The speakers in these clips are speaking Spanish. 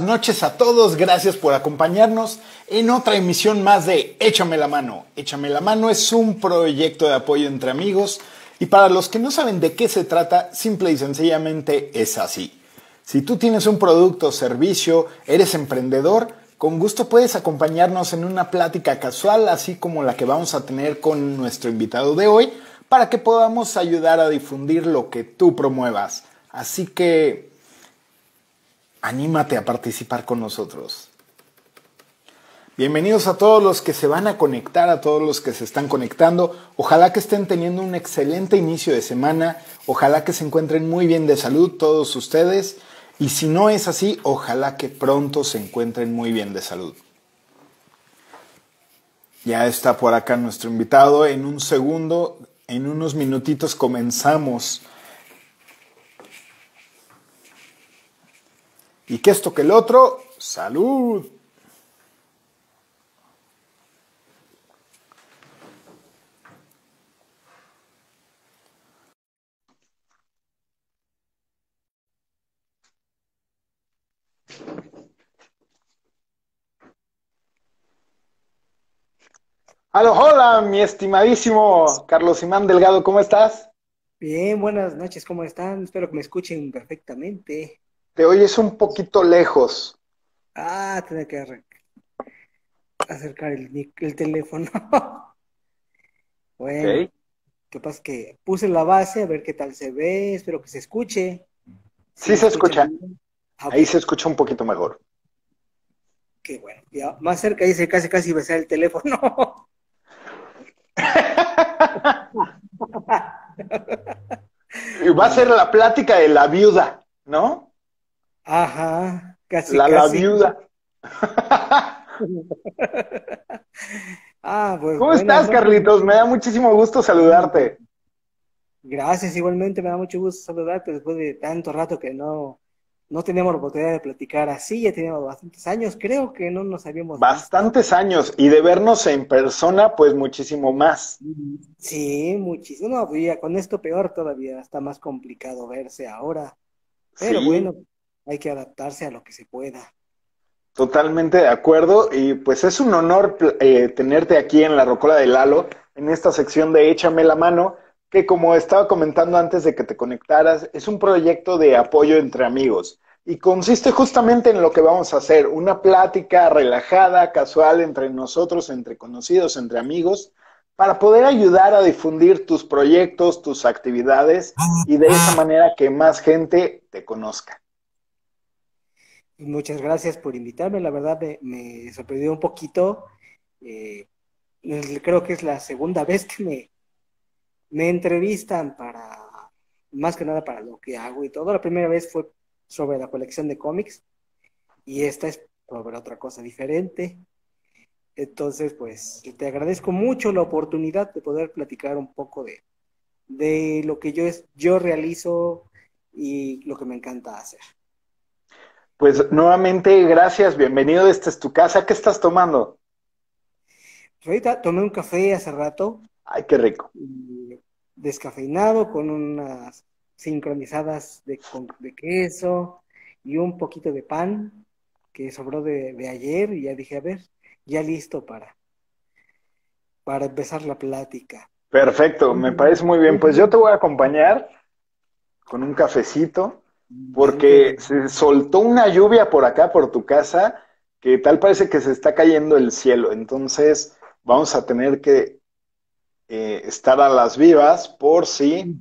noches a todos, gracias por acompañarnos en otra emisión más de Échame la mano. Échame la mano es un proyecto de apoyo entre amigos y para los que no saben de qué se trata, simple y sencillamente es así. Si tú tienes un producto o servicio, eres emprendedor, con gusto puedes acompañarnos en una plática casual, así como la que vamos a tener con nuestro invitado de hoy, para que podamos ayudar a difundir lo que tú promuevas. Así que anímate a participar con nosotros. Bienvenidos a todos los que se van a conectar, a todos los que se están conectando. Ojalá que estén teniendo un excelente inicio de semana. Ojalá que se encuentren muy bien de salud todos ustedes. Y si no es así, ojalá que pronto se encuentren muy bien de salud. Ya está por acá nuestro invitado. En un segundo, en unos minutitos comenzamos y que esto que el otro, salud. Hola, hola, mi estimadísimo Carlos Imán Delgado, ¿cómo estás? Bien, buenas noches, ¿cómo están? Espero que me escuchen perfectamente. Te oyes un poquito lejos. Ah, tengo que acercar el, el teléfono. bueno, ¿qué pasa? Que puse la base a ver qué tal se ve, espero que se escuche. Sí, se escucha. Ah, ahí se escucha un poquito mejor. Qué bueno, ya más cerca dice casi casi besar el teléfono. Va a ser la plática de la viuda, ¿no? Ajá, casi. La, la viuda. ah, pues, ¿Cómo estás, Carlitos? Me da muchísimo gusto saludarte. Gracias, igualmente me da mucho gusto saludarte después de tanto rato que no, no teníamos la oportunidad de platicar así, ya teníamos bastantes años, creo que no nos habíamos Bastantes años, y de vernos en persona, pues muchísimo más. Sí, muchísimo, pues, con esto peor todavía, está más complicado verse ahora. Pero bueno, hay que adaptarse a lo que se pueda. Totalmente de acuerdo y pues es un honor eh, tenerte aquí en la Rocola de Lalo, en esta sección de Échame la mano, que como estaba comentando antes de que te conectaras, es un proyecto de apoyo entre amigos y consiste justamente en lo que vamos a hacer, una plática relajada, casual entre nosotros, entre conocidos, entre amigos, para poder ayudar a difundir tus proyectos, tus actividades y de esa manera que más gente te conozca. Muchas gracias por invitarme. La verdad me, sorprendió un poquito. Eh, creo que es la segunda vez que me, me entrevistan para, más que nada para lo que hago y todo. La primera vez fue sobre la colección de cómics y esta es sobre otra cosa diferente. Entonces, pues te agradezco mucho la oportunidad de poder platicar un poco de, de lo que yo, yo realizo y lo que me encanta hacer. Pues nuevamente, gracias, bienvenido, esta es tu casa. ¿Qué estás tomando? Ahorita tomé un café hace rato. Ay, qué rico. Descafeinado con unas sincronizadas de, de queso y un poquito de pan que sobró de, de, ayer y ya dije, a ver, ya listo para, para empezar la plática. Perfecto, me parece muy bien. Pues yo te voy a acompañar con un cafecito porque se soltó una lluvia por acá, por tu casa, que tal parece que se está cayendo el cielo. Entonces vamos a tener que eh, estar a las vivas por si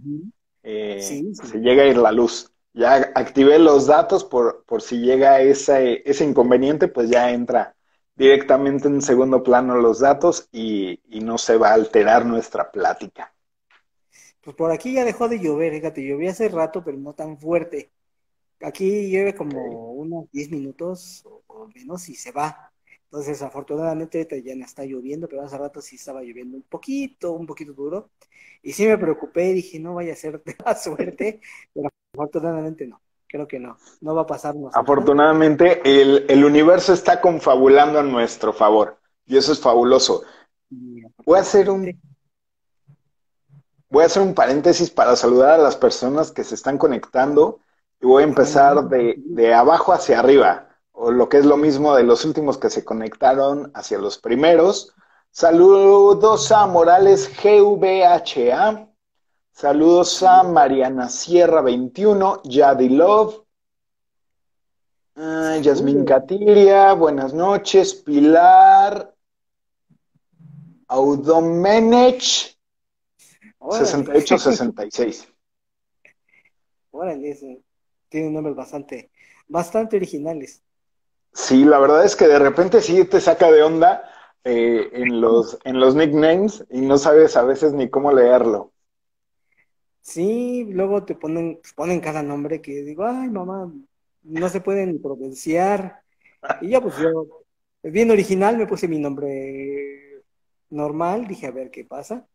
eh, se llega a ir la luz. Ya activé los datos por, por si llega ese, ese inconveniente, pues ya entra directamente en segundo plano los datos y, y no se va a alterar nuestra plática. Pues por aquí ya dejó de llover, fíjate, llovía hace rato, pero no tan fuerte. Aquí llueve como unos 10 minutos o, menos y se va. Entonces, afortunadamente ya no está lloviendo, pero hace rato sí estaba lloviendo un poquito, un poquito duro. Y sí me preocupé, dije, no vaya a ser de la suerte, pero afortunadamente no. Creo que no, no va a pasarnos. Afortunadamente, el, el universo está confabulando a nuestro favor. Y eso es fabuloso. Voy a hacer un voy a hacer un paréntesis para saludar a las personas que se están conectando y voy a empezar de, de abajo hacia arriba. o lo que es lo mismo de los últimos que se conectaron hacia los primeros. Saludos a Morales GVHA. Saludos a Mariana Sierra 21, Yadi Love, uh, Yasmin Catiria, buenas noches, Pilar, Audomenech, 6866. Órale, tiene nombres bastante, bastante originales. Sí, la verdad es que de repente sí te saca de onda eh, en, los, en los nicknames y no sabes a veces ni cómo leerlo. Sí, luego te ponen, ponen cada nombre que digo, ay mamá, no se pueden pronunciar. Y ya pues yo, bien original, me puse mi nombre normal, dije a ver qué pasa.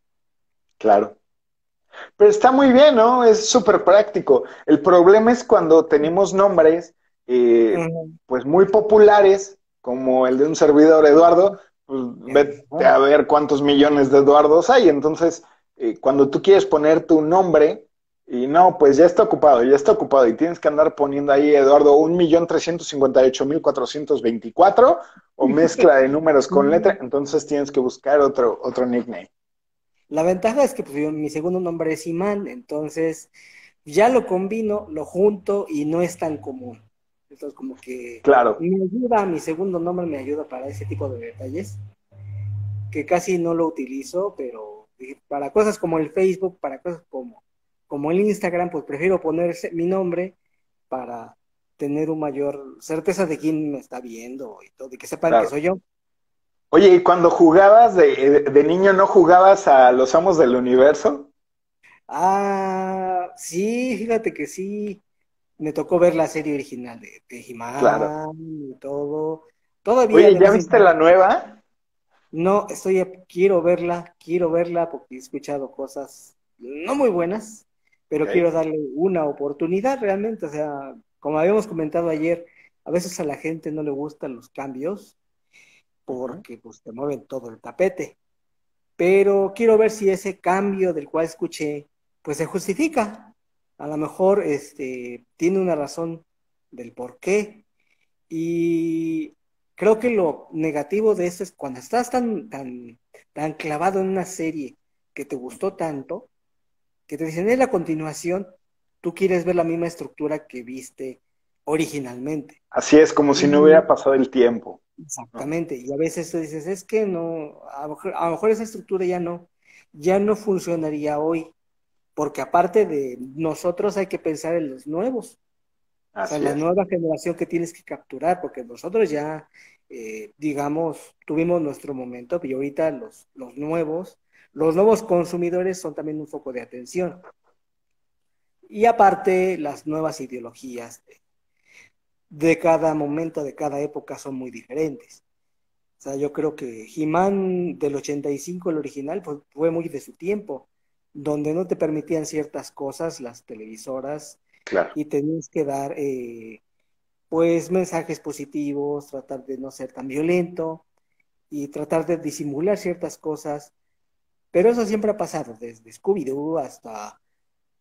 Claro. Pero está muy bien, ¿no? Es súper práctico. El problema es cuando tenemos nombres, eh, pues muy populares, como el de un servidor Eduardo, pues vete a ver cuántos millones de Eduardos hay. Entonces, eh, cuando tú quieres poner tu nombre y no, pues ya está ocupado, ya está ocupado y tienes que andar poniendo ahí, Eduardo, un millón trescientos cincuenta y ocho mil cuatrocientos veinticuatro o mezcla de números con letra, entonces tienes que buscar otro, otro nickname. La ventaja es que pues, mi segundo nombre es Imán, entonces ya lo combino, lo junto y no es tan común. Entonces como que claro. me ayuda, mi segundo nombre me ayuda para ese tipo de detalles, que casi no lo utilizo, pero para cosas como el Facebook, para cosas como, como el Instagram, pues prefiero poner mi nombre para tener un mayor certeza de quién me está viendo y todo, y que sepan que soy yo. Oye, ¿y cuando jugabas de, de, niño no jugabas a los amos del universo? Ah, sí, fíjate que sí. Me tocó ver la serie original de, de y todo. Todavía Oye, ¿ya viste la nueva? No, estoy, quiero verla, quiero verla porque he escuchado cosas no muy buenas, pero quiero darle una oportunidad realmente. O sea, como habíamos comentado ayer, a veces a la gente no le gustan los cambios porque pues te mueven todo el tapete. Pero quiero ver si ese cambio del cual escuché, pues se justifica. A lo mejor este, tiene una razón del por qué. Y creo que lo negativo de esto es cuando estás tan, tan, tan clavado en una serie que te gustó tanto, que te dicen en la continuación, tú quieres ver la misma estructura que viste originalmente. Así es, como si no hubiera pasado el tiempo. Exactamente, y a veces tú dices, es que no, a lo, mejor, esa estructura ya no, ya no funcionaría hoy, porque aparte de nosotros hay que pensar en los nuevos, o sea, la nueva generación que tienes que capturar, porque nosotros ya eh, digamos, tuvimos nuestro momento, y ahorita los, los nuevos, los nuevos consumidores son también un foco de atención. Y aparte, las nuevas ideologías de, cada momento, de cada época son muy diferentes. O sea, yo creo que He-Man del 85, el original, pues, fue muy de su tiempo, donde no te permitían ciertas cosas las televisoras y tenías que dar eh, pues mensajes positivos, tratar de no ser tan violento y tratar de disimular ciertas cosas. Pero eso siempre ha pasado, desde Scooby-Doo hasta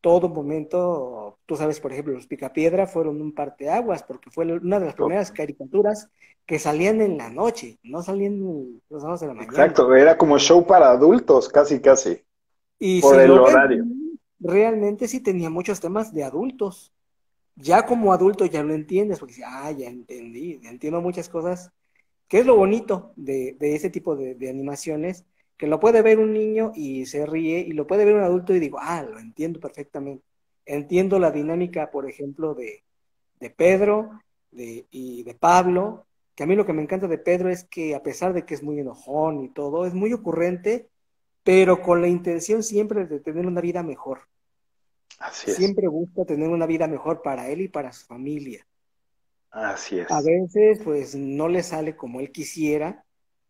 todo momento. Tú sabes, por ejemplo, los Picapiedra fueron un parteaguas porque fue una de las primeras caricaturas que salían en la noche, no salían los sábados de la mañana. Exacto, era como show para adultos, casi, casi. Y por el horario. realmente sí tenía muchos temas de adultos ya como adulto ya lo entiendes, porque ah, ya entendí, entiendo muchas cosas, que es lo bonito de, de ese tipo de, animaciones, que lo puede ver un niño y se ríe, y lo puede ver un adulto y digo, ah, lo entiendo perfectamente. Entiendo la dinámica, por ejemplo, de, de Pedro de, y de Pablo, que a mí lo que me encanta de Pedro es que a pesar de que es muy enojón y todo, es muy ocurrente, pero con la intención siempre de tener una vida mejor. Siempre busca tener una vida mejor para él y para su familia. Así es. A veces, pues, no le sale como él quisiera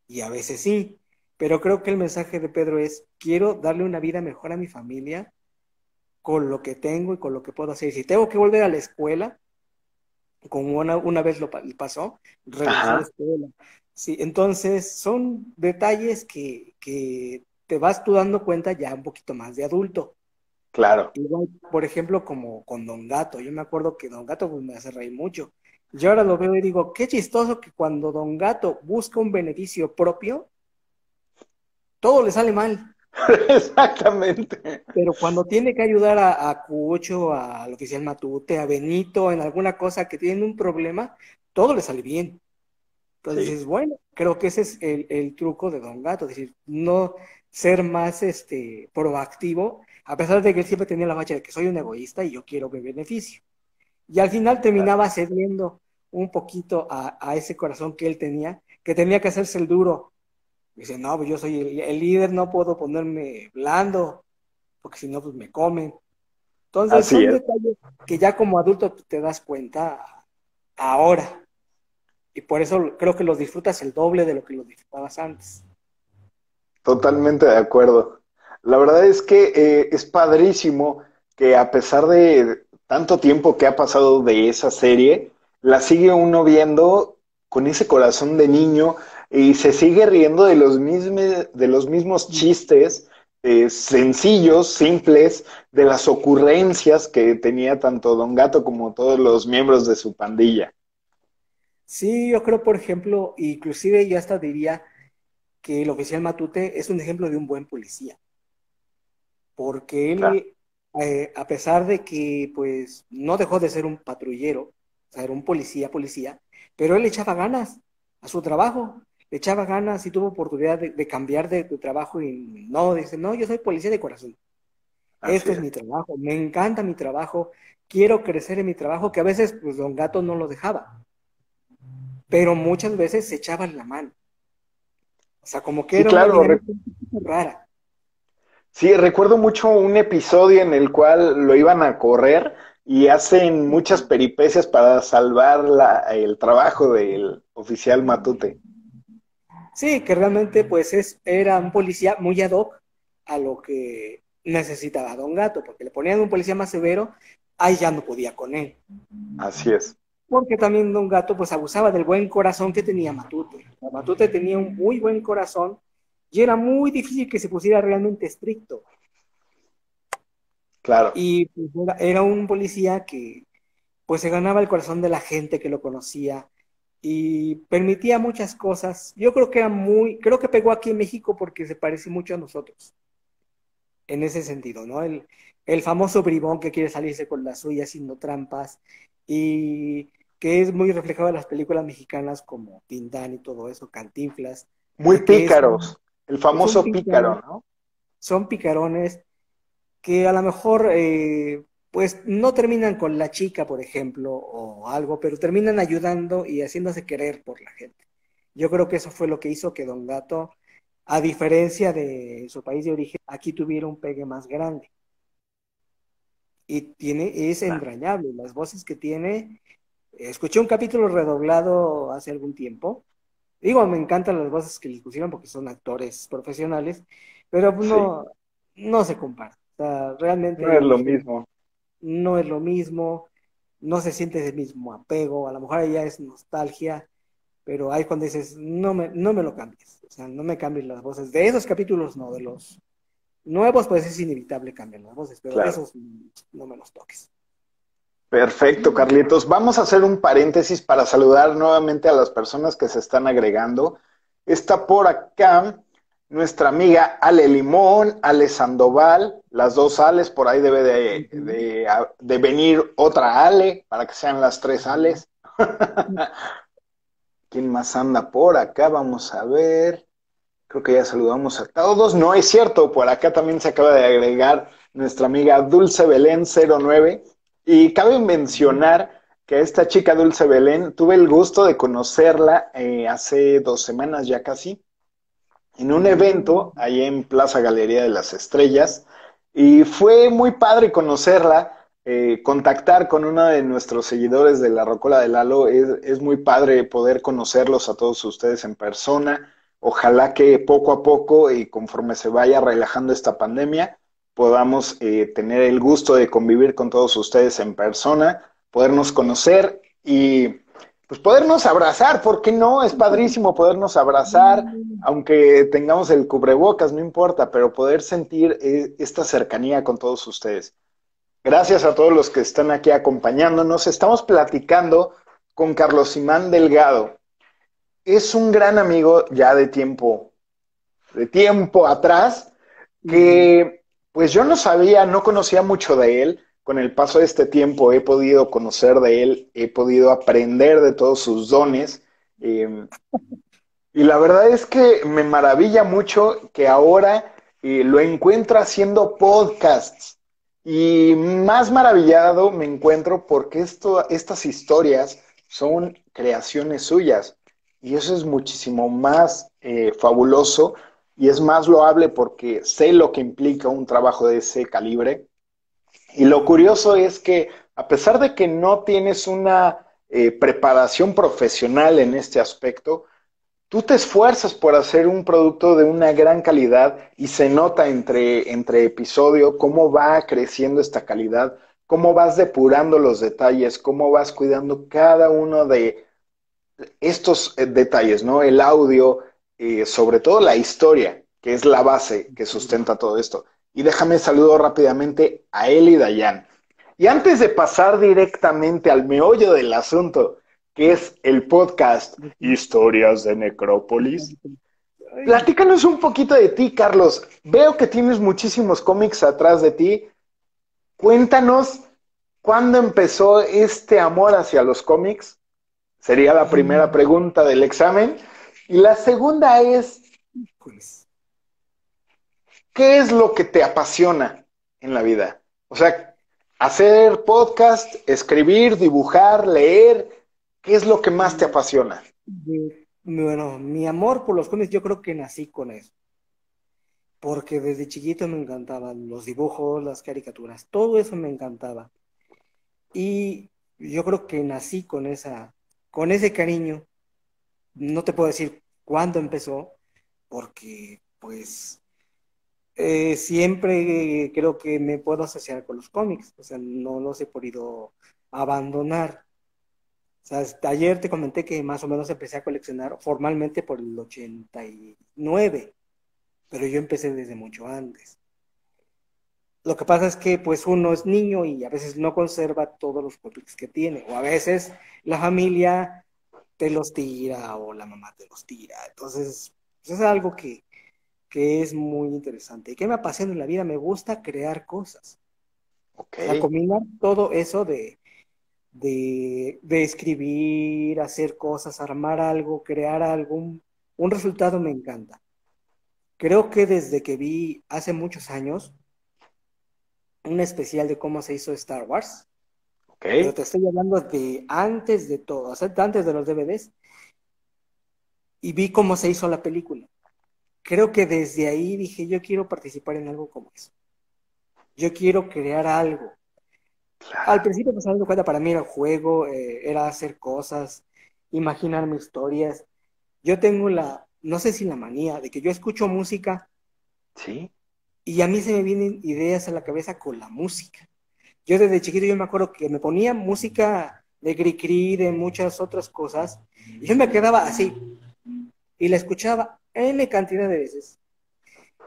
y a veces sí. Pero creo que el mensaje de Pedro es, quiero darle una vida mejor a mi familia con lo que tengo y con lo que puedo hacer. Si tengo que volver a la escuela, como una, una vez lo pasó, regresar a la escuela. Sí, entonces son detalles que, que te vas tú dando cuenta ya un poquito más de adulto. Claro. Igual, por ejemplo, como con Don Gato. Yo me acuerdo que Don Gato pues, me hace reír mucho. Yo ahora lo veo y digo, qué chistoso que cuando Don Gato busca un beneficio propio, todo le sale mal. Exactamente. Pero cuando tiene que ayudar a, a Cucho, al oficial Matute, a Benito, en alguna cosa que tienen un problema, todo le sale bien. Entonces bueno, creo que ese es el, el, truco de Don Gato, es decir, no ser más este, proactivo, a pesar de que él siempre tenía la facha de que soy un egoísta y yo quiero mi beneficio. Y al final terminaba cediendo un poquito a, a ese corazón que él tenía, que tenía que hacerse el duro Dice, no, pues yo soy el, líder, no puedo ponerme blando, porque si no, pues me comen. Entonces, son detalles que ya como adulto te das cuenta ahora. Y por eso creo que los disfrutas el doble de lo que los disfrutabas antes. Totalmente de acuerdo. La verdad es que eh, es padrísimo que a pesar de tanto tiempo que ha pasado de esa serie, la sigue uno viendo con ese corazón de niño, y se sigue riendo de los, mismos, de los mismos chistes eh, sencillos, simples, de las ocurrencias que tenía tanto Don Gato como todos los miembros de su pandilla. Sí, yo creo, por ejemplo, inclusive yo hasta diría que el oficial Matute es un ejemplo de un buen policía. Porque él, eh, a pesar de que pues no dejó de ser un patrullero, o sea, era un policía, policía, pero él echaba ganas a su trabajo echaba ganas y tuvo oportunidad de, cambiar de, trabajo y no, dice, no, yo soy policía de corazón. Esto es. mi trabajo, me encanta mi trabajo, quiero crecer en mi trabajo, que a veces pues Don Gato no lo dejaba, pero muchas veces se echaban la mano. O sea, como que era claro, una rara. Sí, recuerdo mucho un episodio en el cual lo iban a correr y hacen muchas peripecias para salvar la, el trabajo del oficial Matute. Sí, que realmente pues es, era un policía muy ad hoc a lo que necesitaba Don Gato, porque le ponían un policía más severo, ahí ya no podía con él. Así es. Porque también Don Gato pues abusaba del buen corazón que tenía Matute. Matute tenía un muy buen corazón y era muy difícil que se pusiera realmente estricto. Claro. Y pues, era, era un policía que pues se ganaba el corazón de la gente que lo conocía, y permitía muchas cosas. Yo creo que era muy, creo que pegó aquí en México porque se parece mucho a nosotros, en ese sentido, ¿no? El, el famoso bribón que quiere salirse con la suya haciendo trampas y que es muy reflejado en las películas mexicanas como Tintán y todo eso, Cantinflas. Muy pícaros, el famoso pícaro, ¿no? Son picarones que a lo mejor eh, pues no terminan con la chica, por ejemplo, o algo, pero terminan ayudando y haciéndose querer por la gente. Yo creo que eso fue lo que hizo que Don Gato, a diferencia de su país de origen, aquí tuviera un pegue más grande. Y tiene, es entrañable, las voces que tiene. Escuché un capítulo redoblado hace algún tiempo. Digo, me encantan las voces que le pusieron porque son actores profesionales, pero no, no se compara. realmente. No es lo mismo no es lo mismo, no se siente el mismo apego, a lo mejor ya es nostalgia, pero ahí cuando dices, no me, no me lo cambies, o sea, no me cambies las voces. De esos capítulos no, de los nuevos, pues es inevitable cambiar las voces, pero de esos no me los toques. Perfecto, Carlitos. Vamos a hacer un paréntesis para saludar nuevamente a las personas que se están agregando. Está por acá nuestra amiga Ale Limón, Ale Sandoval, las dos Ales, por ahí debe de, venir otra Ale, para que sean las tres Ales. ¿Quién más anda por acá? Vamos a ver. Creo que ya saludamos a todos. No es cierto, por acá también se acaba de agregar nuestra amiga Dulce Belén 09. Y cabe mencionar que esta chica Dulce Belén tuve el gusto de conocerla eh, hace dos semanas ya casi en un evento ahí en Plaza Galería de las Estrellas y fue muy padre conocerla, eh, contactar con uno de nuestros seguidores de la Rocola del Lalo, es, es, muy padre poder conocerlos a todos ustedes en persona. Ojalá que poco a poco y conforme se vaya relajando esta pandemia, podamos eh, tener el gusto de convivir con todos ustedes en persona, podernos conocer y pues podernos abrazar, ¿por qué no? Es padrísimo podernos abrazar, aunque tengamos el cubrebocas, no importa, pero poder sentir eh, esta cercanía con todos ustedes. Gracias a todos los que están aquí acompañándonos. Estamos platicando con Carlos Simán Delgado. Es un gran amigo ya de tiempo, de tiempo atrás, que pues yo no sabía, no conocía mucho de él. Con el paso de este tiempo he podido conocer de él, he podido aprender de todos sus dones. Em, y la verdad es que me maravilla mucho que ahora eh, lo encuentro haciendo podcasts. Y más maravillado me encuentro porque estas historias son creaciones suyas. Y eso es muchísimo más eh, fabuloso y es más loable porque sé lo que implica un trabajo de ese calibre. Y lo curioso es que a pesar de que no tienes una eh, preparación profesional en este aspecto, tú te esfuerzas por hacer un producto de una gran calidad y se nota entre, entre episodio cómo va creciendo esta calidad, cómo vas depurando los detalles, cómo vas cuidando cada uno de estos eh, detalles, ¿no? El audio, eh, sobre todo la historia, que es la base que sustenta todo esto. Y déjame saludar rápidamente a él y Dayan. Y antes de pasar directamente al meollo del asunto, que es el podcast Historias de Necrópolis, platícanos un poquito de ti, Carlos. Veo que tienes muchísimos cómics atrás de ti. Cuéntanos cuándo empezó este amor hacia los cómics. Sería la primera pregunta del examen. Y la segunda es, ¿qué es lo que te apasiona en la vida? O sea, hacer podcast, escribir, dibujar, leer, ¿qué es lo que más te apasiona? Bueno, mi amor por los cómics, yo creo que nací con eso. Porque desde chiquito me encantaban los dibujos, las caricaturas, todo eso me encantaba. Y yo creo que nací con esa, con ese cariño no te puedo decir cuándo empezó, porque pues eh, siempre creo que me puedo asociar con los cómics, o sea, no los he podido abandonar. Ayer te comenté que más o menos empecé a coleccionar formalmente por el 89, pero yo empecé desde mucho antes. Lo que pasa es que pues uno es niño y a veces no conserva todos los cómics que tiene, o a veces la familia te los tira o la mamá te los tira. Entonces, pues, es algo que, que es muy interesante. ¿Y qué me apasiona en la vida? Me gusta crear cosas. Okay. combinar todo eso de, de, de, escribir, hacer cosas, armar algo, crear algo, un resultado me encanta. Creo que desde que vi hace muchos años un especial de cómo se hizo Star Wars, pero te estoy hablando de antes de todo, o sea, antes de los DVDs. Y vi cómo se hizo la película. Creo que desde ahí dije, yo quiero participar en algo como eso. Yo quiero crear algo. Al principio, pues, dando cuenta, para mí era juego, eh, era hacer cosas, imaginarme historias. Yo tengo la, no sé si la manía, de que yo escucho música. Sí. Y a mí se me vienen ideas a la cabeza con la música. Yo desde chiquito yo me acuerdo que me ponía música de Gricri, de muchas otras cosas, y yo me quedaba así, y la escuchaba N cantidad de veces.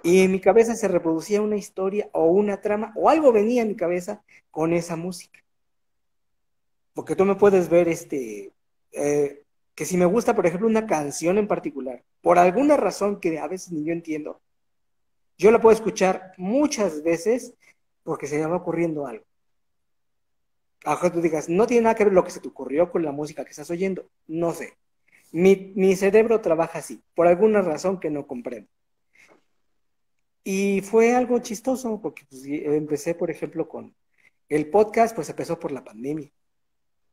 Y en mi cabeza se reproducía una historia o una trama, o algo venía en mi cabeza con esa música. Porque tú me puedes ver este, eh, que si me gusta, por ejemplo, una canción en particular, por alguna razón que a veces ni yo entiendo, yo la puedo escuchar muchas veces porque se me va ocurriendo algo que tú digas, no tiene nada que ver lo que se te ocurrió con la música que estás oyendo, no sé. Mi, cerebro trabaja así, por alguna razón que no comprendo. Y fue algo chistoso, porque pues, empecé, por ejemplo, con el podcast, pues empezó por la pandemia.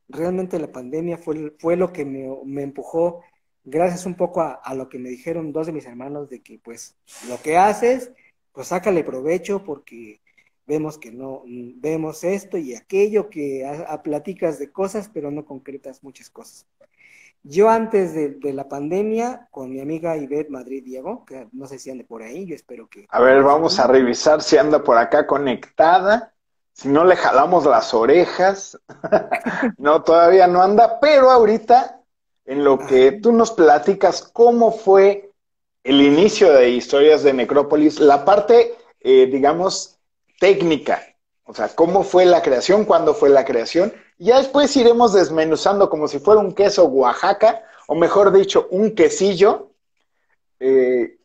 Realmente la pandemia fue, fue lo que me, me empujó, gracias un poco a, a, lo que me dijeron dos de mis hermanos, de que pues lo que haces, pues sácale provecho, porque vemos que no, vemos esto y aquello, que a, platicas de cosas, pero no concretas muchas cosas. Yo antes de, la pandemia, con mi amiga Ivette Madrid Diego, que no sé si ande por ahí, yo espero que... A ver, vamos a revisar si anda por acá conectada, si no le jalamos las orejas. no, todavía no anda, pero ahorita, en lo que tú nos platicas, ¿cómo fue el inicio de Historias de Necrópolis? La parte, eh, digamos, técnica. O sea, cómo fue la creación, cuándo fue la creación ya después iremos desmenuzando como si fuera un queso Oaxaca, o mejor dicho, un quesillo, eh,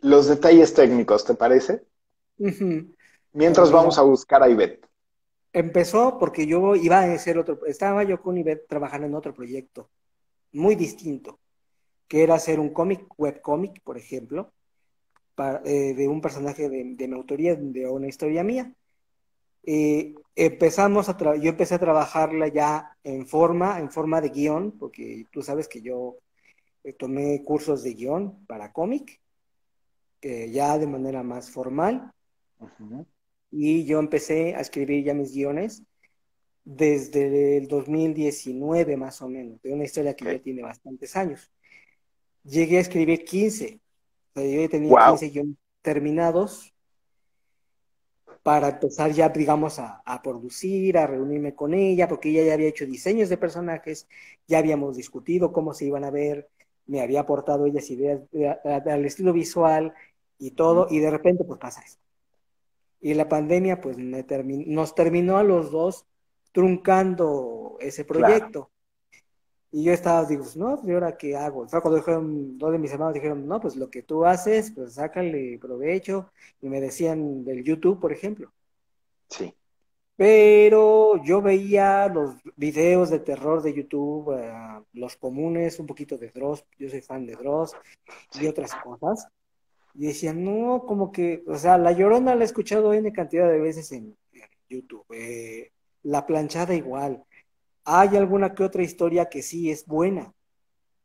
los detalles técnicos, ¿te parece? Mientras vamos a buscar a Ivette. Empezó porque yo iba a hacer otro, estaba yo con Ivette trabajando en otro proyecto muy distinto, que era hacer un cómic, webcómic, por ejemplo, eh, de un personaje de, mi autoría, de una historia mía. Eh, empezamos a yo empecé a trabajarla ya en forma, en forma de guion, porque tú sabes que yo eh, tomé cursos de guion para cómic, ya de manera más formal. Y yo empecé a escribir ya mis guiones desde el 2019 más o menos, de una historia que ya tiene bastantes años. Llegué a escribir 15 yo tenía 15 guiones terminados para empezar ya, digamos, a, producir, a reunirme con ella, porque ella ya había hecho diseños de personajes, ya habíamos discutido cómo se iban a ver, me había aportado ellas ideas al estilo visual y todo, y de repente pues pasa eso. Y la pandemia pues nos terminó a los dos truncando ese proyecto. Y yo estaba, digo, no, ¿y ahora qué hago? O sea, cuando dijeron, dos de mis hermanos dijeron, no, pues lo que tú haces, pues sácale provecho. Y me decían del YouTube, por ejemplo. Sí. Pero yo veía los videos de terror de YouTube, eh, los comunes, un poquito de Dross, yo soy fan de Dross y otras cosas. Y decían, no, como que, o sea, La Llorona la he escuchado N cantidad de veces en, YouTube. Eh, la planchada igual hay alguna que otra historia que sí es buena,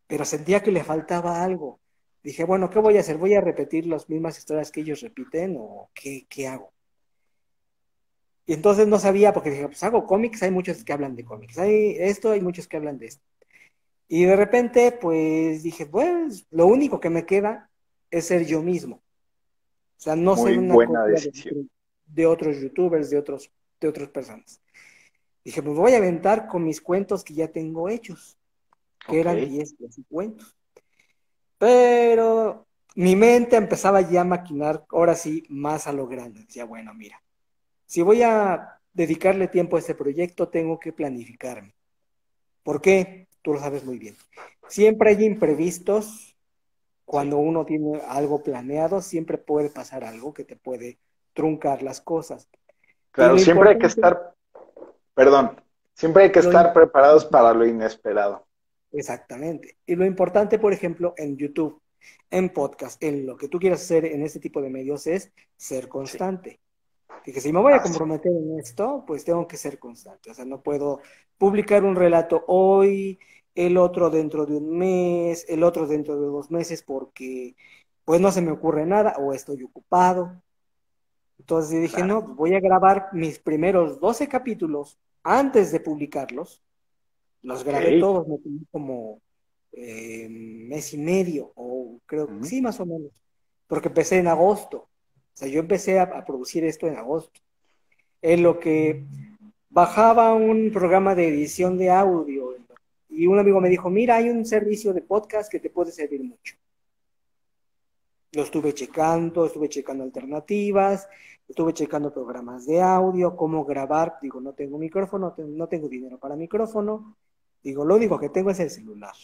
pero sentía que le faltaba algo. Dije, bueno, ¿qué voy a hacer? ¿Voy a repetir las mismas historias que ellos repiten o qué, qué hago? Y entonces no sabía, porque dije, pues hago cómics, hay muchos que hablan de cómics, hay esto, hay muchos que hablan de esto. Y de repente, pues dije, pues lo único que me queda es ser yo mismo. O sea, no ser una buena decisión. De, de, otros youtubers, de otros, de otras personas. Dije, pues voy a aventar con mis cuentos que ya tengo hechos, que eran 10 cuentos. Pero mi mente empezaba ya a maquinar, ahora sí, más a lo grande. Decía, bueno, mira, si voy a dedicarle tiempo a este proyecto, tengo que planificarme. ¿Por qué? Tú lo sabes muy bien. Siempre hay imprevistos. Cuando uno tiene algo planeado, siempre puede pasar algo que te puede truncar las cosas. Claro, siempre hay que estar Perdón, siempre hay que estar preparados para lo inesperado. Exactamente. Y lo importante, por ejemplo, en YouTube, en podcast, en lo que tú quieras hacer en este tipo de medios es ser constante. Y que si me voy a comprometer en esto, pues tengo que ser constante. O sea, no puedo publicar un relato hoy, el otro dentro de un mes, el otro dentro de dos meses, porque pues no se me ocurre nada o estoy ocupado. Entonces dije, no, voy a grabar mis primeros 12 capítulos antes de publicarlos, los grabé todos, me tomé como eh, mes y medio, o creo que sí, más o menos, porque empecé en agosto. O sea, yo empecé a, producir esto en agosto. En lo que bajaba un programa de edición de audio y un amigo me dijo, mira, hay un servicio de podcast que te puede servir mucho. Lo estuve checando, estuve checando alternativas, Estuve checando programas de audio, cómo grabar. Digo, no tengo micrófono, no tengo dinero para micrófono. Digo, lo único que tengo es el celular.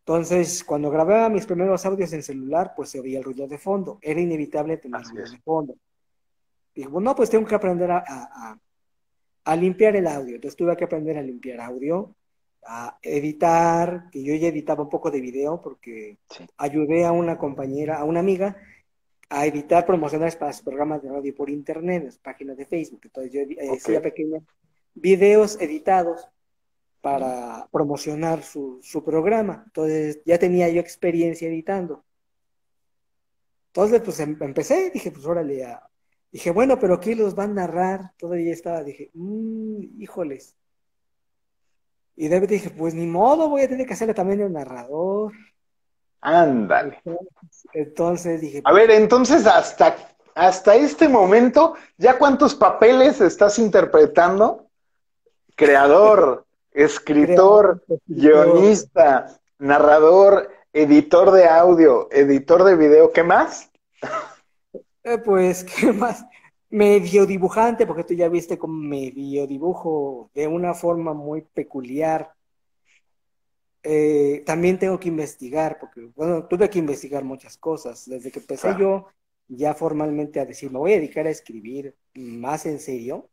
Entonces, cuando grababa mis primeros audios en celular, pues se oía el ruido de fondo. Era inevitable tener ruido de fondo. Digo, no, pues tengo que aprender a, a, limpiar el audio. Entonces tuve que aprender a limpiar audio, a editar, que yo ya editaba un poco de video porque ayudé a una compañera, a una amiga a evitar promocionar para sus programas de radio por internet, las páginas de Facebook. Entonces yo eh, hacía pequeños videos editados para promocionar su, programa. Entonces ya tenía yo experiencia editando. Entonces pues em, empecé, dije, pues órale, a... dije, bueno, pero ¿qué los van a narrar? Todavía estaba, dije, mmm, híjoles. Y de dije, pues ni modo, voy a tener que hacerle también el narrador. Ándale. Entonces dije. A ver, entonces hasta, hasta este momento, ¿ya cuántos papeles estás interpretando? Creador, escritor, guionista, narrador, editor de audio, editor de video, ¿qué más? Eh, pues, ¿qué más? Medio dibujante, porque tú ya viste como medio dibujo de una forma muy peculiar. Eh, también tengo que investigar, porque, bueno, tuve que investigar muchas cosas. Desde que empecé yo ya formalmente a decir, me voy a dedicar a escribir más en serio,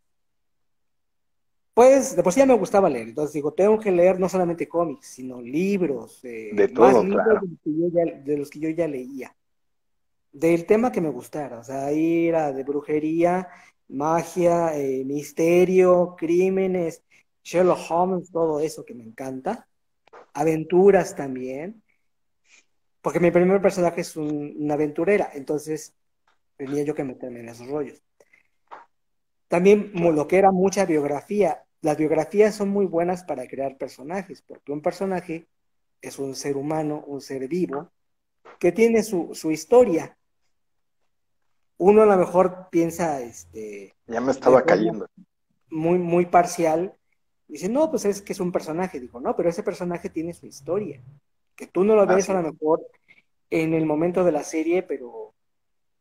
pues de por sí ya me gustaba leer. Entonces digo, tengo que leer no solamente cómics, sino libros, eh, de todo, libros de los que yo ya leía del tema que me gustara, o sea, ahí era de brujería, magia, eh, misterio, crímenes, Sherlock Holmes, todo eso que me encanta, aventuras también, porque mi primer personaje es una aventurera, entonces tenía yo que meterme en esos rollos. También lo que era mucha biografía, las biografías son muy buenas para crear personajes, porque un personaje es un ser humano, un ser vivo, que tiene su, su historia, uno a lo mejor piensa, este... Ya me estaba cayendo. Muy, muy parcial. Dice, no, pues es que es un personaje. Digo, no, pero ese personaje tiene su historia. Que tú no lo ves a lo mejor en el momento de la serie, pero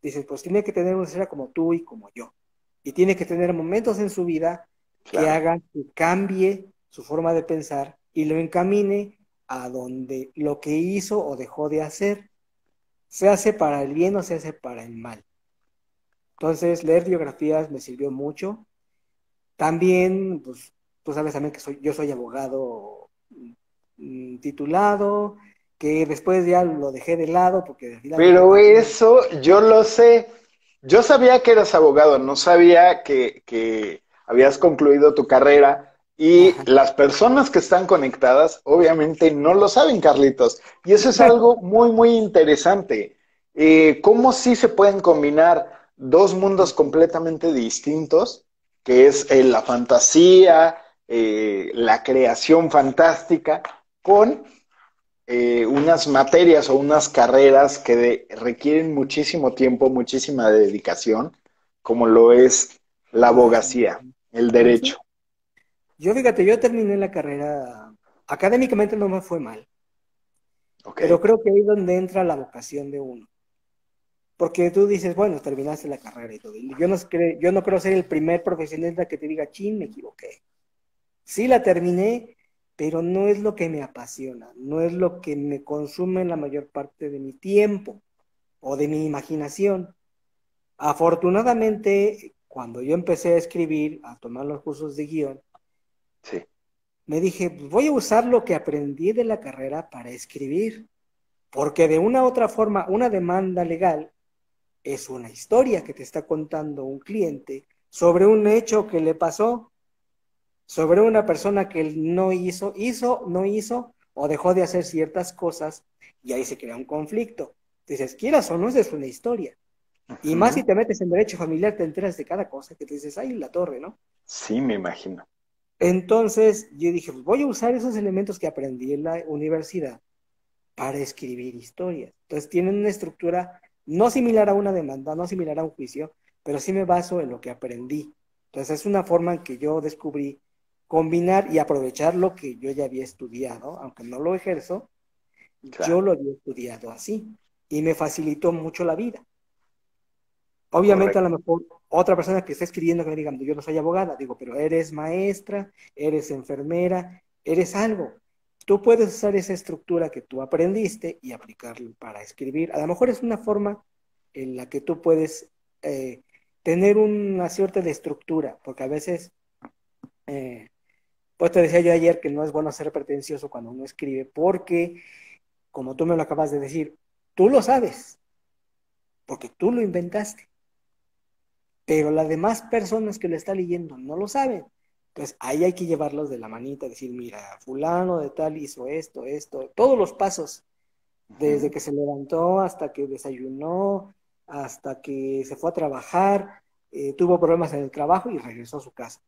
dices, pues tiene que tener una historia como tú y como yo. Y tiene que tener momentos en su vida que hagan que cambie su forma de pensar y lo encamine a donde lo que hizo o dejó de hacer se hace para el bien o se hace para el mal. Entonces, leer biografías me sirvió mucho. También, pues, tú sabes también que soy, yo soy abogado mm, titulado, que después ya lo dejé de lado porque... Pero eso yo lo sé. Yo sabía que eras abogado, no sabía que, habías concluido tu carrera y las personas que están conectadas obviamente no lo saben, Carlitos. Y eso es algo muy, muy interesante. Eh, ¿Cómo sí se pueden combinar dos mundos completamente distintos, que es eh, la fantasía, eh, la creación fantástica, con eh, unas materias o unas carreras que requieren muchísimo tiempo, muchísima dedicación, como lo es la abogacía, el derecho. Yo fíjate, yo terminé la carrera, académicamente no me fue mal, pero creo que ahí es donde entra la vocación de uno. Porque tú dices, bueno, terminaste la carrera y todo. yo no, yo no creo ser el primer profesionista que te diga, chin, me equivoqué. Sí la terminé, pero no es lo que me apasiona, no es lo que me consume la mayor parte de mi tiempo o de mi imaginación. Afortunadamente, cuando yo empecé a escribir, a tomar los cursos de guion, me dije, voy a usar lo que aprendí de la carrera para escribir, porque de una u otra forma, una demanda legal es una historia que te está contando un cliente sobre un hecho que le pasó, sobre una persona que no hizo, hizo, no hizo o dejó de hacer ciertas cosas y ahí se crea un conflicto. Dices, quieras o no, es una historia. Y más si te metes en derecho familiar, te enteras de cada cosa que te dices, ay, la torre, ¿no? Sí, me imagino. Entonces yo dije, pues voy a usar esos elementos que aprendí en la universidad para escribir historias. Entonces tienen una estructura no similar a una demanda, no similar a un juicio, pero sí me baso en lo que aprendí. Entonces es una forma en que yo descubrí combinar y aprovechar lo que yo ya había estudiado, aunque no lo ejerzo, yo lo había estudiado así y me facilitó mucho la vida. Obviamente a lo mejor otra persona que esté escribiendo que me diga, yo no soy abogada, digo, pero eres maestra, eres enfermera, eres algo tú puedes usar esa estructura que tú aprendiste y aplicarlo para escribir. A lo mejor es una forma en la que tú puedes eh, tener una suerte de estructura, porque a veces, eh, pues te decía yo ayer que no es bueno ser pretencioso cuando uno escribe, porque, como tú me lo acabas de decir, tú lo sabes, porque tú lo inventaste, pero las demás personas que lo están leyendo no lo saben. Entonces ahí hay que llevarlos de la manita, decir, mira, fulano de tal hizo esto, esto, todos los pasos, desde que se levantó hasta que desayunó, hasta que se fue a trabajar, eh, tuvo problemas en el trabajo y regresó a su casa.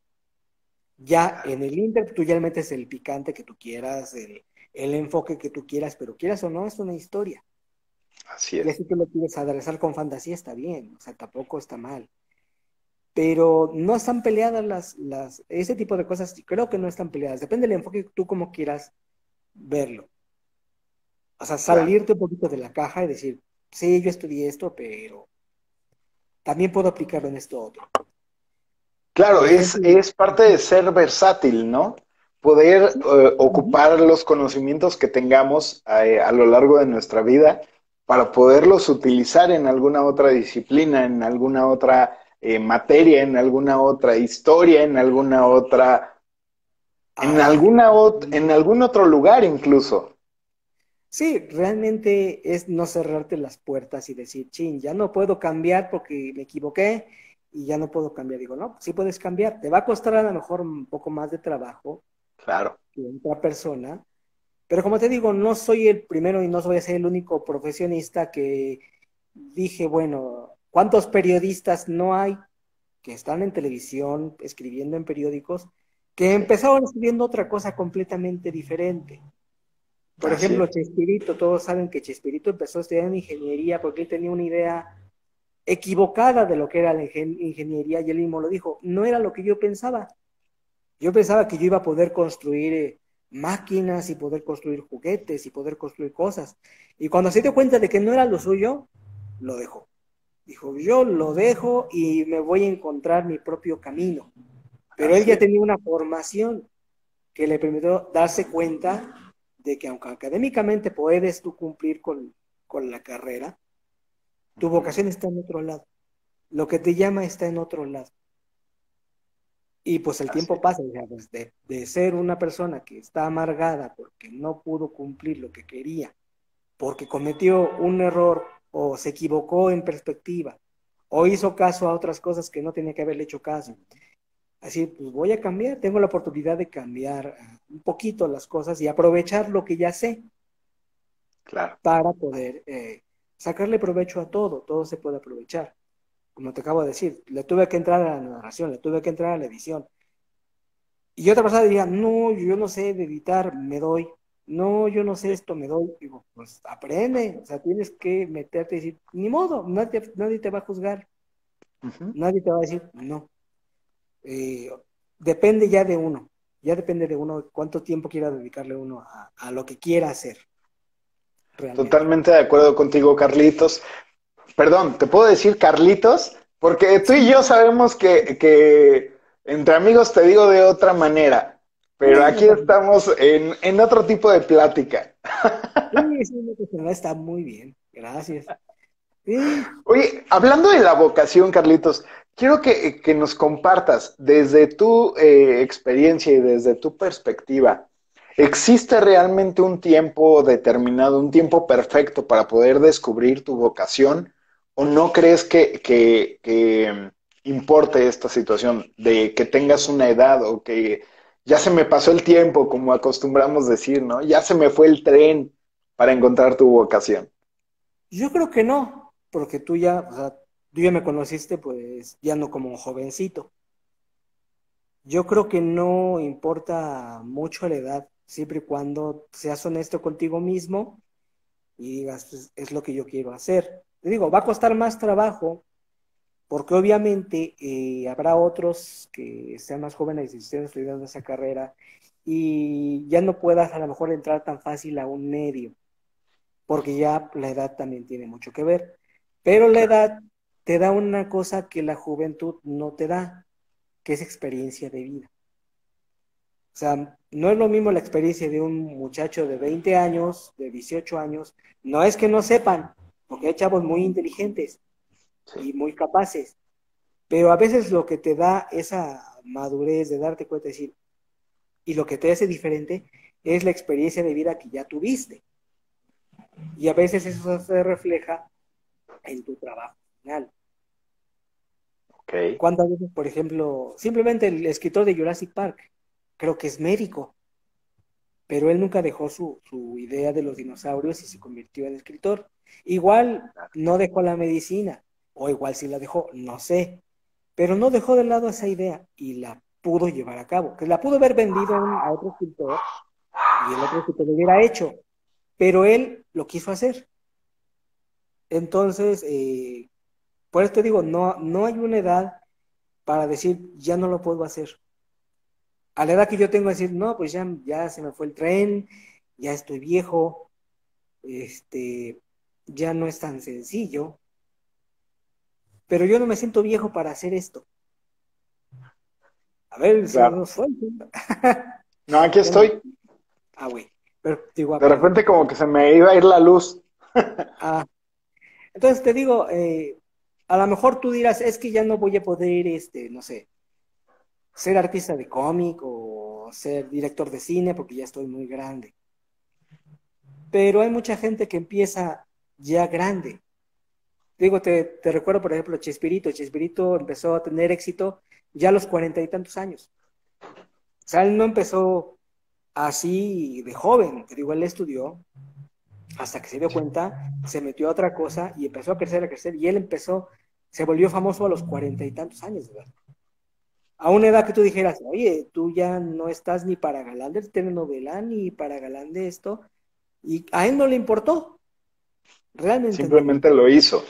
Ya en el Inter tú ya metes el picante que tú quieras, el, enfoque que tú quieras, pero quieras o no, es una historia. Así es. Y si tú lo quieres adresar con fantasía, está bien, o sea, tampoco está mal pero no están peleadas las, las, ese tipo de cosas, creo que no están peleadas, depende del enfoque tú como quieras verlo. O sea, salirte un poquito de la caja y decir, sí, yo estudié esto, pero también puedo aplicarlo en esto otro. Claro, es, es parte de ser versátil, ¿no? Poder eh, ocupar los conocimientos que tengamos eh, a lo largo de nuestra vida para poderlos utilizar en alguna otra disciplina, en alguna otra eh, materia, en alguna otra historia, en alguna otra, en ah. alguna en algún otro lugar incluso. Sí, realmente es no cerrarte las puertas y decir, chin, ya no puedo cambiar porque me equivoqué y ya no puedo cambiar. Digo, no, sí puedes cambiar. Te va a costar a lo mejor un poco más de trabajo. Claro. Que otra persona. Pero como te digo, no soy el primero y no voy a ser el único profesionista que dije, bueno, ¿cuántos periodistas no hay que están en televisión, escribiendo en periódicos, que empezaron escribiendo otra cosa completamente diferente? Por ejemplo, Chespirito, todos saben que Chespirito empezó a estudiar ingeniería porque él tenía una idea equivocada de lo que era la ingeniería y él mismo lo dijo, no era lo que yo pensaba. Yo pensaba que yo iba a poder construir eh, máquinas y poder construir juguetes y poder construir cosas. Y cuando se dio cuenta de que no era lo suyo, lo dejó. Dijo, yo lo dejo y me voy a encontrar mi propio camino. Pero él ya tenía una formación que le permitió darse cuenta de que aunque académicamente puedes tú cumplir con, con la carrera, tu vocación está en otro lado. Lo que te llama está en otro lado. Y pues el tiempo pasa, pues, de, de, ser una persona que está amargada porque no pudo cumplir lo que quería, porque cometió un error o se equivocó en perspectiva, o hizo caso a otras cosas que no tenía que haberle hecho caso. Así, pues voy a cambiar, tengo la oportunidad de cambiar ah, un poquito las cosas y aprovechar lo que ya sé. Claro. Para poder eh, sacarle provecho a todo, todo se puede aprovechar. Como te acabo de decir, le tuve que entrar a la narración, le tuve que entrar a la edición. Y otra persona diría, no, yo no sé de editar, me doy. No, yo no sé esto, me doy. Digo, pues aprende, o sea, tienes que meterte y decir, ni modo, nadie, nadie te va a juzgar. Nadie te va a decir, no. Eh, depende ya de uno, ya depende de uno cuánto tiempo quiera dedicarle uno a, a lo que quiera hacer. Totalmente de acuerdo contigo, Carlitos. Perdón, ¿te puedo decir Carlitos? Porque tú y yo sabemos que, que entre amigos te digo de otra manera, pero aquí estamos en, en otro tipo de plática. Sí, sí, está muy bien, gracias. Oye, hablando de la vocación, Carlitos, quiero que, que nos compartas desde tu eh, experiencia y desde tu perspectiva, ¿Existe realmente un tiempo determinado, un tiempo perfecto para poder descubrir tu vocación? ¿O no crees que, que, importe esta situación de que tengas una edad o que ya se me pasó el tiempo, como acostumbramos decir, ¿no? Ya se me fue el tren para encontrar tu vocación. Yo creo que no, porque tú ya, o sea, tú ya me conociste, pues ya no como un jovencito. Yo creo que no importa mucho la edad siempre y cuando seas honesto contigo mismo y digas, es lo que yo quiero hacer. Te digo, va a costar más trabajo, porque obviamente eh, habrá otros que sean más jóvenes y estén estudiando esa carrera y ya no puedas a lo mejor entrar tan fácil a un medio, porque ya la edad también tiene mucho que ver. Pero la edad te da una cosa que la juventud no te da, que es experiencia de vida. O sea, no es lo mismo la experiencia de un muchacho de 20 años, de 18 años. No es que no sepan, porque hay chavos muy inteligentes y muy capaces. Pero a veces lo que te da esa madurez de darte cuenta, de decir, y lo que te hace diferente es la experiencia de vida que ya tuviste. Y a veces eso se refleja en tu trabajo final. Okay. ¿Cuántas veces, por ejemplo, simplemente el escritor de Jurassic Park, creo que es médico, pero él nunca dejó su, idea de los dinosaurios y se convirtió en escritor. Igual no dejó la medicina, o igual sí la dejó, no sé, pero no dejó de lado esa idea y la pudo llevar a cabo, que la pudo haber vendido a, otro escritor y el otro escritor lo hubiera hecho, pero él lo quiso hacer. Entonces, eh, por eso te digo, no, no hay una edad para decir, ya no lo puedo hacer a la edad que yo tengo, decir, no, pues ya, ya se me fue el tren, ya estoy viejo, este, ya no es tan sencillo. Pero yo no me siento viejo para hacer esto. A ver, Claro. si no. No, aquí estoy. Ah, güey. Pero, digo, De repente como que se me iba a ir la luz. Ah, entonces te digo, eh, a lo mejor tú dirás, es que ya no voy a poder, este, no sé, ser artista de cómic o ser director de cine porque ya estoy muy grande. Pero hay mucha gente que empieza ya grande. Digo, te, te recuerdo, por ejemplo, Chespirito. Chespirito empezó a tener éxito ya a los cuarenta y tantos años. O sea, él no empezó así de joven. Te digo, él estudió, hasta que se dio cuenta, se metió a otra cosa y empezó a crecer, a crecer, y él empezó, se volvió famoso a los cuarenta y tantos años, ¿verdad? A una edad que tú dijeras, oye, tú ya no estás ni para galán de telenovela, ni para galán de esto, y a él no le importó, realmente. Simplemente lo hizo.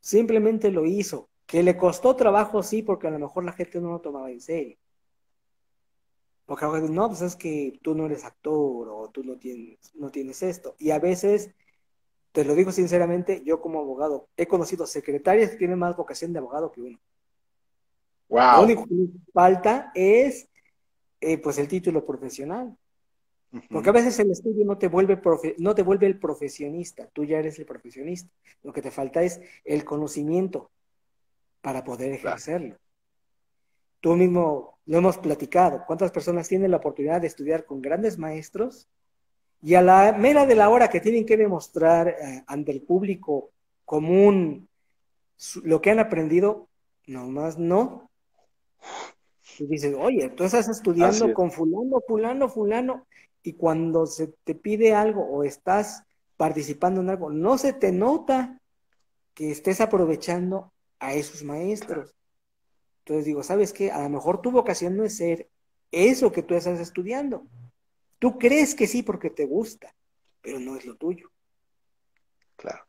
Simplemente lo hizo. Que le costó trabajo, sí, porque a lo mejor la gente no lo tomaba en serio. Porque ahora no, pues es que tú no eres actor o tú no tienes, no tienes esto. Y a veces, te lo digo sinceramente, yo como abogado he conocido secretarias que tienen más vocación de abogado que uno. Lo Wow. único que falta es eh, pues el título profesional. Porque a veces el estudio no te vuelve profe- no te vuelve el profesionista, tú ya eres el profesionista. Lo que te falta es el conocimiento para poder Claro. ejercerlo. Tú mismo lo hemos platicado. ¿Cuántas personas tienen la oportunidad de estudiar con grandes maestros y a la mera de la hora que tienen que demostrar eh, ante el público común su- lo que han aprendido, nomás no? Y dices, oye, tú estás estudiando es. con fulano, fulano, fulano, y cuando se te pide algo o estás participando en algo, no se te nota que estés aprovechando a esos maestros. Entonces digo, ¿sabes qué? A lo mejor tu vocación no es ser eso que tú estás estudiando. Tú crees que sí porque te gusta, pero no es lo tuyo. Claro.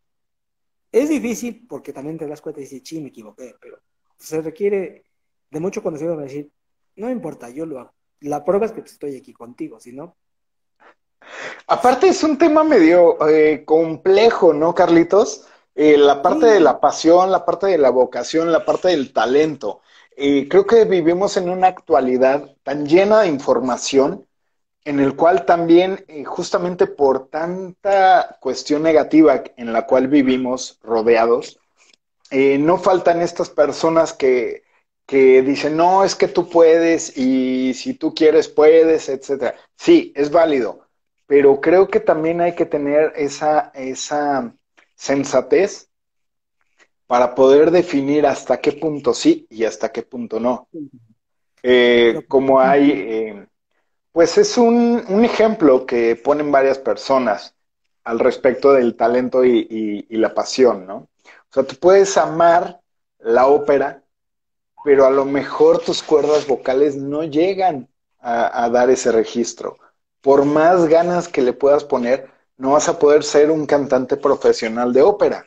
Es difícil porque también te das cuenta y dices, sí, me equivoqué, pero se requiere de mucho conocimiento para decir, no importa, yo lo hago. La prueba es que estoy aquí contigo, si no, Aparte es un tema medio eh, complejo, ¿no, Carlitos? Eh, la parte Sí. de la pasión, la parte de la vocación, la parte del talento. Eh, creo que vivimos en una actualidad tan llena de información en el cual también, justamente por tanta cuestión negativa en la cual vivimos rodeados, no faltan estas personas que, que dicen, no, es que tú puedes y si tú quieres puedes, etcétera. Sí, es válido, pero creo que también hay que tener esa, esa sensatez para poder definir hasta qué punto sí y hasta qué punto no. Eh, como hay, eh, pues es un, un ejemplo que ponen varias personas al respecto del talento y, y- y la pasión, ¿no? O sea, tú puedes amar la ópera, pero a lo mejor tus cuerdas vocales no llegan a, a dar ese registro. Por más ganas que le puedas poner, no vas a poder ser un cantante profesional de ópera.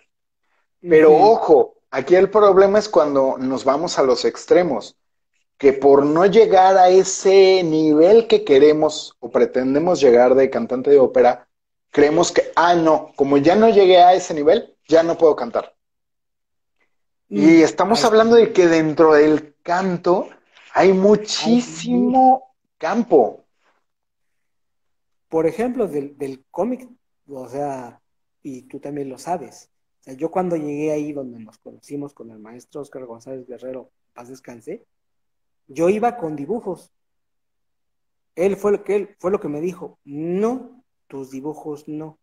Pero ojo, aquí el problema es cuando nos vamos a los extremos, que por no llegar a ese nivel que queremos o pretendemos llegar de cantante de ópera, creemos que, ah, no, como ya no llegué a ese nivel, ya no puedo cantar. Y estamos Ay, hablando de que dentro del canto hay muchísimo campo. Por ejemplo, del, del cómic, o sea, y tú también lo sabes. O sea, yo cuando llegué ahí donde nos conocimos con el maestro Oscar González Guerrero, paz descanse, yo iba con dibujos. Él fue lo que él fue lo que me dijo, no, tus dibujos no.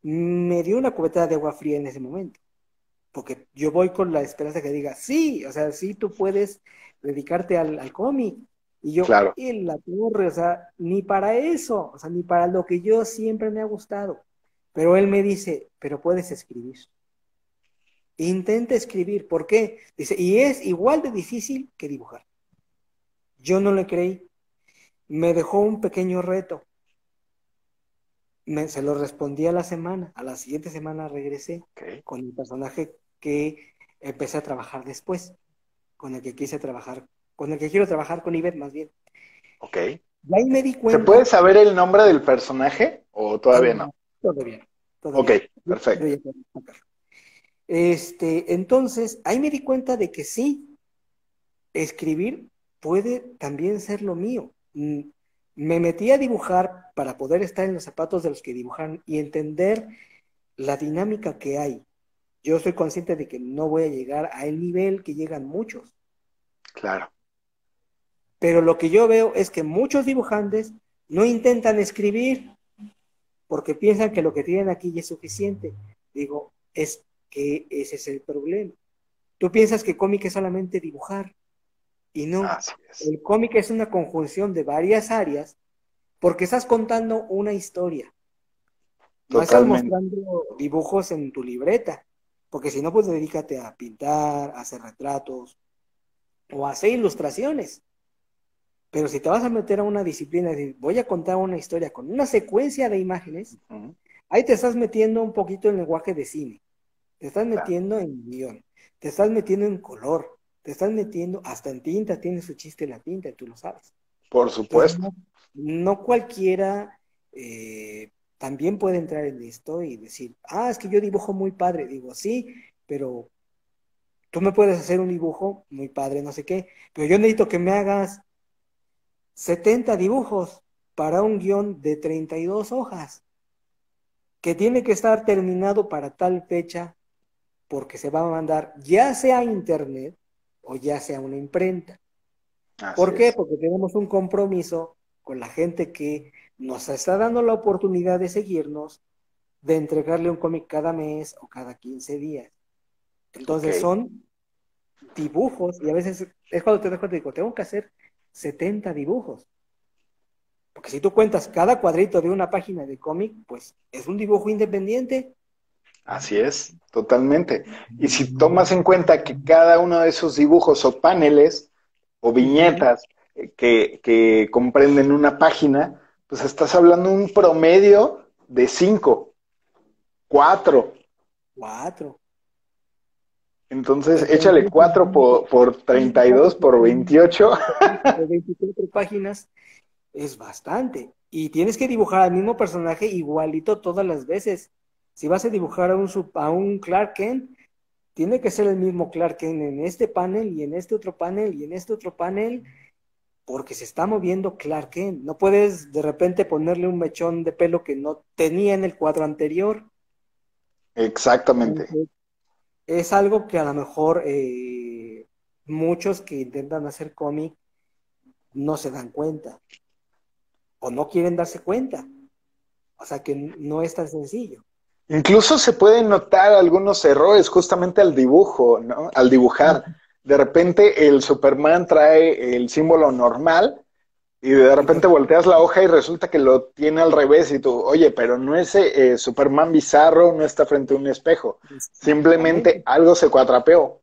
Me dio una cubeta de agua fría en ese momento, porque yo voy con la esperanza que diga, sí, o sea, sí tú puedes dedicarte al, al cómic. Y yo, Claro. y la torre, o sea, ni para eso, o sea, ni para lo que yo siempre me ha gustado. Pero él me dice, pero puedes escribir. Intenta escribir. ¿Por qué? Dice, y es igual de difícil que dibujar. Yo no le creí. Me dejó un pequeño reto. Me, se lo respondí a la semana. A la siguiente semana regresé con el personaje que empecé a trabajar después, con el que quise trabajar, con el que quiero trabajar con Ivette más bien. ok. Y ahí me di ¿Se cuenta. puede saber el nombre del personaje o todavía no? Bien. todo Ok, perfecto. Este, entonces, ahí me di cuenta de que sí, escribir puede también ser lo mío. Mm, me metí a dibujar para poder estar en los zapatos de los que dibujan y entender la dinámica que hay. Yo soy consciente de que no voy a llegar a el nivel que llegan muchos. Claro. Pero lo que yo veo es que muchos dibujantes no intentan escribir porque piensan que lo que tienen aquí ya es suficiente. Digo, es que ese es el problema. Tú piensas que cómic es solamente dibujar y no. El cómic es una conjunción de varias áreas porque estás contando una historia. No estás mostrando dibujos en tu libreta, porque si no, pues dedícate a pintar, a hacer retratos o a hacer ilustraciones. Pero si te vas a meter a una disciplina y voy a contar una historia con una secuencia de imágenes, ahí te estás metiendo un poquito en lenguaje de cine, te estás metiendo en guion, te estás metiendo en color, te estás metiendo hasta en tinta, tiene su chiste la tinta, y tú lo sabes. Por supuesto. No, cualquiera eh, también puede entrar en esto y decir, ah, es que yo dibujo muy padre. Digo, sí, pero tú me puedes hacer un dibujo muy padre, no sé qué, pero yo necesito que me hagas 70 dibujos para un guion de 32 hojas, que tiene que estar terminado para tal fecha, porque se va a mandar ya sea a internet o ya sea una imprenta. ¿Por qué? Porque tenemos un compromiso con la gente que nos está dando la oportunidad de seguirnos, de entregarle un cómic cada mes o cada 15 días. Entonces son dibujos y a veces es cuando te dejo te digo, tengo que hacer 70 dibujos. Porque si tú cuentas cada cuadrito de una página de cómic, pues es un dibujo independiente. Así es, totalmente. Y si tomas en cuenta que cada uno de esos dibujos o paneles o viñetas que, que comprenden una página, pues estás hablando un promedio de cinco, cuatro. Cuatro. Entonces, échale 4 por, por 32 por 28. 24 páginas es bastante. Y tienes que dibujar al mismo personaje igualito todas las veces. Si vas a dibujar a un, a un Clark Kent, tiene que ser el mismo Clark Kent en este panel y en este otro panel y en este otro panel, porque se está moviendo Clark Kent. No puedes de repente ponerle un mechón de pelo que no tenía en el cuadro anterior. Exactamente es algo que a lo mejor eh, muchos que intentan hacer cómic no se dan cuenta o no quieren darse cuenta. O sea que no es tan sencillo. Incluso se pueden notar algunos errores justamente al dibujo, ¿no? Al dibujar. De repente el Superman trae el símbolo normal y de repente volteas la hoja y resulta que lo tiene al revés y tú, oye, pero no es eh, Superman bizarro, no está frente a un espejo. Simplemente algo se cuatrapeó.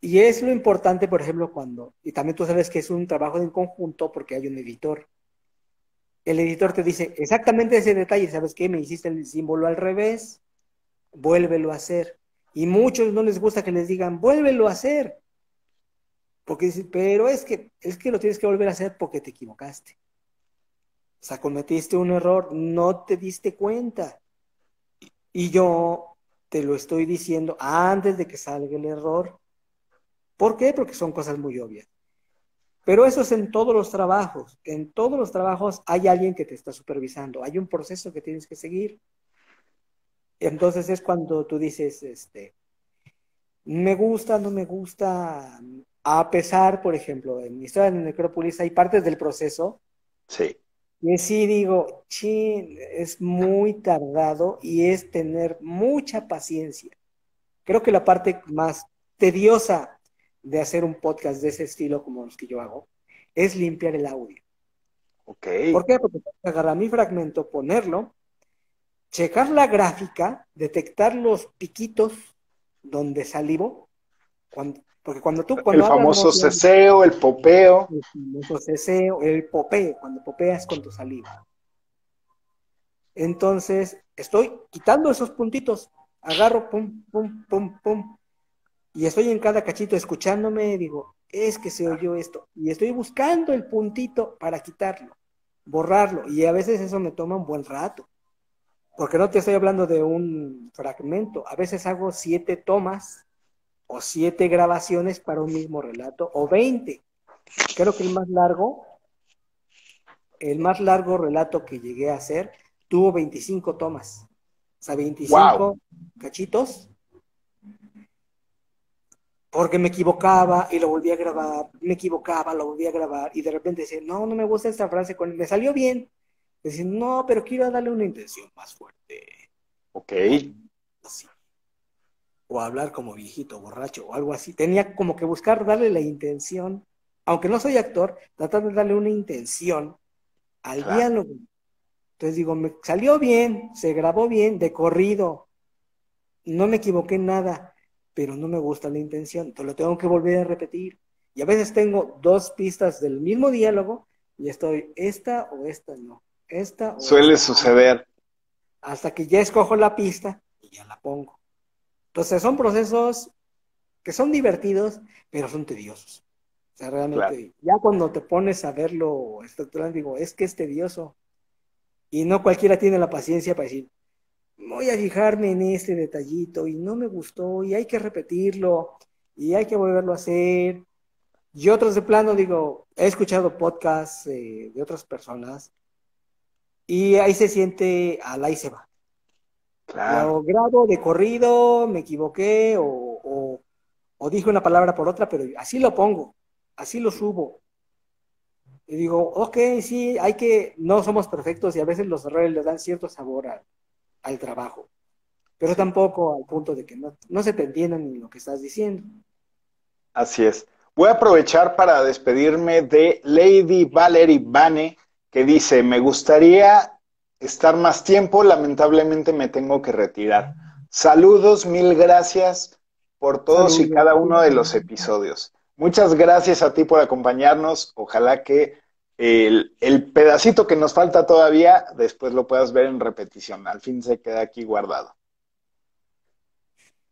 Y es lo importante, por ejemplo, cuando, y también tú sabes que es un trabajo en conjunto porque hay un editor. El editor te dice exactamente ese detalle, ¿sabes qué? Me hiciste el símbolo al revés, vuélvelo a hacer. Y muchos no les gusta que les digan, vuélvelo a hacer. Porque dice, pero es que, es que lo tienes que volver a hacer porque te equivocaste. O sea, cometiste un error, no te diste cuenta. Y yo te lo estoy diciendo antes de que salga el error. ¿Por qué? Porque son cosas muy obvias. Pero eso es en todos los trabajos. En todos los trabajos hay alguien que te está supervisando, hay un proceso que tienes que seguir. Entonces es cuando tú dices, este, me gusta, no me gusta, a pesar, por ejemplo, en mi historia de Necrópolis hay partes del proceso. Sí. Y sí digo, chin, es muy tardado y es tener mucha paciencia. Creo que la parte más tediosa de hacer un podcast de ese estilo como los que yo hago es limpiar el audio. Ok. ¿Por qué? Porque agarrar mi fragmento, ponerlo, checar la gráfica, detectar los piquitos donde salivo, cuando, porque cuando tú... Cuando el famoso ceseo, el popeo. El famoso ceseo, el popeo, cuando popeas con tu saliva. Entonces, estoy quitando esos puntitos, agarro, pum, pum, pum, pum, y estoy en cada cachito escuchándome, digo, es que se oyó esto, y estoy buscando el puntito para quitarlo, borrarlo, y a veces eso me toma un buen rato. Porque no te estoy hablando de un fragmento. A veces hago siete tomas o siete grabaciones para un mismo relato o veinte. Creo que el más largo, el más largo relato que llegué a hacer tuvo 25 tomas. O sea, 25 cachitos. Porque me equivocaba y lo volví a grabar, me equivocaba, lo volví a grabar y de repente decía, no, no me gusta esta frase, con... me salió bien, Decir, no, pero quiero darle una intención más fuerte. Ok. Así. O hablar como viejito, borracho, o algo así. Tenía como que buscar darle la intención, aunque no soy actor, tratar de darle una intención al diálogo. Entonces digo, me salió bien, se grabó bien, de corrido. No me equivoqué en nada, pero no me gusta la intención. Entonces lo tengo que volver a repetir. Y a veces tengo dos pistas del mismo diálogo y estoy, esta o esta no. Esta Suele suceder. Hasta que ya escojo la pista y ya la pongo. Entonces son procesos que son divertidos, pero son tediosos. O sea, realmente, ya cuando te pones a verlo estructural, digo, es que es tedioso. Y no cualquiera tiene la paciencia para decir, voy a fijarme en este detallito y no me gustó y hay que repetirlo y hay que volverlo a hacer. Y otros de plano, digo, he escuchado podcasts eh, de otras personas y ahí se siente, al ahí se va. Claro. grabo de corrido, me equivoqué o, o, dije una palabra por otra, pero así lo pongo, así lo subo. Y digo, ok, sí, hay que, no somos perfectos y a veces los errores le dan cierto sabor al trabajo, pero tampoco al punto de que no, no se te entiendan ni lo que estás diciendo. Así es. Voy a aprovechar para despedirme de Lady Valerie Bane, que dice, me gustaría estar más tiempo, lamentablemente me tengo que retirar. Saludos, mil gracias por todos y cada uno de los episodios. Muchas gracias a ti por acompañarnos. Ojalá que el, el, pedacito que nos falta todavía, después lo puedas ver en repetición. Al fin se queda aquí guardado.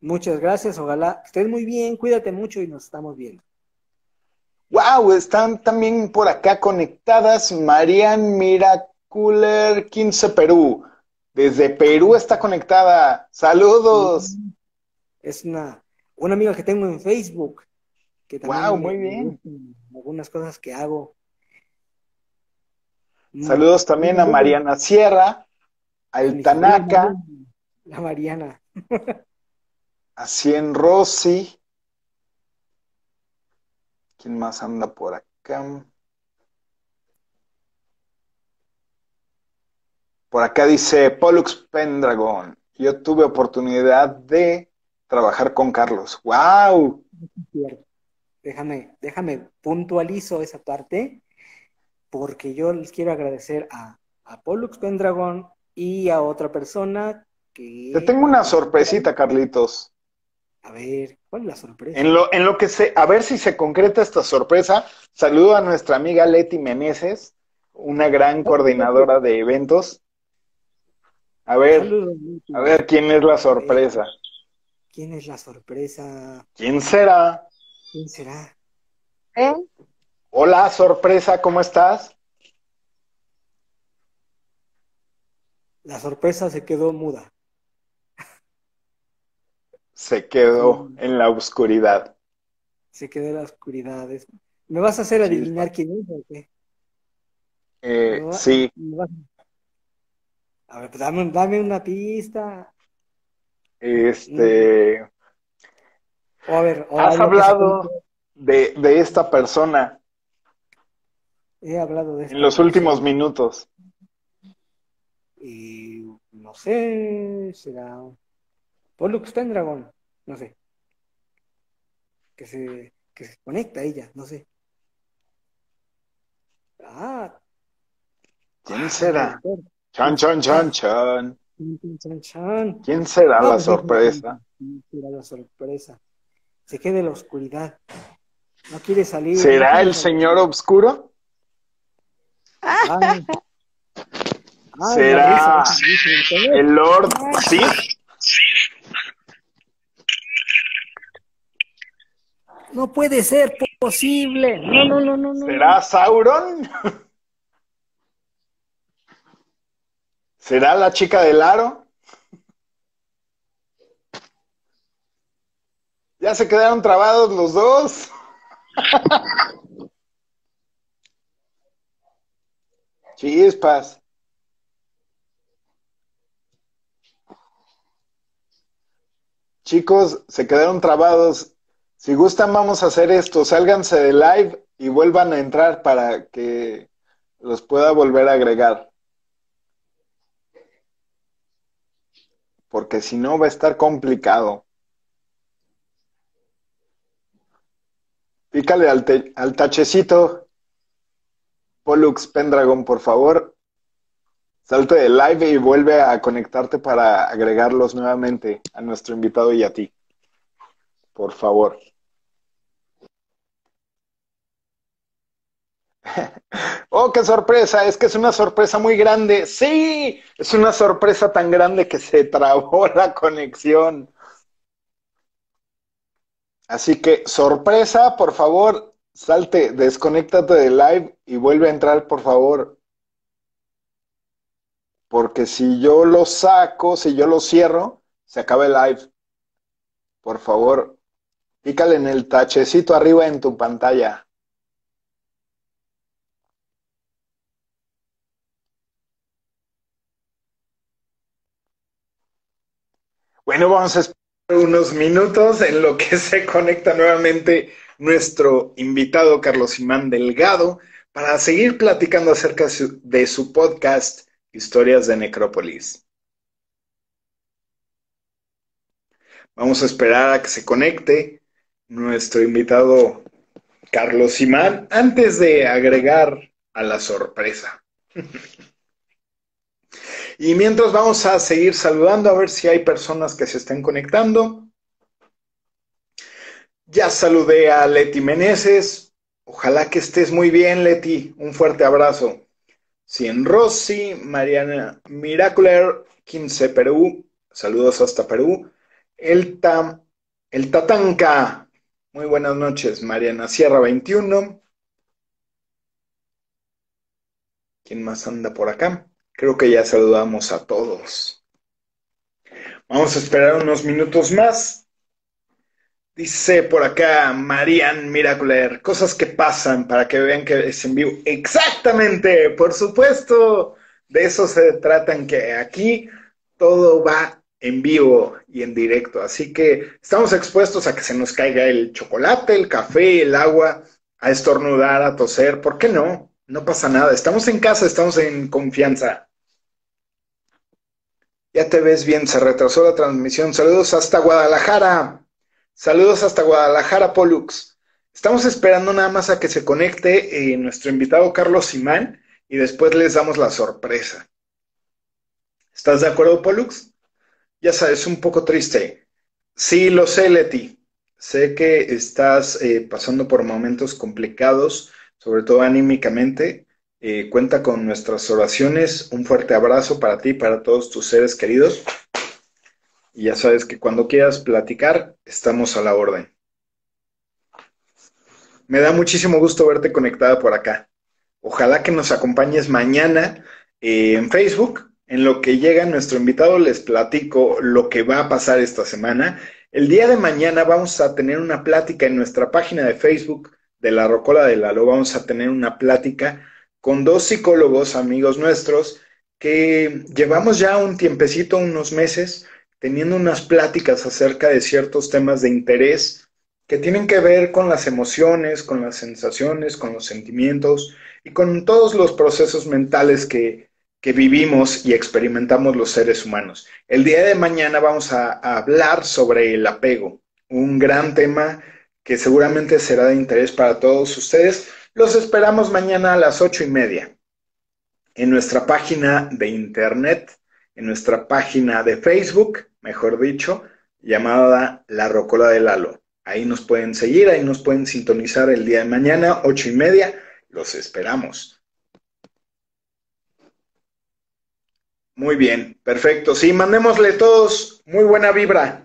Muchas gracias. Ojalá estés muy bien. Cuídate mucho y nos estamos viendo. Wow, están también por acá conectadas Marian Miraculer 15 Perú. Desde Perú está conectada. Saludos. Es una, una amiga que tengo en Facebook. Que wow, muy bien. Algunas cosas que hago. Saludos también a Mariana Sierra, a El Tanaka. La Mariana. a Cien Rossi. ¿Quién más anda por acá? Por acá dice Pollux Pendragon. Yo tuve oportunidad de trabajar con Carlos. ¡Wow! Déjame, déjame puntualizo esa parte porque yo les quiero agradecer a, a Pollux Pendragon y a otra persona que... Te tengo una sorpresita, Carlitos. A ver, ¿cuál es la sorpresa? En lo, en lo que se, a ver si se concreta esta sorpresa, saludo a nuestra amiga Leti Meneses, una gran coordinadora de eventos. A ver, a ver quién es la sorpresa. ¿Quién es la sorpresa? ¿Quién será? ¿Quién será? ¿Eh? Hola, sorpresa, ¿cómo estás? La sorpresa se quedó muda se quedó en la oscuridad. Se quedó en la oscuridad. ¿Me vas a hacer adivinar quién es o qué? Eh, sí. A ver, pues dame, dame una pista. Este. a ver, has hablado de, de, esta persona. He hablado de En los últimos minutos. Y no sé, será Pollux dragón, no sé. Que se, que se conecta a ella, no sé. Ah. ¿Quién será? Chan, chan, chan, chan. ¿Quién será la sorpresa? ¿Quién será la sorpresa? Se queda en la oscuridad. No quiere salir. ¿Será el señor oscuro? ¿Será el Lord Sí. No puede ser posible. No, no, no, no. ¿Será Sauron? ¿Será la chica del aro? Ya se quedaron trabados los dos. Chispas. Chicos, se quedaron trabados. Si gustan, vamos a hacer esto. Sálganse de live y vuelvan a entrar para que los pueda volver a agregar. Porque si no va a estar complicado. Pícale al, al tachecito. Pollux Pendragon, por favor. Salte de live y vuelve a conectarte para agregarlos nuevamente a nuestro invitado y a ti. Por favor. Oh, qué sorpresa, es que es una sorpresa muy grande. Sí, es una sorpresa tan grande que se trabó la conexión. Así que, sorpresa, por favor, salte, desconéctate de live y vuelve a entrar, por favor. Porque si yo lo saco, si yo lo cierro, se acaba el live. Por favor, pícale en el tachecito arriba en tu pantalla. Bueno, vamos a esperar unos minutos en lo que se conecta nuevamente nuestro invitado Carlos Simán Delgado para seguir platicando acerca de su podcast Historias de Necrópolis. Vamos a esperar a que se conecte nuestro invitado Carlos Simán antes de agregar a la sorpresa. Y mientras vamos a seguir saludando a ver si hay personas que se estén conectando. Ya saludé a Leti Meneses. Ojalá que estés muy bien, Leti. Un fuerte abrazo. Cien Rossi, Mariana Miracular, 15 Perú. Saludos hasta Perú. El, el Tatanca. Muy buenas noches, Mariana Sierra 21. ¿Quién más anda por acá? Creo que ya saludamos a todos. Vamos a esperar unos minutos más. Dice por acá Marian Miraculer, cosas que pasan para que vean que es en vivo. Exactamente, por supuesto. De eso se trata, que aquí todo va en vivo y en directo. Así que estamos expuestos a que se nos caiga el chocolate, el café, el agua, a estornudar, a toser. ¿Por qué no? No pasa nada. Estamos en casa, estamos en confianza. Ya te ves bien, se retrasó la transmisión. Saludos hasta Guadalajara. Saludos hasta Guadalajara, Pollux. Estamos esperando nada más a que se conecte eh, nuestro invitado Carlos Simán y después les damos la sorpresa. ¿Estás de acuerdo, Pollux? Ya sabes, un poco triste. Sí, lo sé, Leti. Sé que estás eh, pasando por momentos complicados sobre todo anímicamente. Eh, cuenta con nuestras oraciones. Un fuerte abrazo para ti y para todos tus seres queridos. Y ya sabes que cuando quieras platicar, estamos a la orden. Me da muchísimo gusto verte conectada por acá. Ojalá que nos acompañes mañana eh, en Facebook. En lo que llega nuestro invitado les platico lo que va a pasar esta semana. El día de mañana vamos a tener una plática en nuestra página de Facebook de la Rocola de Lalo vamos a tener una plática con dos psicólogos amigos nuestros que llevamos ya un tiempecito, unos meses, teniendo unas pláticas acerca de ciertos temas de interés que tienen que ver con las emociones, con las sensaciones, con los sentimientos y con todos los procesos mentales que, que vivimos y experimentamos los seres humanos. El día de mañana vamos a hablar sobre el apego, un gran tema que seguramente será de interés para todos ustedes. Los esperamos mañana a las ocho y media en nuestra página de internet, en nuestra página de Facebook, mejor dicho, llamada La Rocola de Lalo. Ahí nos pueden seguir, ahí nos pueden sintonizar el día de mañana, ocho y media. Los esperamos. Muy bien, perfecto. Sí, mandémosle todos muy buena vibra.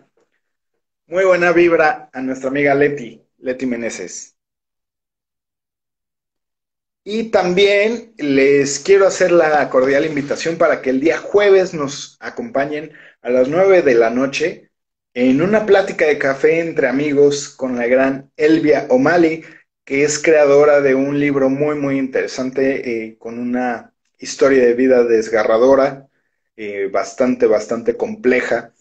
Muy buena vibra a nuestra amiga Leti, Leti Meneses. Y también les quiero hacer la cordial invitación para que el día jueves nos acompañen a las 9 de la noche en una plática de café entre amigos con la gran Elvia O'Malley, que es creadora de un libro muy, muy interesante eh, con una historia de vida desgarradora, eh, bastante, bastante compleja.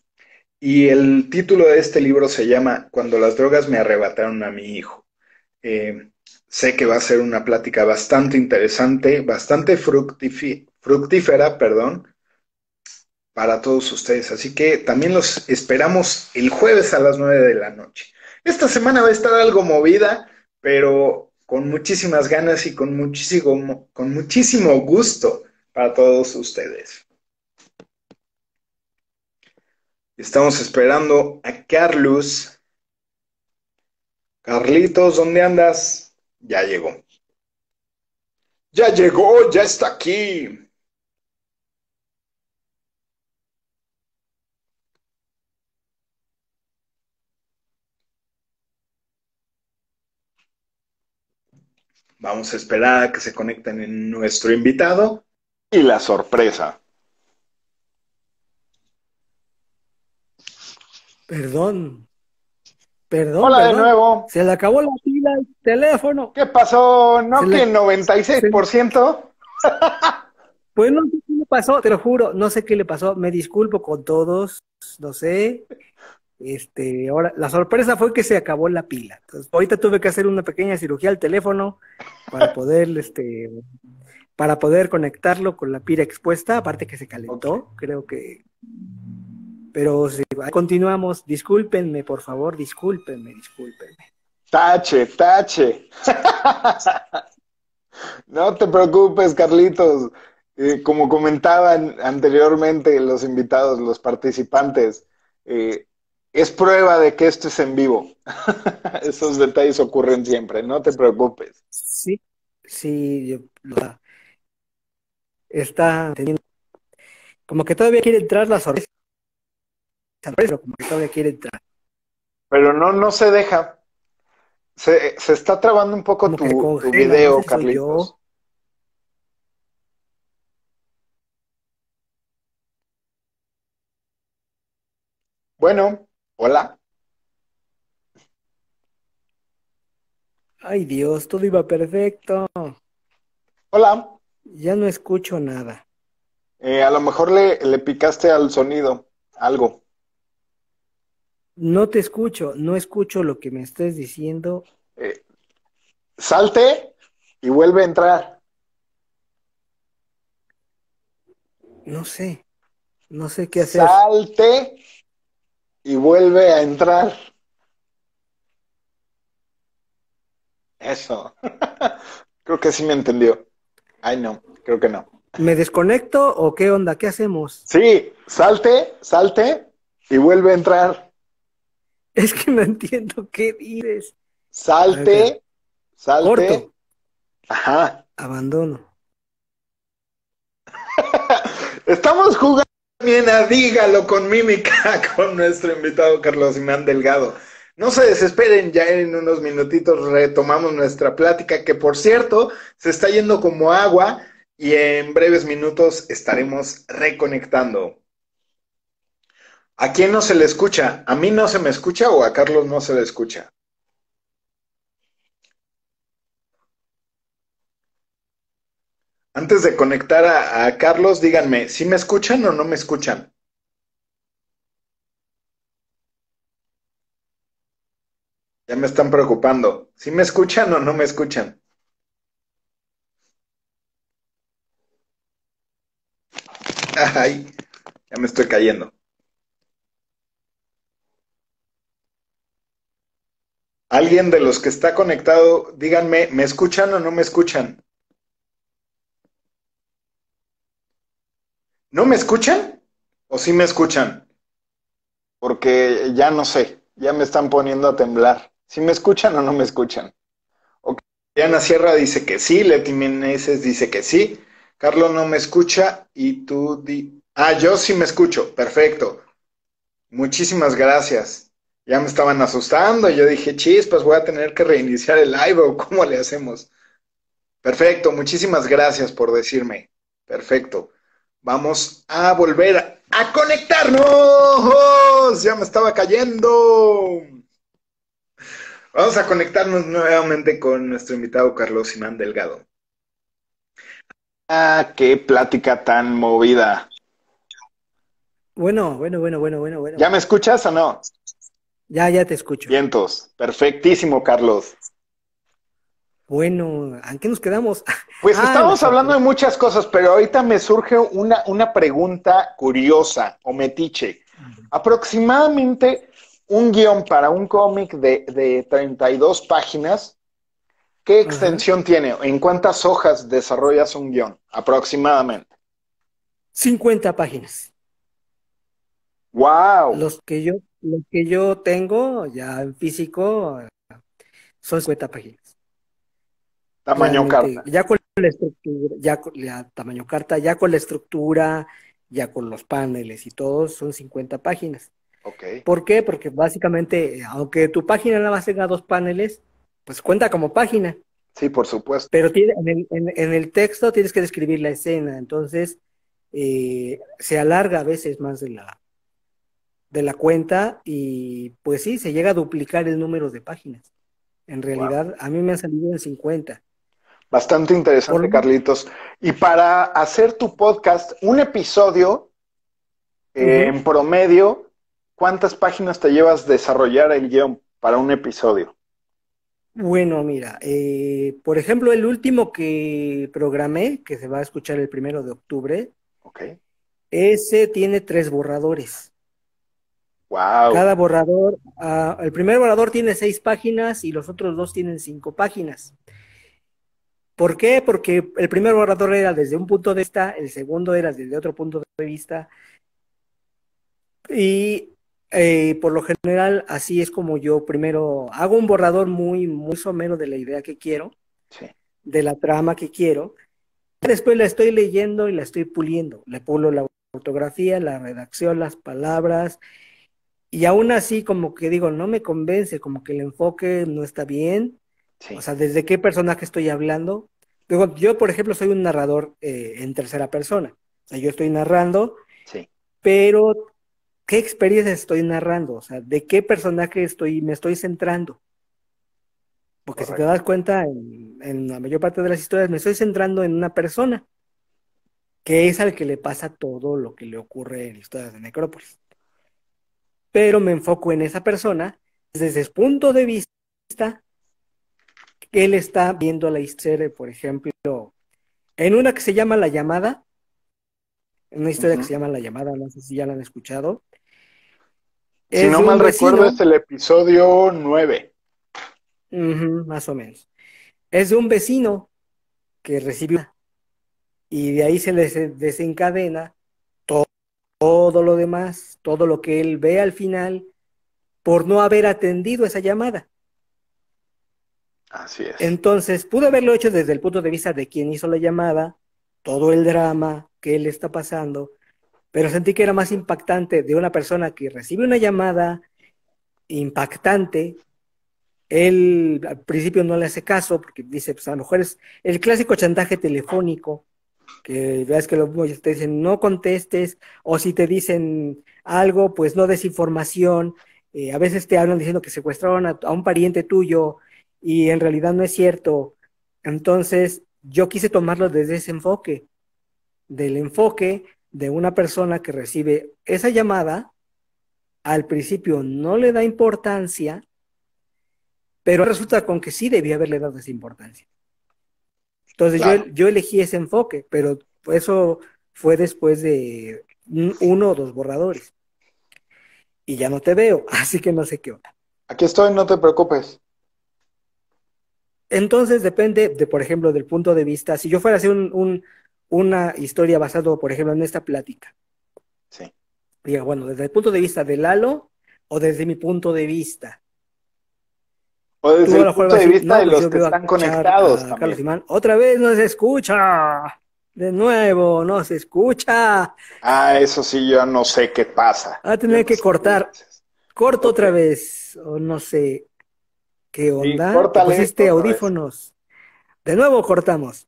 Y el título de este libro se llama Cuando las drogas me arrebataron a mi hijo. Eh, sé que va a ser una plática bastante interesante, bastante fructífera, perdón, para todos ustedes. Así que también los esperamos el jueves a las 9 de la noche. Esta semana va a estar algo movida, pero con muchísimas ganas y con muchísimo, con muchísimo gusto para todos ustedes. Estamos esperando a Carlos. Carlitos, ¿dónde andas? Ya llegó. Ya llegó, ya está aquí. Vamos a esperar a que se conecten en nuestro invitado y la sorpresa. Perdón. Perdón. Hola de nuevo. Se le acabó la pila al teléfono. ¿Qué pasó? ¿No que 96%? Pues no sé qué le pasó, te lo juro, no sé qué le pasó. Me disculpo con todos, no sé. Este, ahora, la sorpresa fue que se acabó la pila. Entonces, ahorita tuve que hacer una pequeña cirugía al teléfono para poder, este, para poder conectarlo con la pila expuesta, aparte que se calentó, creo que pero si continuamos, discúlpenme, por favor, discúlpenme, discúlpenme. Tache, tache. no te preocupes, Carlitos. Eh, como comentaban anteriormente los invitados, los participantes, eh, es prueba de que esto es en vivo. Esos detalles ocurren siempre, no te preocupes. Sí, sí, está teniendo, como que todavía quiere entrar la sorpresa pero como que todavía quiere entrar. Pero no, no se deja. Se, se está trabando un poco tu, tu, video, Carlitos. Bueno, hola. Ay Dios, todo iba perfecto. Hola. Ya no escucho nada. Eh, a lo mejor le, le picaste al sonido, algo. No te escucho, no escucho lo que me estés diciendo. Eh, salte y vuelve a entrar. No sé, no sé qué hacer. Salte y vuelve a entrar. Eso. creo que sí me entendió. Ay, no, creo que no. ¿Me desconecto o qué onda? ¿Qué hacemos? Sí, salte, salte y vuelve a entrar. Es que no entiendo qué dices. Salte, salte. Corto. Ajá. Abandono. Estamos jugando bien a Dígalo con mímica con nuestro invitado Carlos Imán Delgado. No se desesperen, ya en unos minutitos retomamos nuestra plática, que por cierto se está yendo como agua y en breves minutos estaremos reconectando. ¿A quién no se le escucha? ¿A mí no se me escucha o a Carlos no se le escucha? Antes de conectar a, Carlos, díganme, ¿sí me escuchan o no me escuchan? Ya me están preocupando. ¿Sí me escuchan o no me escuchan? Ay, ya me estoy cayendo. Alguien de los que está conectado, díganme, ¿me escuchan o no me escuchan? ¿No me escuchan? ¿O sí me escuchan? Porque ya no sé, ya me están poniendo a temblar. ¿Sí me escuchan o no me escuchan? Okay. Diana Sierra dice que sí, Leti Meneses dice que sí, Carlos no me escucha y tú di... Ah, yo sí me escucho, perfecto. Muchísimas gracias ya me estaban asustando. Y yo dije, chispas, voy a tener que reiniciar el live o cómo le hacemos. Perfecto, muchísimas gracias por decirme. Perfecto. Vamos a volver a conectarnos. Ya me estaba cayendo. Vamos a conectarnos nuevamente con nuestro invitado Carlos Simán Delgado. Ah, qué plática tan movida. Bueno, bueno, bueno, bueno, bueno, bueno. ¿Ya me escuchas o no? Ya, ya te escucho. Vientos. Perfectísimo, Carlos. Bueno, ¿a qué nos quedamos? Pues ah, estamos hablando de muchas cosas, pero ahorita me surge una, una pregunta curiosa o metiche. Aproximadamente un guion para un cómic de, de 32 páginas, ¿qué extensión tiene? ¿En cuántas hojas desarrollas un guion? Aproximadamente. 50 páginas. Wow. Los que yo, los que yo tengo ya en físico son 50 páginas. Tamaño carta. Ya con la estructura, ya, con, la tamaño carta, ya con la estructura, ya con los paneles y todo, son 50 páginas. Okay. ¿Por qué? Porque básicamente, aunque tu página nada más tenga dos paneles, pues cuenta como página. Sí, por supuesto. Pero tiene, en, el, texto tienes que describir la escena, entonces eh, se alarga a veces más de la, de la cuenta y pues sí, se llega a duplicar el número de páginas. En realidad, a mí me han salido en 50. Bastante interesante, Carlitos. Y para hacer tu podcast, un episodio eh, en promedio, ¿cuántas páginas te llevas desarrollar el guion para un episodio? Bueno, mira, eh, por ejemplo, el último que programé, que se va a escuchar el primero de octubre, okay. ese tiene tres borradores. Wow. Cada borrador, uh, el primer borrador tiene seis páginas y los otros dos tienen cinco páginas. ¿Por qué? Porque el primer borrador era desde un punto de vista, el segundo era desde otro punto de vista. Y eh, por lo general, así es como yo primero hago un borrador muy, muy o menos de la idea que quiero, sí. de la trama que quiero. Después la estoy leyendo y la estoy puliendo. Le pulo la fotografía, la redacción, las palabras, y aún así, como que digo, no me convence, como que el enfoque no está bien. O sea, ¿desde qué personaje estoy hablando? Digo, yo, por ejemplo, soy un narrador eh, en tercera persona. O sea, yo estoy narrando, sí. pero ¿qué experiencia estoy narrando? O sea, ¿de qué personaje estoy, me estoy centrando? Porque si te das cuenta, en, en, la mayor parte de las historias me estoy centrando en una persona, que es al que le pasa todo lo que le ocurre en historias de Necrópolis pero me enfoco en esa persona desde ese punto de vista que él está viendo la historia, por ejemplo, en una que se llama La Llamada, en una historia que se llama La Llamada, no sé si ya la han escuchado. Si no mal recuerdo, es el episodio 9. más o menos. Es de un vecino que recibió y de ahí se les desencadena todo lo demás, todo lo que él ve al final, por no haber atendido esa llamada. Así es. Entonces, pudo haberlo hecho desde el punto de vista de quien hizo la llamada, todo el drama que él está pasando, pero sentí que era más impactante de una persona que recibe una llamada impactante. Él al principio no le hace caso porque dice, pues a lo mejor es el clásico chantaje telefónico que veas que te dicen no contestes, o si te dicen algo, pues no des información. Eh, a veces te hablan diciendo que secuestraron a, un pariente tuyo y en realidad no es cierto. Entonces, yo quise tomarlo desde ese enfoque, del enfoque de una persona que recibe esa llamada, al principio no le da importancia, pero resulta con que sí debía haberle dado esa importancia. Entonces yo, yo elegí ese enfoque, pero eso fue después de uno o dos borradores. Y ya no te veo, así que no sé qué onda. Aquí estoy, no te preocupes. Entonces depende de, por ejemplo, del punto de vista. Si yo fuera a hacer un, una historia basada, por ejemplo, en esta plática. Sí. Diga, bueno, desde el punto de vista de Lalo o desde mi punto de vista. O desde el punto de vista de pues los que están conectados. Otra vez no se escucha. De nuevo, no se escucha. Ah, eso sí, yo no sé qué pasa. Va a tener que cortar. Corto otra vez. O no sé qué onda. Sí, pusiste audífonos. De nuevo cortamos.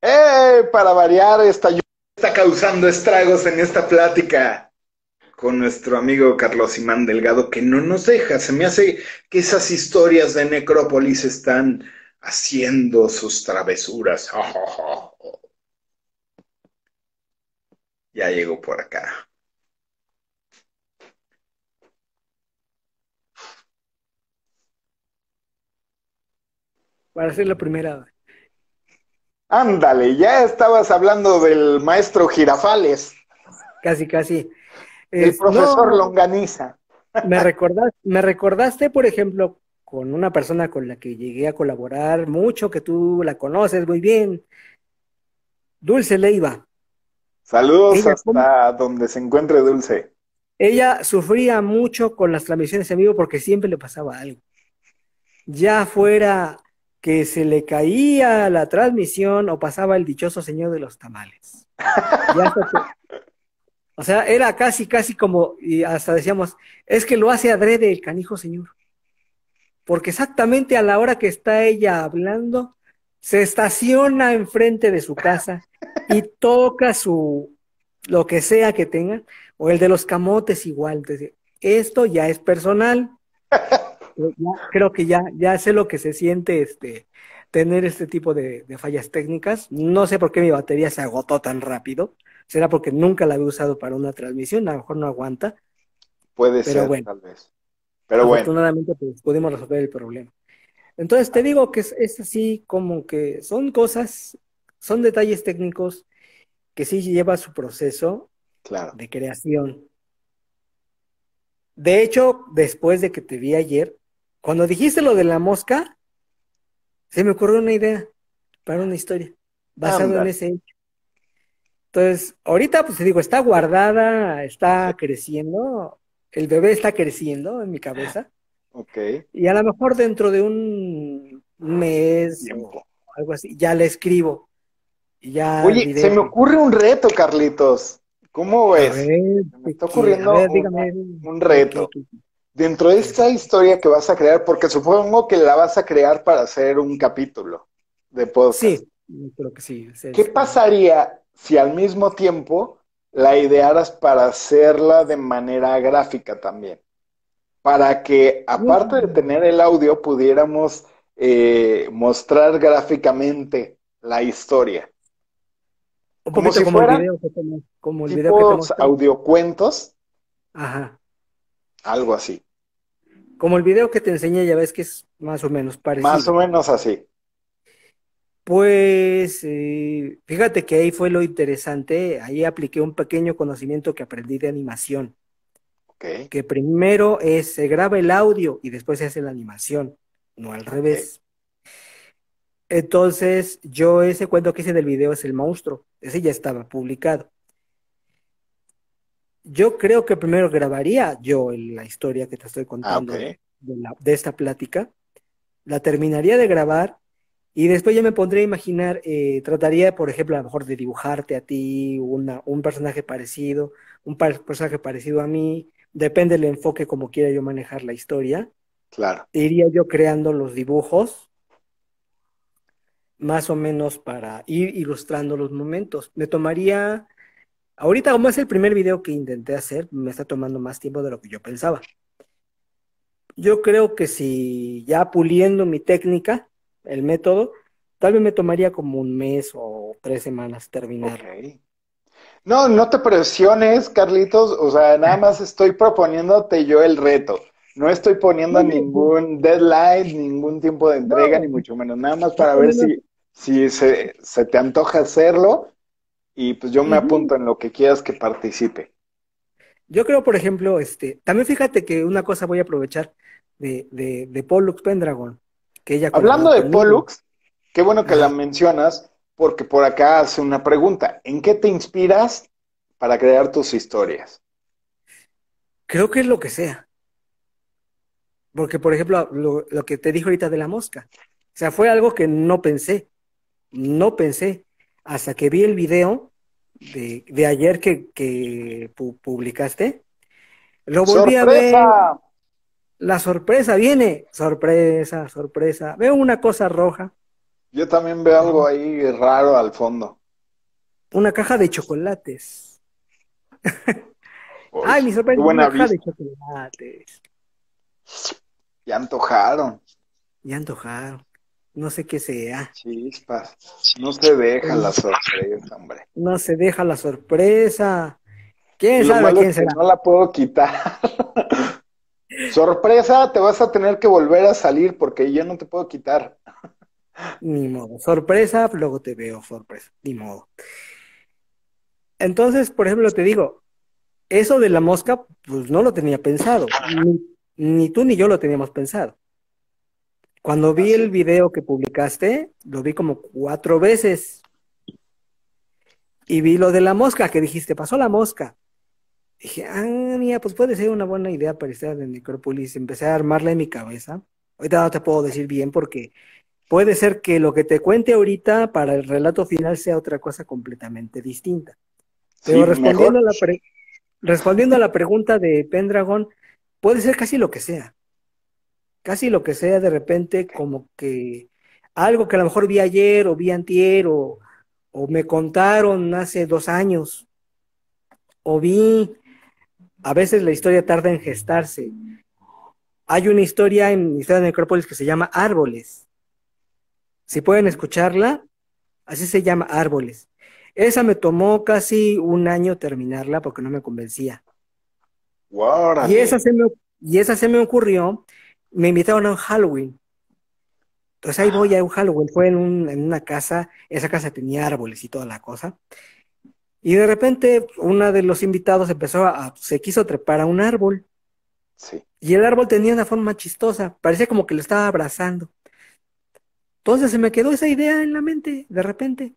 ¡Eh! Para variar, esta lluvia está causando estragos en esta plática con nuestro amigo Carlos Imán Delgado, que no nos deja. Se me hace que esas historias de Necrópolis están haciendo sus travesuras. Ya llegó por acá. Para hacer la primera. Ándale, ya estabas hablando del maestro Girafales. Casi, casi. El profesor Longaniza. Me recordaste, me recordaste, por ejemplo, con una persona con la que llegué a colaborar mucho, que tú la conoces muy bien, Dulce Leiva. Saludos hasta donde se encuentre Dulce. Ella sufría mucho con las transmisiones en vivo porque siempre le pasaba algo. Ya fuera que se le caía la transmisión o pasaba el dichoso señor de los tamales. O sea, era casi, casi como, y hasta decíamos, es que lo hace adrede el canijo señor. Porque exactamente a la hora que está ella hablando, se estaciona enfrente de su casa y toca su, lo que sea que tenga, o el de los camotes igual. Entonces, esto ya es personal creo que ya, ya sé lo que se siente este, tener este tipo de, fallas técnicas. No sé por qué mi batería se agotó tan rápido. Será porque nunca la había usado para una transmisión, a lo mejor no aguanta. Puede ser, tal vez. Pero afortunadamente pues, pudimos resolver el problema. Entonces te digo que es, es, así como que son cosas, son detalles técnicos que sí lleva su proceso de creación. De hecho, después de que te vi ayer, cuando dijiste lo de la mosca, se me ocurrió una idea para una historia basada en ese hecho. Entonces, ahorita, pues te digo, está guardada, está creciendo, el bebé está creciendo en mi cabeza. Ok. Y a lo mejor dentro de un mes o algo así, ya le escribo. Y ya Oye, se me ocurre un reto, Carlitos. ¿Cómo ves? me está ocurriendo un, reto dentro de esta historia que vas a crear, porque supongo que la vas a crear para hacer un capítulo de podcast. Sí, creo que sí. ¿Qué pasaría si al mismo tiempo la idearas para hacerla de manera gráfica también? Para que, aparte de tener el audio, pudiéramos eh, mostrar gráficamente la historia. como si como el video que como el video que audiocuentos. Ajá. Algo así. Como el video que te enseñé, ya ves que es más o menos parecido. Más o menos así. Pues eh, fíjate que ahí fue lo interesante, ahí apliqué un pequeño conocimiento que aprendí de animación. Okay. Que primero es, se graba el audio y después se hace la animación, no al revés. Entonces, yo ese cuento que hice del video es el monstruo, ese ya estaba publicado yo creo que primero grabaría yo la historia que te estoy contando ah, de, esta plática, la terminaría de grabar y después ya me pondría a imaginar, eh, trataría, por ejemplo, a lo mejor de dibujarte a ti una, un personaje parecido, un personaje parecido a mí, depende del enfoque como quiera yo manejar la historia. Claro. Iría yo creando los dibujos, más o menos para ir ilustrando los momentos. Me tomaría Ahorita, como es el primer video que intenté hacer, me está tomando más tiempo de lo que yo pensaba. Yo creo que si ya puliendo mi técnica, el método, tal vez me tomaría como un mes o tres semanas terminar. No, no te presiones, Carlitos. O sea, nada más estoy proponiéndote yo el reto. No estoy poniendo ningún deadline, ningún tiempo de entrega, ni mucho menos. Nada más para ver si, si se, se te antoja hacerlo y pues yo me apunto en lo que quieras que participe. Yo creo, por ejemplo, este, también fíjate que una cosa voy a aprovechar de, de, de Pollux Pendragon, que ella Hablando de Pollux, qué bueno que la mencionas, porque por acá hace una pregunta. ¿En qué te inspiras para crear tus historias? Creo que es lo que sea. Porque, por ejemplo, lo, lo que te dijo ahorita de la mosca. O sea, fue algo que no pensé. No pensé hasta que vi el video de, ayer que, publicaste. Lo volví a ver. la sorpresa viene, sorpresa, sorpresa. Veo una cosa roja. Yo también veo algo ahí raro al fondo. Una caja de chocolates. Ay, mi sorpresa, una caja de chocolates. Ya antojaron. Ya antojaron. No sé qué sea. Chispas. No se deja la sorpresa, hombre. No se deja la sorpresa. ¿Quién sabe quién será? no la puedo quitar. sorpresa, te vas a tener que volver a salir porque yo no te puedo quitar. Ni modo. Sorpresa, luego te veo sorpresa. Ni modo. Entonces, por ejemplo, te digo, eso de la mosca, pues no lo tenía pensado. Ni, tú ni yo lo teníamos pensado. Cuando vi el video que publicaste, lo vi como cuatro veces. Y vi lo de la mosca, que dijiste, pasó la mosca. Dije, ah, mía, pues puede ser una buena idea para estar en Necrópolis. Empecé a armarla en mi cabeza. Ahorita no te puedo decir bien porque puede ser que lo que te cuente ahorita para el relato final sea otra cosa completamente distinta. Pero respondiendo, a la respondiendo a la pregunta de Pendragon, puede ser casi lo que sea. Casi lo que sea de repente como que algo que a lo mejor vi ayer o vi antier o, o me contaron hace dos años o vi, a veces la historia tarda en gestarse. Hay una historia en Historia de Necrópolis que se llama Árboles. Si pueden escucharla, así se llama Árboles. Esa me tomó casi un año terminarla porque no me convencía. y, esa se me, y esa se me ocurrió, me invitaron a un Halloween. Entonces ahí voy a un Halloween, fue en, una casa, esa casa tenía árboles y toda la cosa. Y de repente uno de los invitados empezó a, se quiso trepar a un árbol. Sí. Y el árbol tenía una forma chistosa, parecía como que lo estaba abrazando. Entonces se me quedó esa idea en la mente, de repente.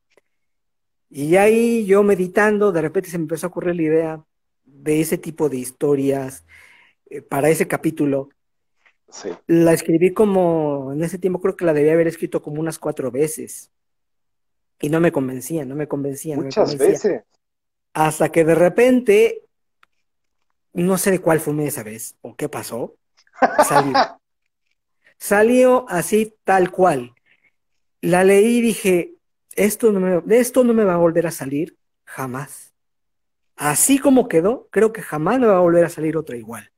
Y ahí yo meditando, de repente se me empezó a ocurrir la idea de ese tipo de historias eh, para ese capítulo. Sí. La escribí como, en ese tiempo creo que la debía haber escrito como unas cuatro veces. Y no me convencía, no me convencía. Muchas veces. Hasta que de repente, no sé de cuál fue esa vez o qué pasó, salió. salió así tal cual. La leí y dije, esto no me, de esto no me va a volver a salir jamás. Así como quedó, creo que jamás me va a volver a salir otra igual.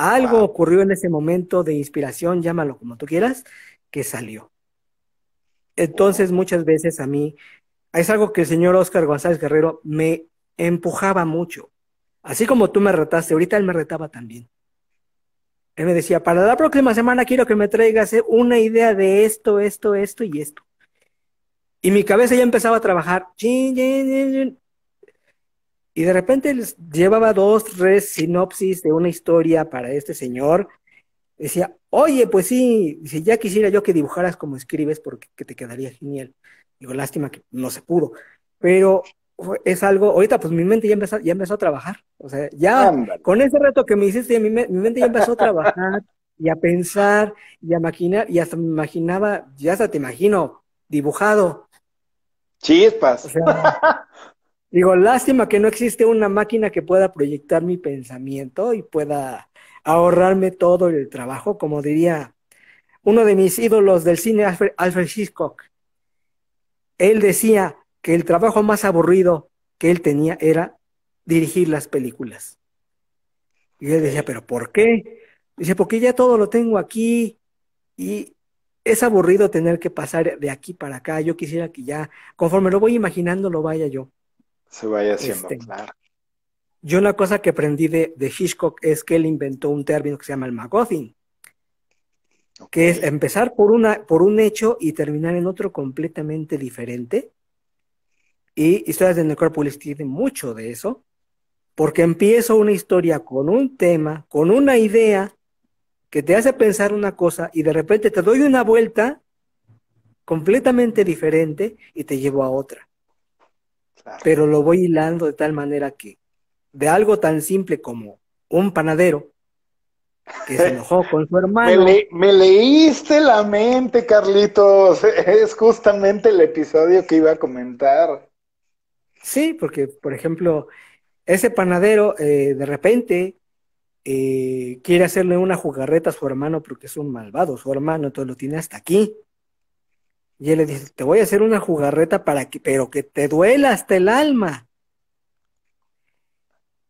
Algo ocurrió en ese momento de inspiración, llámalo como tú quieras, que salió. Entonces, muchas veces a mí, es algo que el señor Oscar González Guerrero me empujaba mucho. Así como tú me retaste, ahorita él me retaba también. Él me decía, para la próxima semana quiero que me traigas una idea de esto, esto, esto y esto. Y mi cabeza ya empezaba a trabajar. Y de repente llevaba dos, tres sinopsis de una historia para este señor. Decía, oye, pues sí, dice, ya quisiera yo que dibujaras como escribes porque te quedaría genial. Digo, lástima que no se pudo. Pero es algo, ahorita pues mi mente ya empezó, ya empezó a trabajar. O sea, ya con ese reto que me hiciste, mi, mi mente ya empezó a trabajar y a pensar y a maquinar y hasta me imaginaba, ya hasta te imagino dibujado Chispas. Digo, lástima que no existe una máquina que pueda proyectar mi pensamiento y pueda ahorrarme todo el trabajo, como diría uno de mis ídolos del cine, Alfred, Hitchcock. Él decía que el trabajo más aburrido que él tenía era dirigir las películas. Y él decía, ¿pero por qué? Dice, porque ya todo lo tengo aquí y es aburrido tener que pasar de aquí para acá. Yo quisiera que ya, conforme lo voy imaginando, lo vaya yo. Se vaya haciendo, este, claro. Yo una cosa que aprendí de, Hitchcock es que él inventó un término que se llama el MacGuffin, que es empezar por, una, por un hecho y terminar en otro completamente diferente. Y Historias de Necrópolis tiene mucho de eso, porque empiezo una historia con un tema, con una idea, que te hace pensar una cosa y de repente te doy una vuelta completamente diferente y te llevo a otra. Pero lo voy hilando de tal manera que de algo tan simple como un panadero que se enojó con su hermano. Me, leíste la mente, Carlitos. Es justamente el episodio que iba a comentar. Sí, porque, por ejemplo, ese panadero eh, de repente eh, quiere hacerle una jugarreta a su hermano porque es un malvado, su hermano, entonces lo tiene hasta aquí. Y él le dice, te voy a hacer una jugarreta para que, pero que te duela hasta el alma.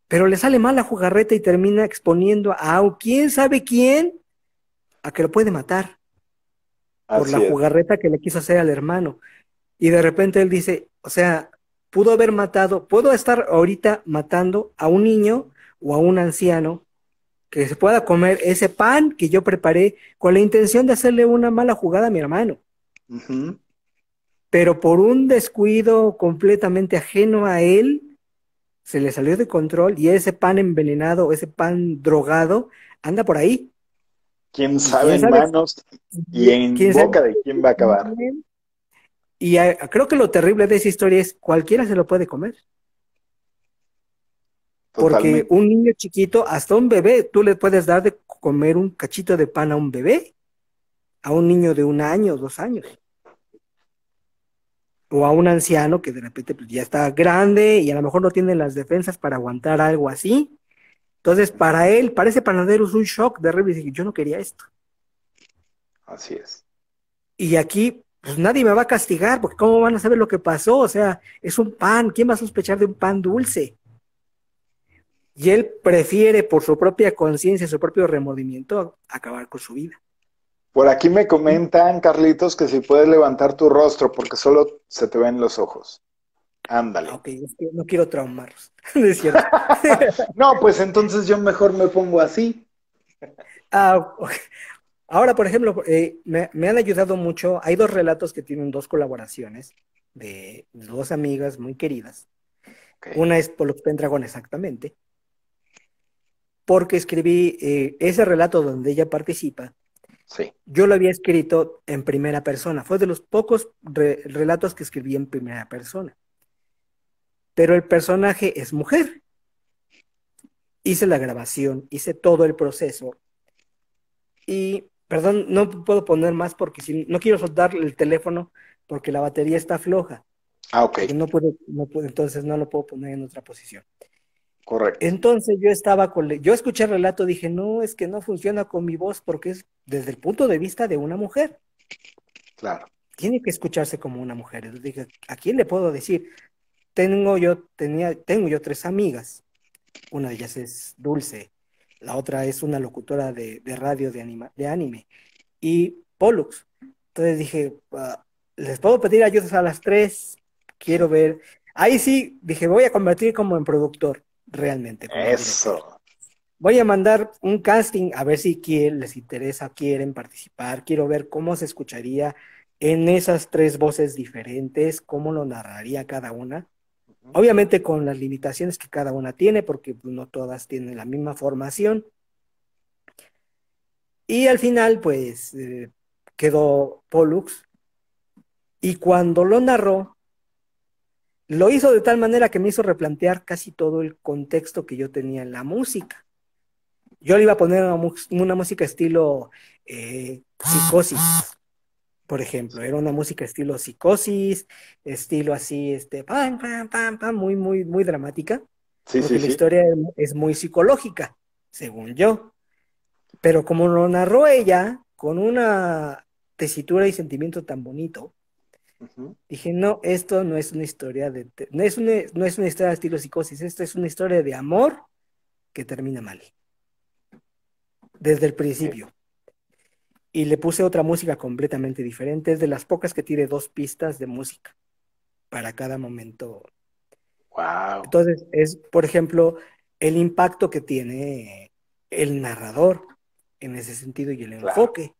Pero le sale mal la jugarreta y termina exponiendo a quién sabe quién a que lo puede matar por la jugarreta que le quiso hacer al hermano. Y de repente él dice, o sea, pudo haber matado, puedo estar ahorita matando a un niño o a un anciano que se pueda comer ese pan que yo preparé con la intención de hacerle una mala jugada a mi hermano. Pero por un descuido completamente ajeno a él, se le salió de control y ese pan envenenado, ese pan drogado, anda por ahí. ¿Quién sabe en manos y en boca de quién va a acabar? Y creo que lo terrible de esa historia es cualquiera se lo puede comer. Porque un niño chiquito, hasta un bebé, tú le puedes dar de comer un cachito de pan a un bebé, a un niño de un año, dos años. O a un anciano que de repente pues, ya está grande y a lo mejor no tiene las defensas para aguantar algo así. Entonces, para él, para ese panadero es un shock de repente yo no quería esto. Así es. Y aquí, pues nadie me va a castigar, porque ¿cómo van a saber lo que pasó? O sea, es un pan, ¿quién va a sospechar de un pan dulce? Y él prefiere, por su propia conciencia, su propio remordimiento, acabar con su vida. Por aquí me comentan, Carlitos, que si puedes levantar tu rostro, porque solo se te ven los ojos. Ándale. Ok, no quiero traumarlos. es no, pues entonces yo mejor me pongo así. Ah, ahora, por ejemplo, eh, me, han ayudado mucho. Hay dos relatos que tienen dos colaboraciones de dos amigas muy queridas. Una es Pollux Pendragon, exactamente. Porque escribí eh, ese relato donde ella participa. Sí. Yo lo había escrito en primera persona. Fue de los pocos relatos que escribí en primera persona pero el personaje es mujer. Hice la grabación, hice todo el proceso y, perdón, no puedo poner más porque si, no quiero soltar el teléfono porque la batería está floja. Ah, ok. No puedo, no puedo, entonces no lo puedo poner en otra posición. Correcto. Entonces yo estaba con, yo escuché el relato, dije, no, es que no funciona con mi voz porque es desde el punto de vista de una mujer. Claro. Tiene que escucharse como una mujer. Entonces dije, ¿a quién le puedo decir? tengo yo, tenía, tengo yo tres amigas. Una de ellas es Dulce, la otra es una locutora de, radio de, anima, de anime y Pollux. Entonces dije, ah, les puedo pedir ayudas a las tres, quiero ver. Ahí sí, dije, voy a convertir como en productor, realmente. Eso. Voy a mandar un casting a ver si quieren, les interesa, quieren participar. Quiero ver cómo se escucharía en esas tres voces diferentes, cómo lo narraría cada una. Obviamente con las limitaciones que cada una tiene, porque pues, no todas tienen la misma formación. Y al final, pues, eh, quedó Pollux. Y cuando lo narró, lo hizo de tal manera que me hizo replantear casi todo el contexto que yo tenía en la música. Yo le iba a poner una, música estilo eh, psicosis por ejemplo. Era una música estilo psicosis, estilo así, este, pam, pam, pam, pam, muy, muy, muy dramática. Sí, porque la historia es muy psicológica, según yo. Pero como lo narró ella, con una tesitura y sentimiento tan bonito, dije, no, esto no es una historia de, no es una, no es una historia de estilo psicosis, esto es una historia de amor que termina mal. Desde el principio y le puse otra música completamente diferente. Es de las pocas que tiene dos pistas de música para cada momento. Wow. Entonces, es, por ejemplo, el impacto que tiene el narrador en ese sentido y el enfoque.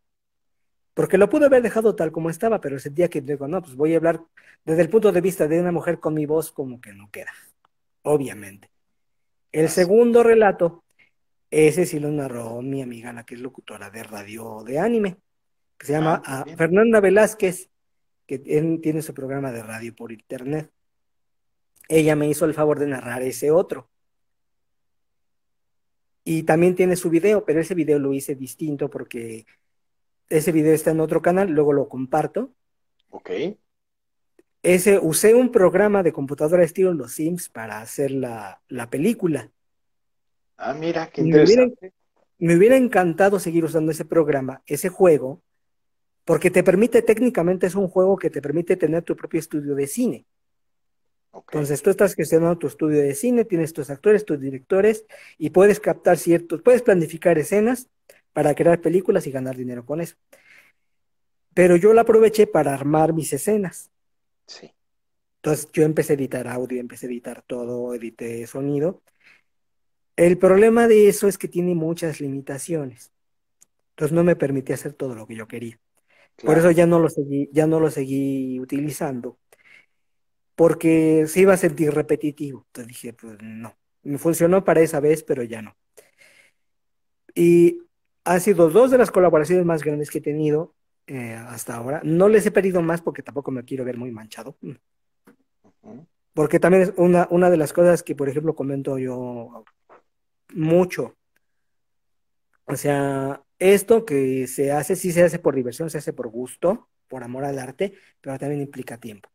Porque lo pude haber dejado tal como estaba, pero sentía que digo, no, pues voy a hablar desde el punto de vista de una mujer con mi voz, como que no queda, obviamente. El segundo relato ese sí lo narró mi amiga, la que es locutora de radio de anime, que se llama ah, Fernanda Velázquez, que tiene su programa de radio por internet. Ella me hizo el favor de narrar ese otro. Y también tiene su video, pero ese video lo hice distinto porque ese video está en otro canal, luego lo comparto. Ok. Ese, usé un programa de computadora estilo Los Sims para hacer la, la película. Ah, mira, qué interesante. Me hubiera, encantado seguir usando ese programa, ese juego, porque te permite, técnicamente es un juego que te permite tener tu propio estudio de cine. Entonces tú estás gestionando tu estudio de cine, tienes tus actores, tus directores y puedes captar ciertos, puedes planificar escenas para crear películas y ganar dinero con eso. Pero yo la aproveché para armar mis escenas. Sí. Entonces yo empecé a editar audio, empecé a editar todo, edité sonido. El problema de eso es que tiene muchas limitaciones. Entonces no me permitía hacer todo lo que yo quería. Por eso ya no lo seguí, ya no lo seguí utilizando. Porque se iba a sentir repetitivo. Entonces dije, pues no. Me funcionó para esa vez, pero ya no. Y han sido dos de las colaboraciones más grandes que he tenido eh, hasta ahora. No les he pedido más porque tampoco me quiero ver muy manchado. Porque también es una, una de las cosas que, por ejemplo, comento yo mucho. O sea, esto que se hace, sí se hace por diversión, se hace por gusto, por amor al arte, pero también implica tiempo.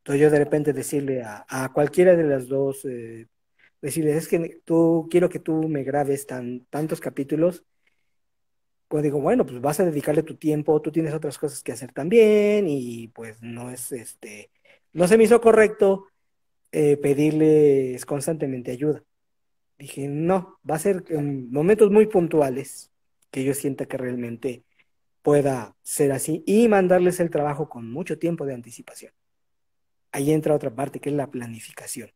Entonces yo de repente decirle a, cualquiera de las dos, eh, decirle, es que tú, quiero que tú me grabes tan, tantos capítulos, pues digo, bueno, pues vas a dedicarle tu tiempo, tú tienes otras cosas que hacer también y pues no es, este, no se me hizo correcto eh, pedirles constantemente ayuda. Dije, no, va a ser en momentos muy puntuales que yo sienta que realmente pueda ser así y mandarles el trabajo con mucho tiempo de anticipación. Ahí entra otra parte que es la planificación.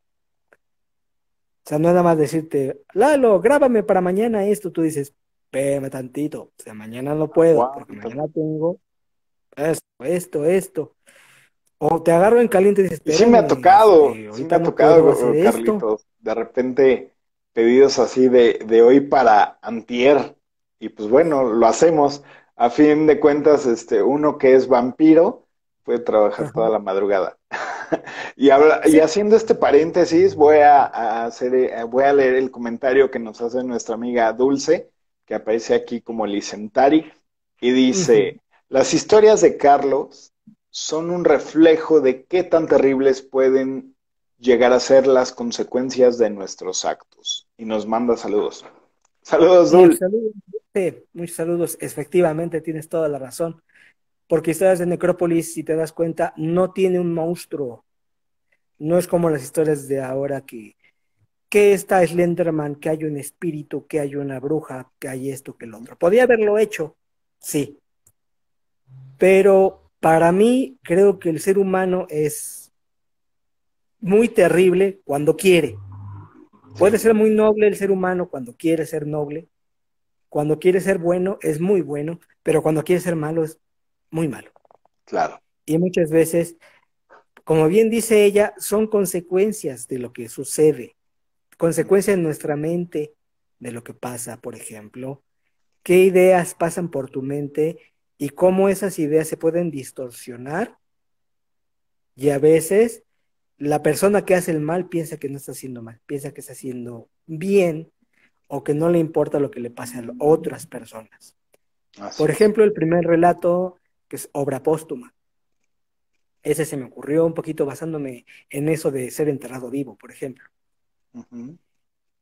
O sea, no nada más decirte, Lalo, grábame para mañana esto. Tú dices, espérame tantito, o sea, mañana no puedo, porque mañana tengo esto, esto, esto. O te agarro en caliente y dices, sí me ha tocado, este, sí me ha tocado, Carlitos. De repente, pedidos así de, de hoy para antier. Y pues bueno, lo hacemos. A fin de cuentas, este, uno que es vampiro puede trabajar toda la madrugada. y, y haciendo este paréntesis, voy a, hacer, eh, voy a leer el comentario que nos hace nuestra amiga Dulce, que aparece aquí como Licentari, y dice, las historias de Carlos son un reflejo de qué tan terribles pueden llegar a ser las consecuencias de nuestros actos. Y nos manda saludos. Saludos, Dul. Saludos, muchos saludos. Efectivamente, tienes toda la razón. Porque historias de Necrópolis, si te das cuenta, no tiene un monstruo. No es como las historias de ahora que, que está Slenderman, que hay un espíritu, que hay una bruja, que hay esto, que el otro. Podía haberlo hecho, sí. Pero para mí, creo que el ser humano es muy terrible cuando quiere. Puede ser muy noble el ser humano cuando quiere ser noble. Cuando quiere ser bueno es muy bueno, pero cuando quiere ser malo es muy malo. Claro. Y muchas veces, como bien dice ella, son consecuencias de lo que sucede, consecuencias en nuestra mente de lo que pasa, por ejemplo. ¿Qué ideas pasan por tu mente y cómo esas ideas se pueden distorsionar. Y a veces la persona que hace el mal piensa que no está haciendo mal, piensa que está haciendo bien o que no le importa lo que le pase a otras personas. Por ejemplo, el primer relato, que es obra póstuma. Ese se me ocurrió un poquito basándome en eso de ser enterrado vivo, por ejemplo.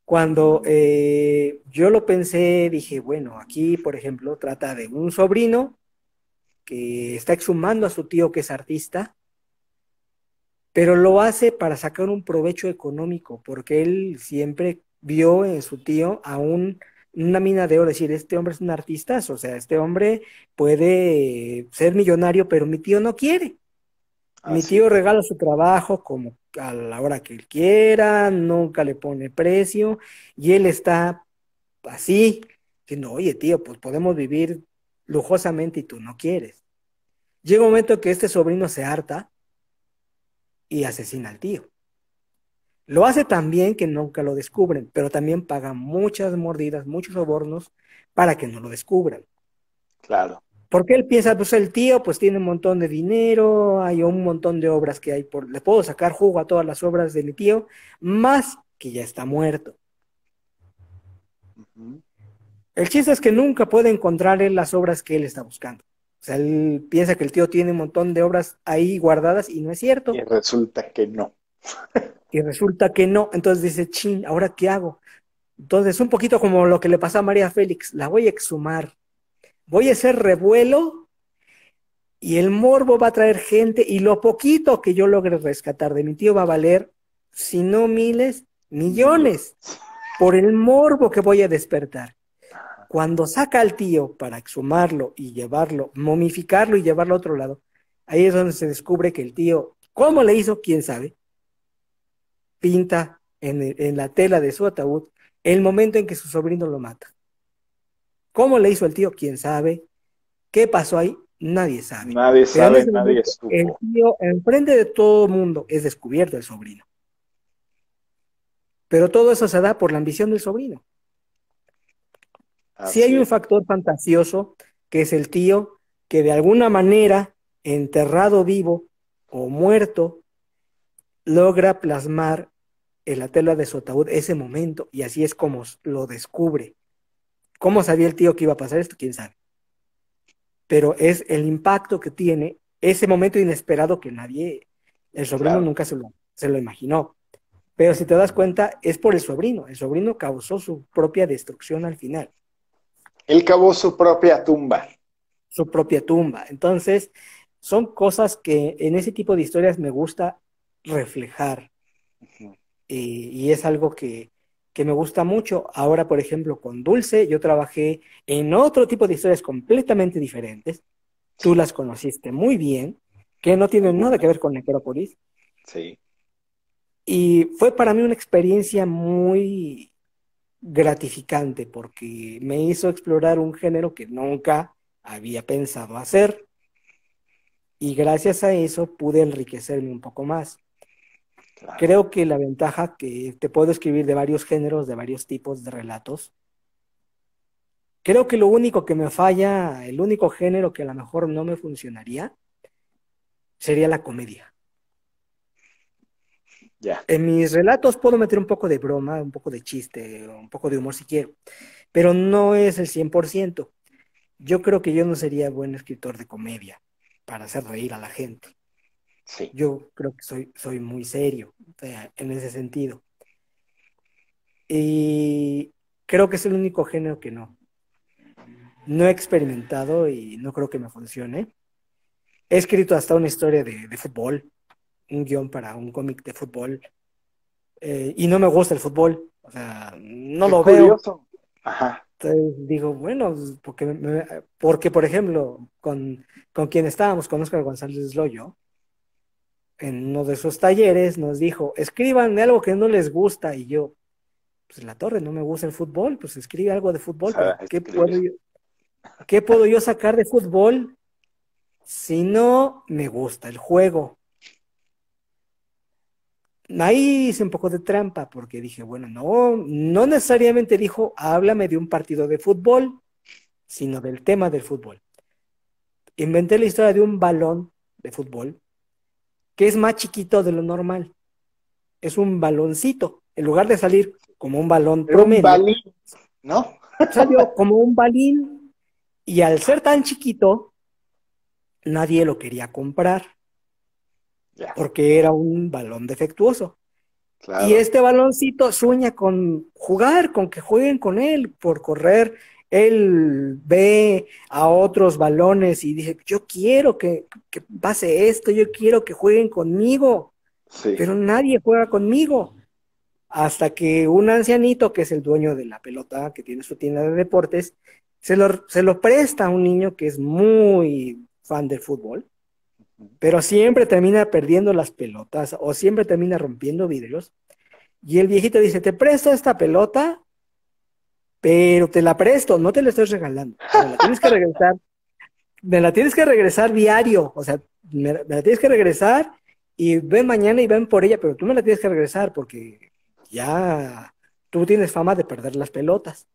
Cuando eh, yo lo pensé, dije, bueno, aquí, por ejemplo, trata de un sobrino que está exhumando a su tío que es artista, pero lo hace para sacar un provecho económico, porque él siempre vio en su tío a un, una mina de oro, decir, este hombre es un artista, o sea, este hombre puede ser millonario, pero mi tío no quiere. Mi tío regala su trabajo como a la hora que él quiera, nunca le pone precio, y él está así, diciendo, oye tío, pues podemos vivir lujosamente y tú no quieres. Llega un momento que este sobrino se harta y asesina al tío. Lo hace tan bien que nunca lo descubren, pero también paga muchas mordidas, muchos sobornos para que no lo descubran. Claro. Porque él piensa, pues el tío pues tiene un montón de dinero, hay un montón de obras que hay por, le puedo sacar jugo a todas las obras de mi tío, más que ya está muerto. El chiste es que nunca puede encontrar él las obras que él está buscando. O sea, él piensa que el tío tiene un montón de obras ahí guardadas y no es cierto. Y resulta que no. y resulta que no. Entonces dice, chin, ¿ahora qué hago? Entonces, un poquito como lo que le pasó a María Félix, la voy a exhumar. Voy a hacer revuelo y el morbo va a traer gente y lo poquito que yo logre rescatar de mi tío va a valer, si no miles, millones, por el morbo que voy a despertar. Cuando saca al tío para exhumarlo y llevarlo, momificarlo y llevarlo a otro lado, ahí es donde se descubre que el tío, ¿cómo le hizo? ¿Quién sabe? Pinta en, en la tela de su ataúd el momento en que su sobrino lo mata. ¿Cómo le hizo el tío? ¿Quién sabe? ¿Qué pasó ahí? Nadie sabe. Nadie sabe, nadie supo. El tío, enfrente de todo el mundo, es descubierto el sobrino. Pero todo eso se da por la ambición del sobrino. Si hay un factor fantasioso, que es el tío que de alguna manera, enterrado vivo o muerto, logra plasmar en la tela de su ataúd ese momento, y así es como lo descubre. ¿Cómo sabía el tío que iba a pasar esto? ¿Quién sabe? Pero es el impacto que tiene ese momento inesperado que nadie, el sobrino nunca se lo, se lo imaginó. Pero si te das cuenta, es por el sobrino. El sobrino causó su propia destrucción al final. Él cavó su propia tumba. Su propia tumba. Entonces, son cosas que en ese tipo de historias me gusta reflejar. y es algo que, que me gusta mucho. Ahora, por ejemplo, con Dulce, yo trabajé en otro tipo de historias completamente diferentes. Tú las conociste muy bien, que no tienen nada que ver con Necrópolis. Sí. Y fue para mí una experiencia muy gratificante porque me hizo explorar un género que nunca había pensado hacer. Y gracias a eso pude enriquecerme un poco más. Creo que la ventaja que te puedo escribir de varios géneros, de varios tipos de relatos, creo que lo único que me falla, el único género que a lo mejor no me funcionaría, sería la comedia. En mis relatos puedo meter un poco de broma, un poco de chiste, un poco de humor si quiero, pero no es el 100%. Yo creo que yo no sería buen escritor de comedia para hacer reír a la gente. Sí. Yo creo que soy, soy muy serio en ese sentido. Y creo que es el único género que no. No he experimentado y no creo que me funcione. He escrito hasta una historia de fútbol, un guion para un cómic de fútbol eh, y no me gusta el fútbol, o sea, no lo curioso. veo. Ajá. Entonces digo, bueno, porque, porque por ejemplo, con, con quien estábamos, con Oscar González Loyo, en uno de sus talleres nos dijo, escriban algo que no les gusta, y yo, pues la torre, no me gusta el fútbol, pues escribe algo de fútbol, ¿qué puedo, yo, ¿qué puedo yo sacar de fútbol si no me gusta el juego? ahí hice un poco de trampa porque dije, bueno, no, no necesariamente dijo, háblame de un partido de fútbol, sino del tema del fútbol. Inventé la historia de un balón de fútbol que es más chiquito de lo normal. Es un baloncito. En lugar de salir como un balón promedio. Un balín, ¿no? Salió como un balín y al ser tan chiquito, nadie lo quería comprar porque era un balón defectuoso. Y este baloncito sueña con jugar, con que jueguen con él, por correr. Él ve a otros balones y dice, yo quiero que, pase esto, yo quiero que jueguen conmigo, pero nadie juega conmigo. Hasta que un ancianito, que es el dueño de la pelota, que tiene su tienda de deportes, se lo, se lo presta a un niño que es muy fan del fútbol pero siempre termina perdiendo las pelotas o siempre termina rompiendo vidrios. Y el viejito dice, te presto esta pelota, pero te la presto, no te la estoy regalando. Me la tienes que regresar. Me la tienes que regresar diario. O sea, me, la tienes que regresar y ven mañana y ven por ella, pero tú me la tienes que regresar porque ya tú tienes fama de perder las pelotas.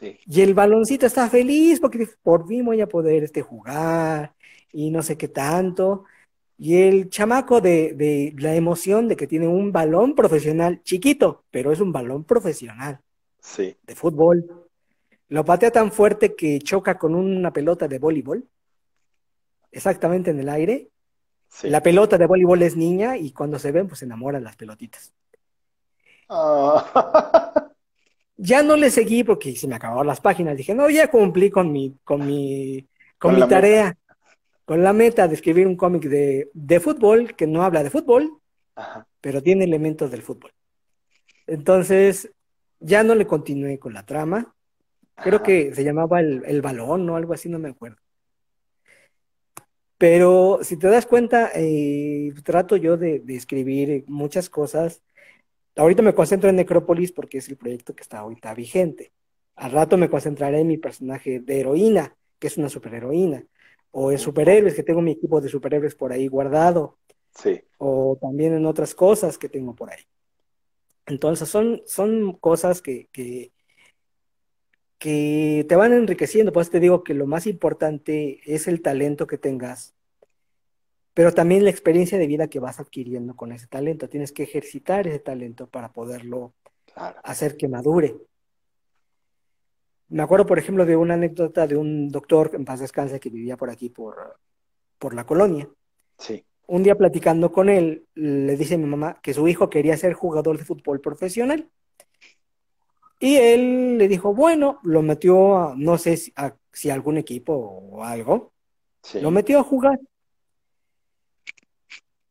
Y el baloncito está feliz porque por fin voy a poder este, jugar y no sé qué tanto. Y el chamaco de, la emoción de que tiene un balón profesional chiquito, pero es un balón profesional sí. de fútbol. Lo patea tan fuerte que choca con una pelota de voleibol, exactamente en el aire. La pelota de voleibol es niña y cuando se ven, pues se enamoran las pelotitas. Ah. Ya no le seguí porque se me acabaron las páginas. Dije, no, ya cumplí con mi, con mi, con, mi tarea, con la meta de escribir un cómic de, de, fútbol que no habla de fútbol, pero tiene elementos del fútbol. Entonces, ya no le continué con la trama. Creo que se llamaba el, el balón o algo así, no me acuerdo. Pero si te das cuenta, eh, trato yo de, escribir muchas cosas. Ahorita me concentro en Necrópolis porque es el proyecto que está ahorita vigente. Al rato me concentraré en mi personaje de heroína, que es una superheroína. O en superhéroes, que tengo mi equipo de superhéroes por ahí guardado. Sí. O también en otras cosas que tengo por ahí. Entonces son, son cosas que, que, que te van enriqueciendo. Pues te digo que lo más importante es el talento que tengas, pero también la experiencia de vida que vas adquiriendo con ese talento. Tienes que ejercitar ese talento para poderlo hacer que madure. Me acuerdo, por ejemplo, de una anécdota de un doctor en paz descanse que vivía por aquí, por, por la colonia. Sí. Un día platicando con él, le dice a mi mamá que su hijo quería ser jugador de fútbol profesional. Y él le dijo, bueno, lo metió a, no sé si a, algún equipo o algo, lo metió a jugar.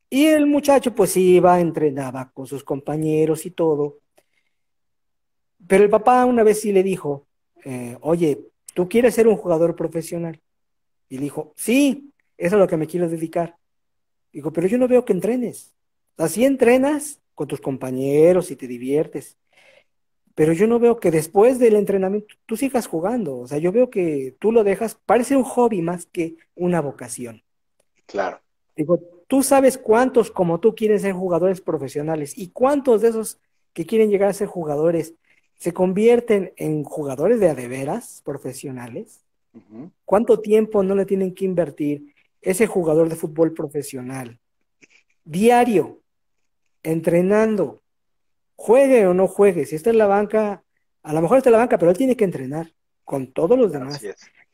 Y el muchacho pues iba, entrenaba con sus compañeros y todo. Pero el papá una vez sí le dijo, eh, oye, ¿tú quieres ser un jugador profesional? Y dijo, sí, eso es a lo que me quiero dedicar. Digo, pero yo no veo que entrenes. Así entrenas con tus compañeros y te diviertes pero yo no veo que después del entrenamiento tú sigas jugando. O sea, yo veo que tú lo dejas, parece un hobby más que una vocación. Claro. Digo, tú sabes cuántos como tú quieren ser jugadores profesionales y cuántos de esos que quieren llegar a ser jugadores se convierten en jugadores de adeveras profesionales. ¿Cuánto tiempo no le tienen que invertir ese jugador de fútbol profesional? Diario, entrenando, juegue o no juegue, si está en la banca, a lo mejor está en la banca, pero él tiene que entrenar con todos los demás.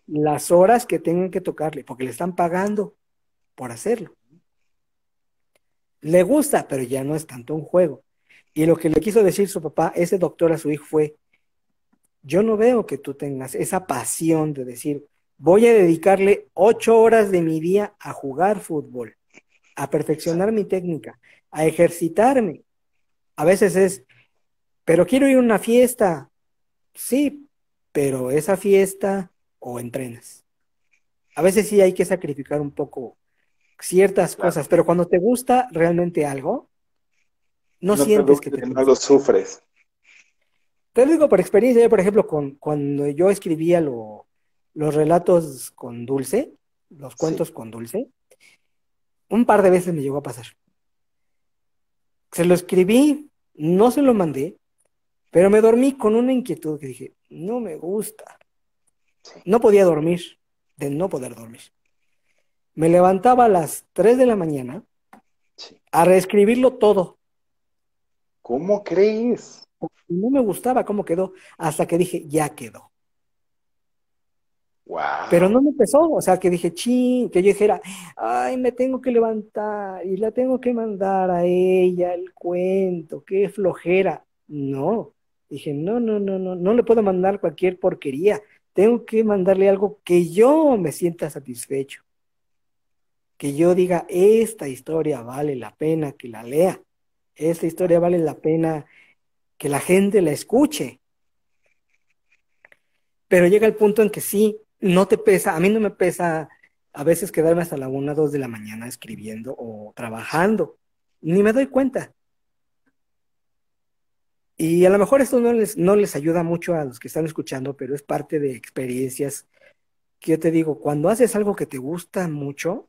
Las horas que tengan que tocarle, porque le están pagando por hacerlo. Le gusta, pero ya no es tanto un juego. Y lo que le quiso decir su papá, ese doctor a su hijo fue, yo no veo que tú tengas esa pasión de decir, voy a dedicarle ocho horas de mi día a jugar fútbol, a perfeccionar mi técnica, a ejercitarme, a veces es, pero quiero ir a una fiesta. Sí, pero esa fiesta o entrenas. A veces sí hay que sacrificar un poco ciertas cosas, pero cuando te gusta realmente algo, no, sientes que te... No lo sufres. Te lo digo por experiencia, por ejemplo, con, cuando yo escribía los relatos con Dulce, los cuentos con Dulce, un par de veces me llegó a pasar. Se lo escribí, no se lo mandé, pero me dormí con una inquietud que dije, no me gusta. No podía dormir, de no poder dormir. Me levantaba a las 3 de la mañana a reescribirlo todo. ¿Cómo crees? No me gustaba cómo quedó, hasta que dije, ya quedó. Pero no me empezó, o sea, que dije, ching, que yo dijera, ay, me tengo que levantar y la tengo que mandar a ella el cuento, qué flojera. No, dije, no, no, no, no, no le puedo mandar cualquier porquería, tengo que mandarle algo que yo me sienta satisfecho, que yo diga, esta historia vale la pena que la lea, esta historia vale la pena que la gente la escuche. Pero llega el punto en que sí, no te pesa, a mí no me pesa a veces quedarme hasta la una, dos de la mañana escribiendo o trabajando, ni me doy cuenta. Y a lo mejor esto no les, no les ayuda mucho a los que están escuchando, pero es parte de experiencias que yo te digo, cuando haces algo que te gusta mucho,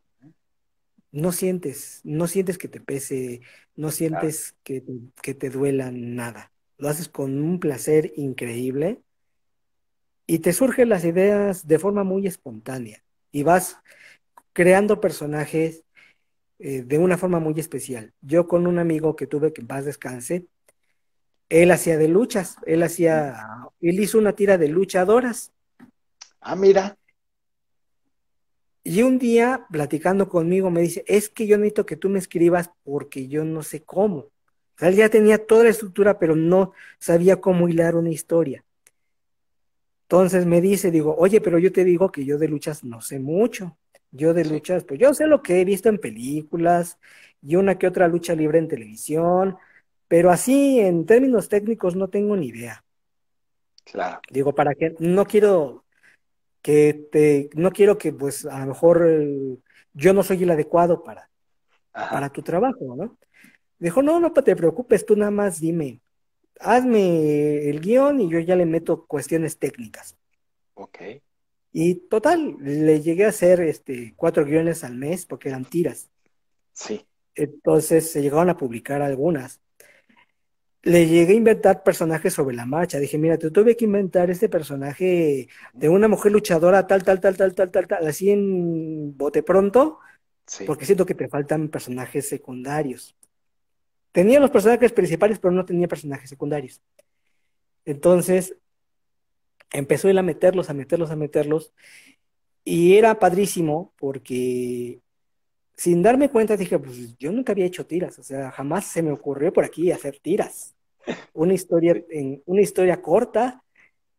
no sientes, no sientes que te pese, no sientes que, que te duela nada. Lo haces con un placer increíble y te surgen las ideas de forma muy espontánea y vas creando personajes eh, de una forma muy especial. Yo con un amigo que tuve que en paz descanse, él hacía de luchas, él hacía, él hizo una tira de luchadoras. Ah, mira. Y un día, platicando conmigo, me dice, es que yo necesito que tú me escribas porque yo no sé cómo. O sea, él ya tenía toda la estructura, pero no sabía cómo hilar una historia. Entonces me dice, digo, oye, pero yo te digo que yo de luchas no sé mucho. Yo de luchas, pues yo sé lo que he visto en películas y una que otra lucha libre en televisión, pero así en términos técnicos no tengo ni idea. Claro. Digo, para que no quiero que te, no quiero que pues a lo mejor eh, yo no soy el adecuado para, para tu trabajo, ¿no? Dijo, no, no te preocupes, tú nada más dime, hazme el guion y yo ya le meto cuestiones técnicas. Ok. Y total, le llegué a hacer este, cuatro guiones al mes porque eran tiras. Sí. Entonces se llegaron a publicar algunas. Le llegué a inventar personajes sobre la marcha. Dije, mira, te tuve que inventar este personaje de una mujer luchadora, tal, tal, tal, tal, tal, tal, tal, así en bote pronto, Sí. porque siento que te faltan personajes secundarios. Tenía los personajes principales, pero no tenía personajes secundarios. Entonces, empezó él a meterlos, a meterlos, a meterlos. Y era padrísimo porque sin darme cuenta dije, pues yo nunca había hecho tiras, o sea, jamás se me ocurrió por aquí hacer tiras. Una historia, en, una historia corta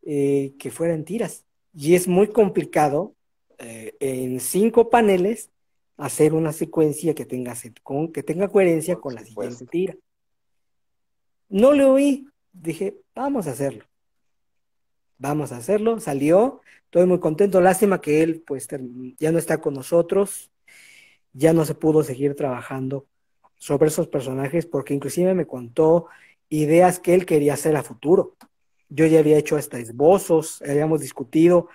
eh, que fuera en tiras. Y es muy complicado eh, en cinco paneles hacer una secuencia que tenga, con, que tenga coherencia con la siguiente tira. No le oí, dije, vamos a hacerlo. Vamos a hacerlo, salió, estoy muy contento, lástima que él pues ya no está con nosotros, ya no se pudo seguir trabajando sobre esos personajes porque inclusive me contó ideas que él quería hacer a futuro. Yo ya había hecho hasta esbozos, habíamos discutido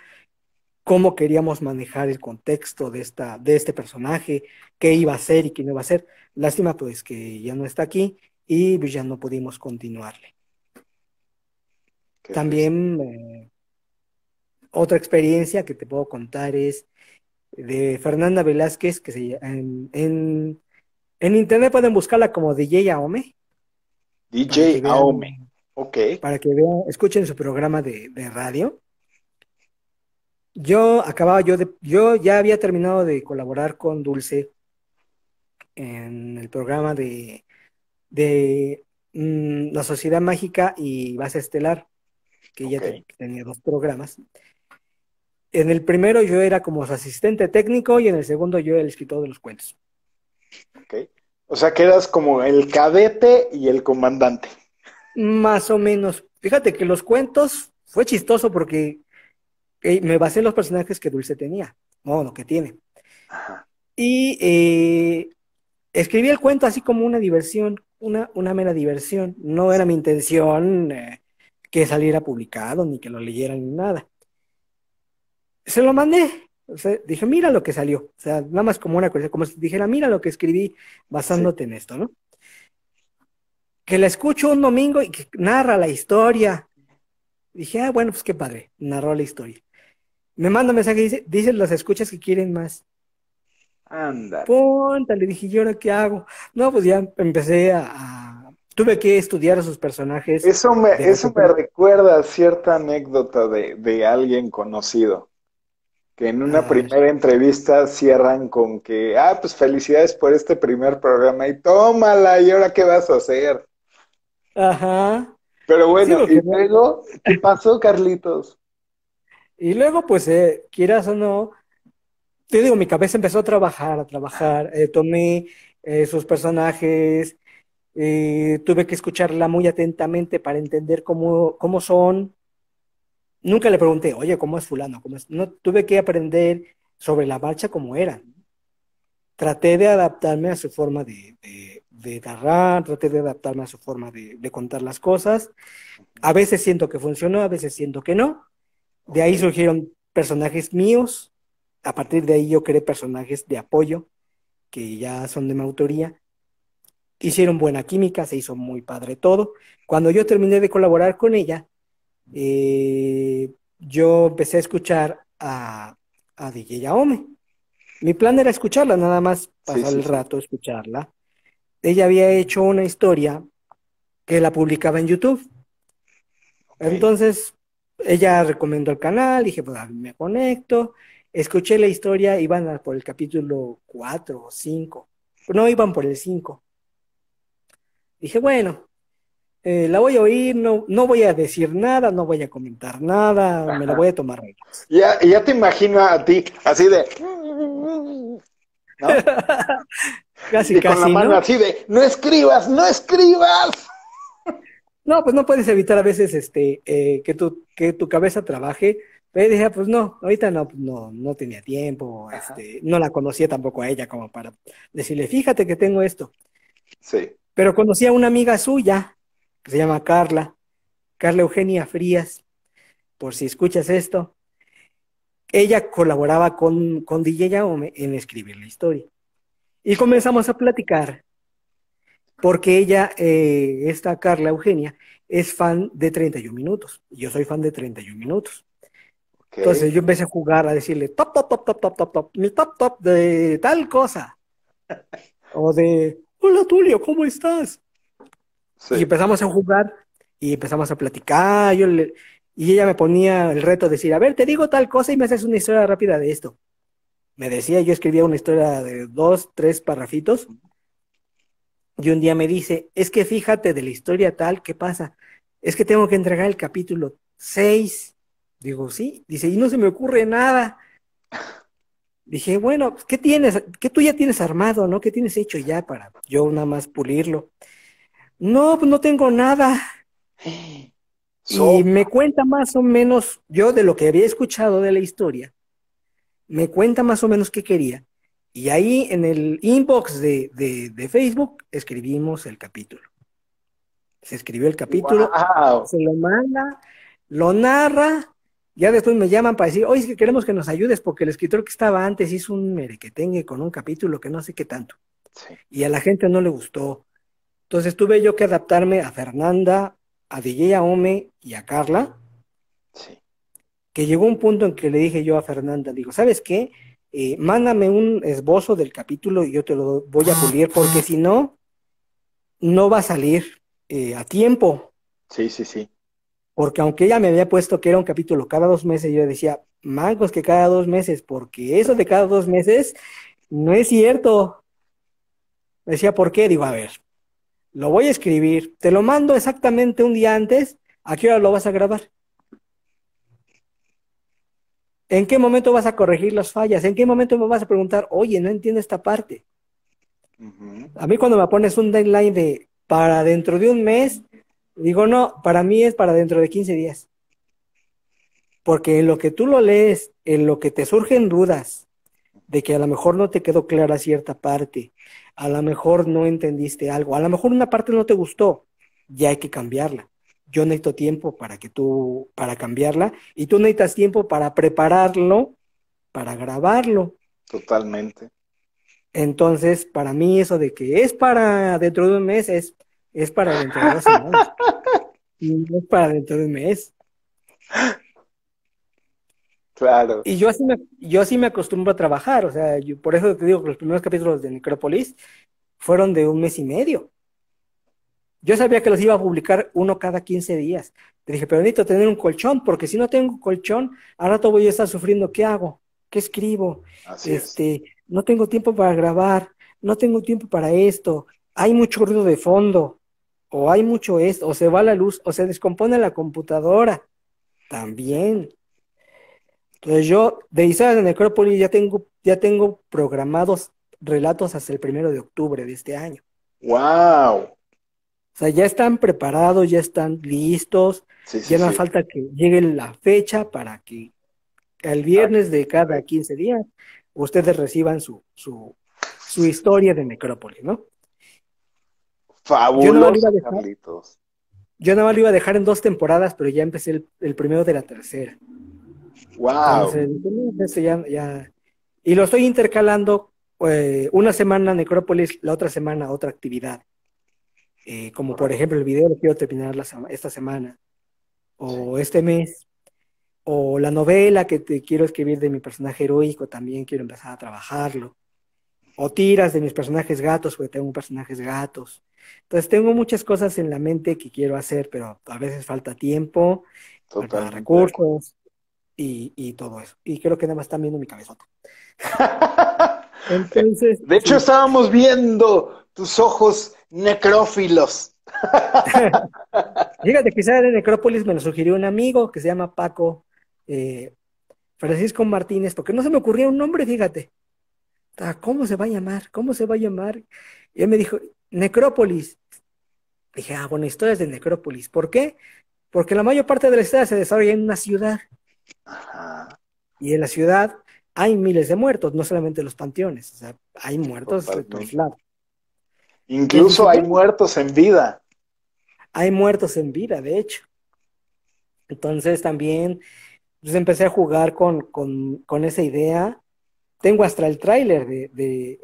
cómo queríamos manejar el contexto de, esta, de este personaje, qué iba a hacer y qué no iba a hacer. Lástima pues que ya no está aquí y pues, ya no pudimos continuarle. Qué También eh, otra experiencia que te puedo contar es de Fernanda Velázquez, que se, en, en, en internet pueden buscarla como DJ Aome, DJ Aome. Ok. para que vean, escuchen su programa de, de radio. Yo acababa, yo, de, yo ya había terminado de colaborar con Dulce en el programa de, de mm, La Sociedad Mágica y Base Estelar, que te- tenía dos programas. En el primero yo era como su asistente técnico y en el segundo yo el escritor de los cuentos. ok. O sea que eras como el cadete y el comandante. Más o menos. Fíjate que los cuentos fue chistoso porque eh, me basé en los personajes que Dulce tenía, o lo que tiene. Ajá. Y eh, escribí el cuento así como una diversión, una, una mera diversión. No era mi intención eh, que saliera publicado, ni que lo leyeran, ni nada. Se lo mandé. O sea, dije, mira lo que salió. O sea, nada más como una cosa, como si dijera, mira lo que escribí basándote en esto, ¿no? Que la escucho un domingo y que narra la historia. Dije, ah, bueno, pues qué padre, narró la historia. Me manda un mensaje y dice, dice las escuchas que quieren más. Anda. Ponta, le dije, ¿y ahora qué hago? No, pues ya empecé a, a- Tuve que estudiar a sus personajes. Eso me, eso me recuerda a cierta anécdota de, de alguien conocido, que en una Ah, primera entrevista cierran con que, ah, pues felicidades por este primer programa y tómala, ¿y ahora qué vas a hacer? Ajá. Pero bueno, Sí, y luego, ¿qué pasó, Carlitos? Y luego, pues, eh, quieras o no, te digo, mi cabeza empezó a trabajar, a trabajar. eh, tomé eh, sus personajes, tuve que escucharla muy atentamente para entender cómo, cómo son. Nunca le pregunté, oye, ¿cómo es fulano? ¿Cómo es? No, tuve que aprender sobre la marcha como eran. Traté de adaptarme a su forma de, de, narrar, traté de adaptarme a su forma de contar las cosas. A veces siento que funcionó, a veces siento que no. De ahí surgieron personajes míos. A partir de ahí yo creé personajes de apoyo, que ya son de mi autoría. Hicieron buena química, se hizo muy padre todo. Cuando yo terminé de colaborar con ella, eh, yo empecé a escuchar a, a DJ Aome. Mi plan era escucharla, nada más pasar sí, el rato, escucharla. Ella había hecho una historia que la publicaba en YouTube. Entonces, ella recomendó el canal, dije, pues a mí me conecto, escuché la historia, iban a por el capítulo 4 o 5, no, iban por el 5. Dije, bueno, eh, la voy a oír, no, no voy a decir nada, no voy a comentar nada, me la voy a tomar. Ya, ya te imagino a ti, así de... ¿no? casi, y con casi, la mano ¿no? así de, no escribas, no escribas. No, pues no puedes evitar a veces este, eh, que, tu, que tu cabeza trabaje. Pero dije, pues no, ahorita no, pues no, no tenía tiempo, Ajá. este, no la conocía tampoco a ella como para decirle, fíjate que tengo esto. Sí. Pero conocí a una amiga suya, que se llama Carla, Carla Eugenia Frías, por si escuchas esto. Ella colaboraba con, con DJ Yaome en escribir la historia. Y comenzamos a platicar, porque ella, eh, esta Carla Eugenia, es fan de 31 minutos. Yo soy fan de 31 minutos. Entonces yo empecé a jugar, a decirle top, top, top, top, top, top, top, mi top, top de tal cosa. O de, hola Tulio, ¿cómo estás? Sí. Y empezamos a jugar y empezamos a platicar. Yo le- y ella me ponía el reto de decir, a ver, te digo tal cosa y me haces una historia rápida de esto. Me decía, yo escribía una historia de dos, tres parrafitos. Y un día me dice, es que fíjate de la historia tal, ¿qué pasa? Es que tengo que entregar el capítulo 6. Digo, sí. Dice, y no se me ocurre nada. Dije, bueno, ¿qué tienes? ¿Qué tú ya tienes armado, no? ¿Qué tienes hecho ya para yo nada más pulirlo? No, pues no tengo nada. So- Y me cuenta más o menos, yo de lo que había escuchado de la historia, me cuenta más o menos qué quería. Y ahí en el inbox de, de, de Facebook escribimos el capítulo. Se escribió el capítulo, Wow. se lo manda, lo narra, ya después me llaman para decir, oye, es que queremos que nos ayudes porque el escritor que estaba antes hizo un merequetengue con un capítulo que no sé qué tanto Sí. y a la gente no le gustó. Entonces tuve yo que adaptarme a Fernanda, a DJ Aome y a Carla, Sí. que llegó un punto en que le dije yo a Fernanda, digo, ¿sabes qué? Eh, mándame un esbozo del capítulo y yo te lo voy a pulir porque si no, no va a salir eh, a tiempo. Sí, sí, sí. Porque aunque ella me había puesto que era un capítulo cada dos meses, yo decía, mangos que cada dos meses, porque eso de cada dos meses no es cierto. Decía, ¿por qué? Digo, a ver, lo voy a escribir, te lo mando exactamente un día antes, ¿a qué hora lo vas a grabar? ¿En qué momento vas a corregir las fallas? ¿En qué momento me vas a preguntar, oye, no entiendo esta parte? A mí cuando me pones un deadline de para dentro de un mes, digo, no, para mí es para dentro de 15 días. Porque en lo que tú lo lees, en lo que te surgen dudas de que a lo mejor no te quedó clara cierta parte, a lo mejor no entendiste algo, a lo mejor una parte no te gustó, ya hay que cambiarla. Yo necesito tiempo para que tú, para cambiarla, y tú necesitas tiempo para prepararlo, para grabarlo. Totalmente. Entonces, para mí eso de que es para dentro de un mes es, es para dentro de dos semanas. Y no es para dentro de un mes. Claro. Y yo así me, yo así me acostumbro a trabajar. O sea, yo, por eso te digo que los primeros capítulos de Necrópolis fueron de un mes y medio. Yo sabía que los iba a publicar uno cada 15 días. Te dije, pero necesito tener un colchón, porque si no tengo colchón, al rato voy a estar sufriendo. ¿Qué hago? ¿Qué escribo? Así es. Este, no tengo tiempo para grabar, no tengo tiempo para esto, hay mucho ruido de fondo, o hay mucho esto, o se va la luz, o se descompone la computadora, también. Entonces yo, de Historias de Necrópolis, ya tengo, ya tengo programados relatos hasta el primero de octubre de este año. Wow. O sea, ya están preparados, ya están listos, Sí, sí, ya no sí. falta que llegue la fecha para que el viernes de cada 15 días ustedes reciban su, su, su historia de Necrópolis, ¿no? Yo no lo Fabuloso, iba a dejar. Carlitos. Yo nada más lo iba a dejar en dos temporadas, pero ya empecé el, el primero de la tercera. Wow. Entonces, dije, no, ya, ya. Y lo estoy intercalando eh, una semana Necrópolis, la otra semana otra actividad. Eh, como por ejemplo el video lo quiero terminar la sema- esta semana, o este mes, o la novela que te quiero escribir de mi personaje heroico, también quiero empezar a trabajarlo. O tiras de mis personajes gatos, porque tengo personajes gatos. Entonces tengo muchas cosas en la mente que quiero hacer, pero a veces falta tiempo, falta Totalmente. recursos y, y todo eso. Y creo que nada más están viendo mi cabezota. Entonces, De hecho, sí, estábamos viendo tus ojos necrófilos. Fíjate, quizá de Necrópolis me lo sugirió un amigo que se llama Paco eh, Francisco Martínez, porque no se me ocurría un nombre, fíjate. ¿Cómo se va a llamar? ¿Cómo se va a llamar? Y él me dijo, Necrópolis. Dije, ah, bueno, historias de Necrópolis. ¿Por qué? Porque la mayor parte de la historia se desarrolla en una ciudad. Y en la ciudad hay miles de muertos, no solamente en los panteones. O sea, hay muertos de todos lados. Incluso hay muertos en vida. Hay muertos en vida, de hecho. Entonces también pues, empecé a jugar con, con, esa idea. Tengo hasta el tráiler de,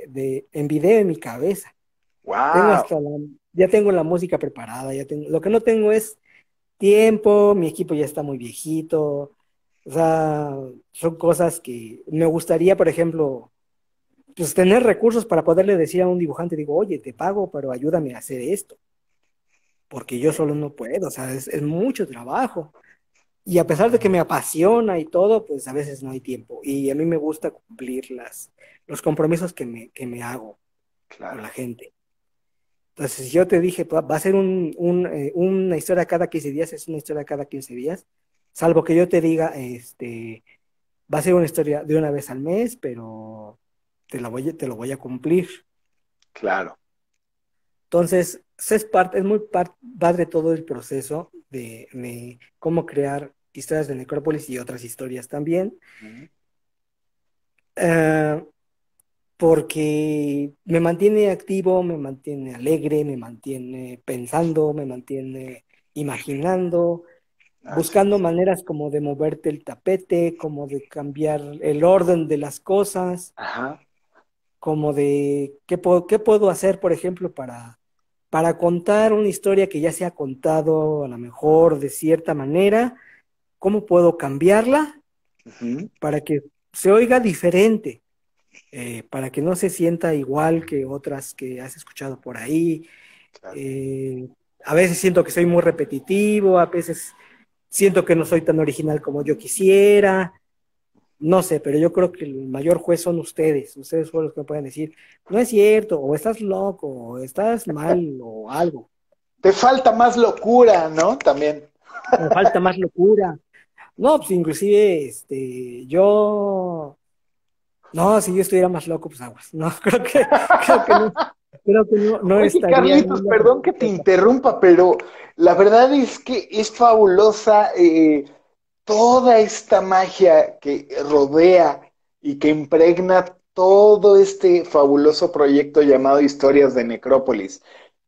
de, en video en mi cabeza. Wow. ya tengo la música preparada, ya tengo, lo que no tengo es tiempo, mi equipo ya está muy viejito. O sea, son cosas que me gustaría, por ejemplo, pues tener recursos para poderle decir a un dibujante, digo, oye, te pago, pero ayúdame a hacer esto. Porque yo solo no puedo, o sea, es, mucho trabajo. Y a pesar de que me apasiona y todo, pues a veces no hay tiempo. Y a mí me gusta cumplir las, los compromisos que me, que me hago con la gente. Entonces, si yo te dije, va a ser un, eh, una historia cada 15 días, es una historia cada 15 días, salvo que yo te diga, este, va a ser una historia de una vez al mes, pero te, la voy, te lo voy a cumplir. Claro. Entonces, es, parte, es muy padre todo el proceso de, cómo crear historias de Necrópolis y otras historias también. Eh, porque me mantiene activo, me mantiene alegre, me mantiene pensando, me mantiene imaginando, buscando maneras como de moverte el tapete, como de cambiar el orden de las cosas. Ajá como de qué puedo, qué puedo hacer, por ejemplo, para, para contar una historia que ya se ha contado a lo mejor de cierta manera, cómo puedo cambiarla para que se oiga diferente, eh, para que no se sienta igual que otras que has escuchado por ahí. Eh, a veces siento que soy muy repetitivo, a veces siento que no soy tan original como yo quisiera. No sé, pero yo creo que el mayor juez son ustedes. Ustedes son los que pueden decir, no es cierto, o estás loco, o estás mal, o algo. Te falta más locura, ¿no? También. Me falta más locura. No, pues inclusive, este, yo... No, si yo estuviera más loco, pues aguas. No, creo que, creo que no. Creo que no, no estaría Carlitos, perdón que te interrumpa, pero la verdad es que es fabulosa eh, toda esta magia que rodea y que impregna todo este fabuloso proyecto llamado Historias de Necrópolis.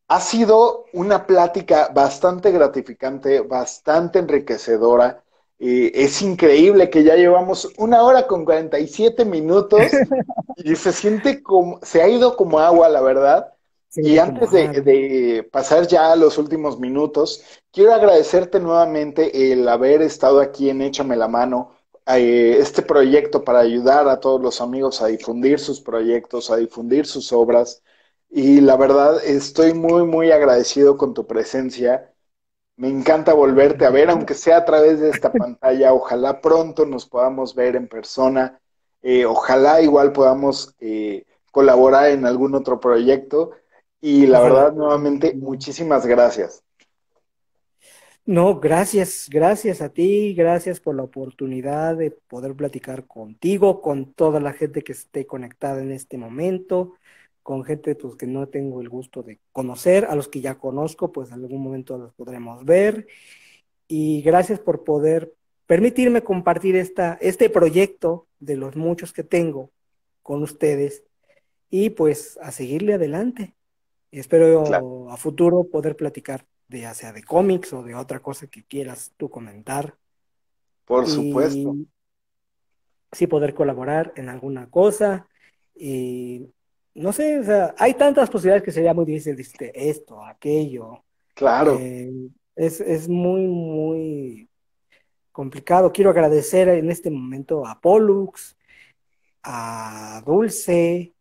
Ha sido una plática bastante gratificante, bastante enriquecedora. Eh, es increíble que ya llevamos una hora con 47 minutos y se siente como, se ha ido como agua, la verdad y antes de, pasar ya a los últimos minutos, quiero agradecerte nuevamente el haber estado aquí en Échame la mano, eh, este proyecto para ayudar a todos los amigos a difundir sus proyectos, a difundir sus obras. Y la verdad, estoy muy, muy agradecido con tu presencia. Me encanta volverte a ver, aunque sea a través de esta pantalla. Ojalá pronto nos podamos ver en persona. Eh, ojalá igual podamos eh, colaborar en algún otro proyecto. Y la verdad, nuevamente, muchísimas gracias. No, gracias, gracias a ti, gracias por la oportunidad de poder platicar contigo, con toda la gente que esté conectada en este momento, con gente pues, que no tengo el gusto de conocer, a los que ya conozco, pues en algún momento los podremos ver. Y gracias por poder permitirme compartir esta, este proyecto de los muchos que tengo con ustedes y pues a seguirle adelante. Espero a futuro poder platicar de ya sea de cómics o de otra cosa que quieras tú comentar. Por supuesto. Sí, poder colaborar en alguna cosa. Y no sé, o sea, hay tantas posibilidades que sería muy difícil decirte esto, aquello. Claro. Eh, es, es muy, muy complicado. Quiero agradecer en este momento a Pollux, a Dulce,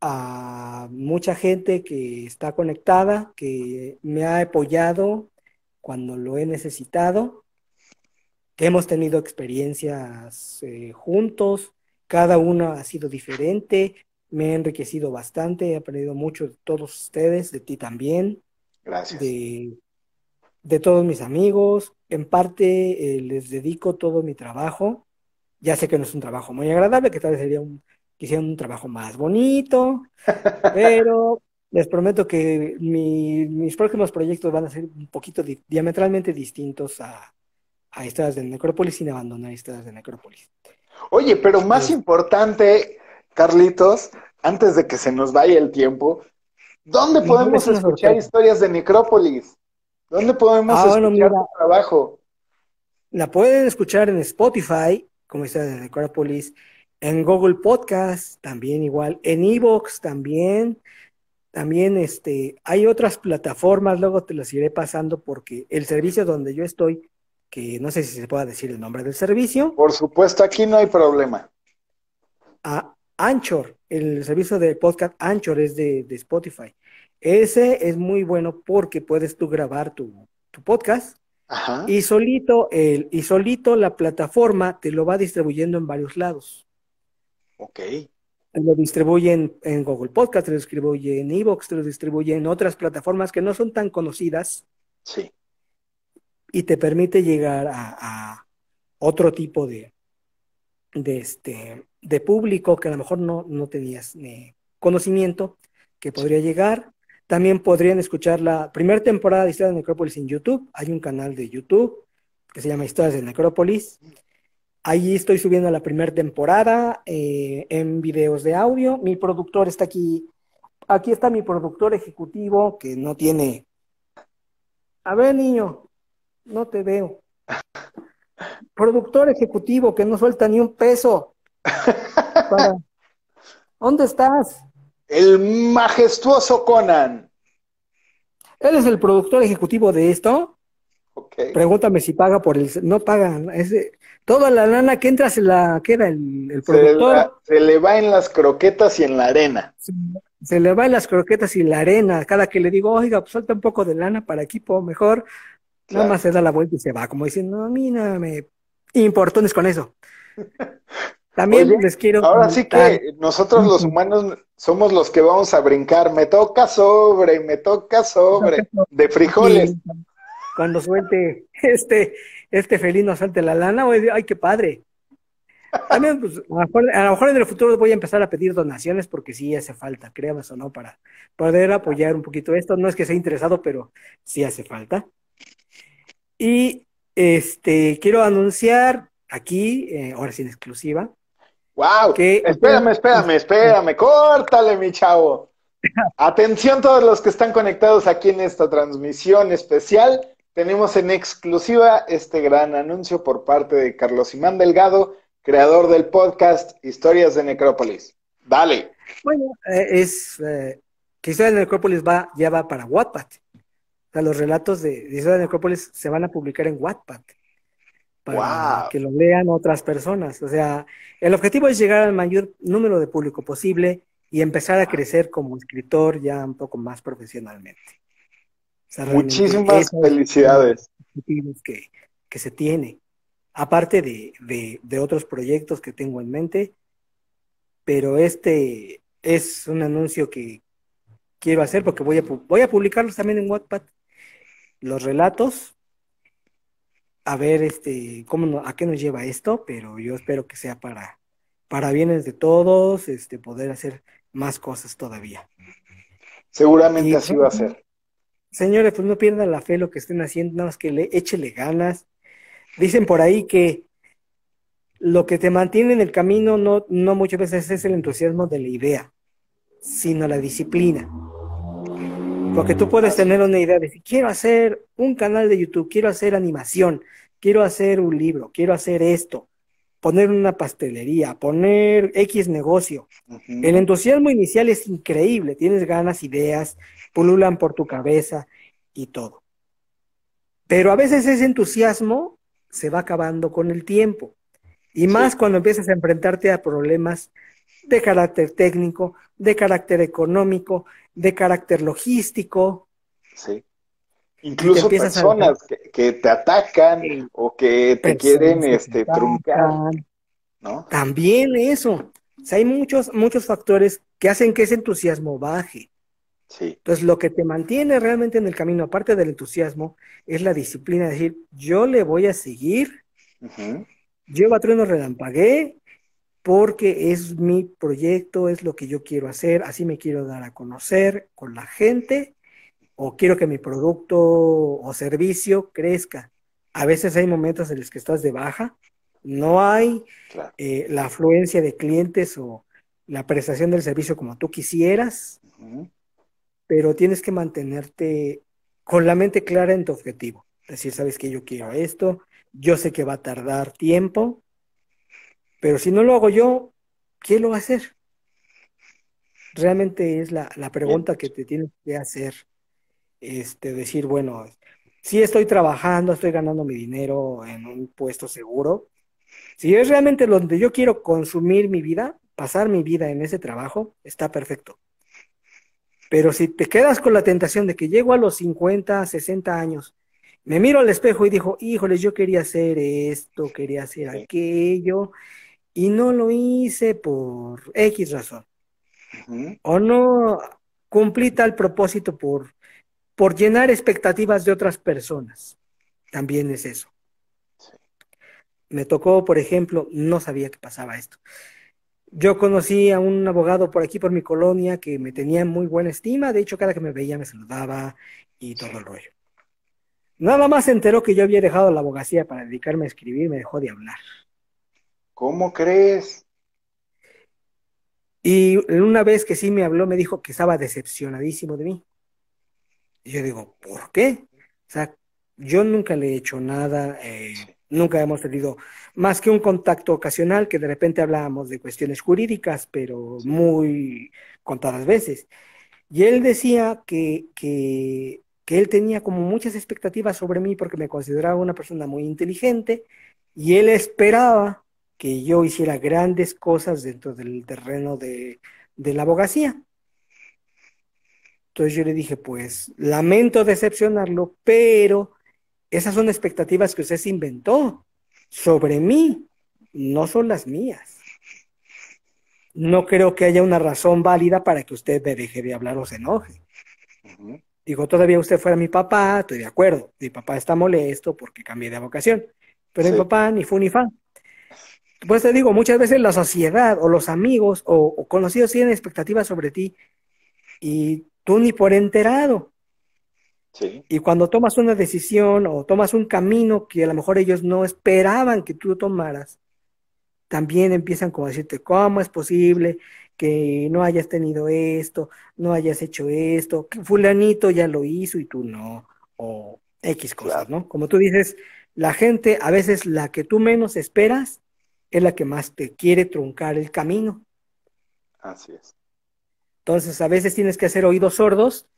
a mucha gente que está conectada, que me ha apoyado cuando lo he necesitado, que hemos tenido experiencias eh, juntos, cada uno ha sido diferente, me he enriquecido bastante, he aprendido mucho de todos ustedes, de ti también. Gracias. De, de todos mis amigos. En parte eh, les dedico todo mi trabajo. Ya sé que no es un trabajo muy agradable, que tal vez sería un, quisiera un trabajo más bonito, pero les prometo que mis próximos proyectos van a ser un poquito diametralmente distintos a, a de Necrópolis sin abandonar Historias de Necrópolis. Oye, pero más importante, Carlitos, antes de que se nos vaya el tiempo, ¿dónde podemos escuchar historias de Necrópolis? ¿Dónde podemos ah, escuchar tu trabajo? La pueden escuchar en Spotify, como Historias de Necrópolis, en Google Podcast también igual, en Evox también, también este, hay otras plataformas, luego te las iré pasando porque el servicio donde yo estoy que no sé si se pueda decir el nombre del servicio. Por supuesto, aquí no hay problema. A Anchor, el servicio de podcast Anchor es de, Spotify. Ese es muy bueno porque puedes tú grabar tu, podcast y solito el, y solito la plataforma te lo va distribuyendo en varios lados. Ok. Te lo distribuye en, Google Podcast, te lo distribuye en Evox, te lo distribuye en otras plataformas que no son tan conocidas. Sí y te permite llegar a, otro tipo de, de, este, de público que a lo mejor no, no tenías conocimiento que podría llegar. También podrían escuchar la primera temporada de Historias de Necrópolis en YouTube. Hay un canal de YouTube que se llama Historias de Necrópolis. Ahí estoy subiendo la primera temporada eh, en videos de audio. Mi productor está aquí. Aquí está mi productor ejecutivo que no tiene. A ver, niño, no te veo. Productor ejecutivo que no suelta ni un peso. ¿Dónde estás? El majestuoso Conan. ¿Él es el productor ejecutivo de esto? Okay. Pregúntame si paga por el... No paga. Toda la lana que entra se la queda el, productor. Se, le va en las croquetas y en la arena. Se, le va en las croquetas y la arena. Cada que le digo, oiga, pues suelta un poco de lana para equipo mejor. Nada más se da la vuelta y se va, como diciendo, a mí me importones con eso. También les quiero. Ahora sí que nosotros los humanos somos los que vamos a brincar. Me toca sobre, me toca sobre, de frijoles. Cuando suelte este, este felino suelte la lana, ay, qué padre. También, pues, a lo, mejor, en el futuro voy a empezar a pedir donaciones porque sí hace falta, créamas o no, para poder apoyar un poquito esto. No es que sea interesado, pero sí hace falta. Y este quiero anunciar aquí, eh, ahora sí en exclusiva. ¡Wow! Que, espérame, espérame, espérame, córtale, mi chavo. Atención todos los que están conectados aquí en esta transmisión especial. Tenemos en exclusiva este gran anuncio por parte de Carlos Imán Delgado, creador del podcast Historias de Necrópolis. Dale. Bueno, eh, es eh, que Historias de Necrópolis va, ya va para Wattpad. O sea, los relatos de, de de Necrópolis se van a publicar en Wattpad para que lo lean otras personas. O sea, el objetivo es llegar al mayor número de público posible y empezar a crecer como escritor ya un poco más profesionalmente. Muchísimas felicidades. Que, que se tiene. Aparte de, de, otros proyectos que tengo en mente, pero este es un anuncio que quiero hacer porque voy a, voy a publicarlos también en Wattpad los relatos, a ver este, cómo, a qué nos lleva esto, pero yo espero que sea para, para bienes de todos, este, poder hacer más cosas todavía. Seguramente así va a ser. Señores, pues no pierdan la fe lo que estén haciendo, nada más que le, échele ganas. Dicen por ahí que lo que te mantiene en el camino no, no muchas veces es el entusiasmo de la idea, sino la disciplina. Porque tú puedes tener una idea de decir, quiero hacer un canal de YouTube, quiero hacer animación, quiero hacer un libro, quiero hacer esto, poner una pastelería, poner X negocio. El entusiasmo inicial es increíble, tienes ganas, ideas, pululan por tu cabeza y todo. Pero a veces ese entusiasmo se va acabando con el tiempo. Y más cuando empiezas a enfrentarte a problemas de carácter técnico, de carácter económico, de carácter logístico. Sí. Incluso personas que, te atacan o que te quieren este, truncar. ¿no? También eso. O sea, hay muchos, muchos factores que hacen que ese entusiasmo baje. Sí. Entonces, lo que te mantiene realmente en el camino, aparte del entusiasmo, es la disciplina de decir, yo le voy a seguir, yo a trueno relampagué, porque es mi proyecto, es lo que yo quiero hacer, así me quiero dar a conocer con la gente, o quiero que mi producto o servicio crezca. A veces hay momentos en los que estás de baja, no hay Claro. eh, la afluencia de clientes o la prestación del servicio como tú quisieras. Pero tienes que mantenerte con la mente clara en tu objetivo. Decir, sabes que yo quiero esto, yo sé que va a tardar tiempo, pero si no lo hago yo, ¿quién lo va a hacer? Realmente es la, la pregunta que te tienes que hacer. Este, decir, bueno, si estoy trabajando, estoy ganando mi dinero en un puesto seguro. Si es realmente donde yo quiero consumir mi vida, pasar mi vida en ese trabajo, está perfecto. Pero si te quedas con la tentación de que llego a los 50, 60 años, me miro al espejo y digo, híjoles, yo quería hacer esto, quería hacer aquello, y no lo hice por X razón. O no cumplí tal propósito por, por llenar expectativas de otras personas. También es eso. Me tocó, por ejemplo, no sabía que pasaba esto. Yo conocí a un abogado por aquí, por mi colonia, que me tenía muy buena estima. De hecho, cada que me veía me saludaba y todo el rollo. Nada más se enteró que yo había dejado la abogacía para dedicarme a escribir, me dejó de hablar. ¿Cómo crees? Y una vez que sí me habló, me dijo que estaba decepcionadísimo de mí. Y yo digo, ¿por qué? O sea, yo nunca le he hecho nada, eh, nunca hemos tenido más que un contacto ocasional, que de repente hablábamos de cuestiones jurídicas, pero muy contadas veces. Y él decía que, que, él tenía como muchas expectativas sobre mí porque me consideraba una persona muy inteligente y él esperaba que yo hiciera grandes cosas dentro del terreno de, de la abogacía. Entonces yo le dije, pues lamento decepcionarlo, pero esas son expectativas que usted se inventó sobre mí, no son las mías. No creo que haya una razón válida para que usted me deje de hablar o se enoje. Digo, todavía usted fuera mi papá, estoy de acuerdo. Mi papá está molesto porque cambié de vocación, pero Sí. mi papá ni fu ni fa. Pues te digo, muchas veces la sociedad o los amigos o, o conocidos tienen expectativas sobre ti y tú ni por enterado. Sí. Y cuando tomas una decisión o tomas un camino que a lo mejor ellos no esperaban que tú tomaras, también empiezan como a decirte, ¿cómo es posible que no hayas tenido esto, no hayas hecho esto, que fulanito ya lo hizo y tú no, o X cosas, Claro. ¿no? Como tú dices, la gente, a veces la que tú menos esperas, es la que más te quiere truncar el camino. Así es. Entonces, a veces tienes que hacer oídos sordos,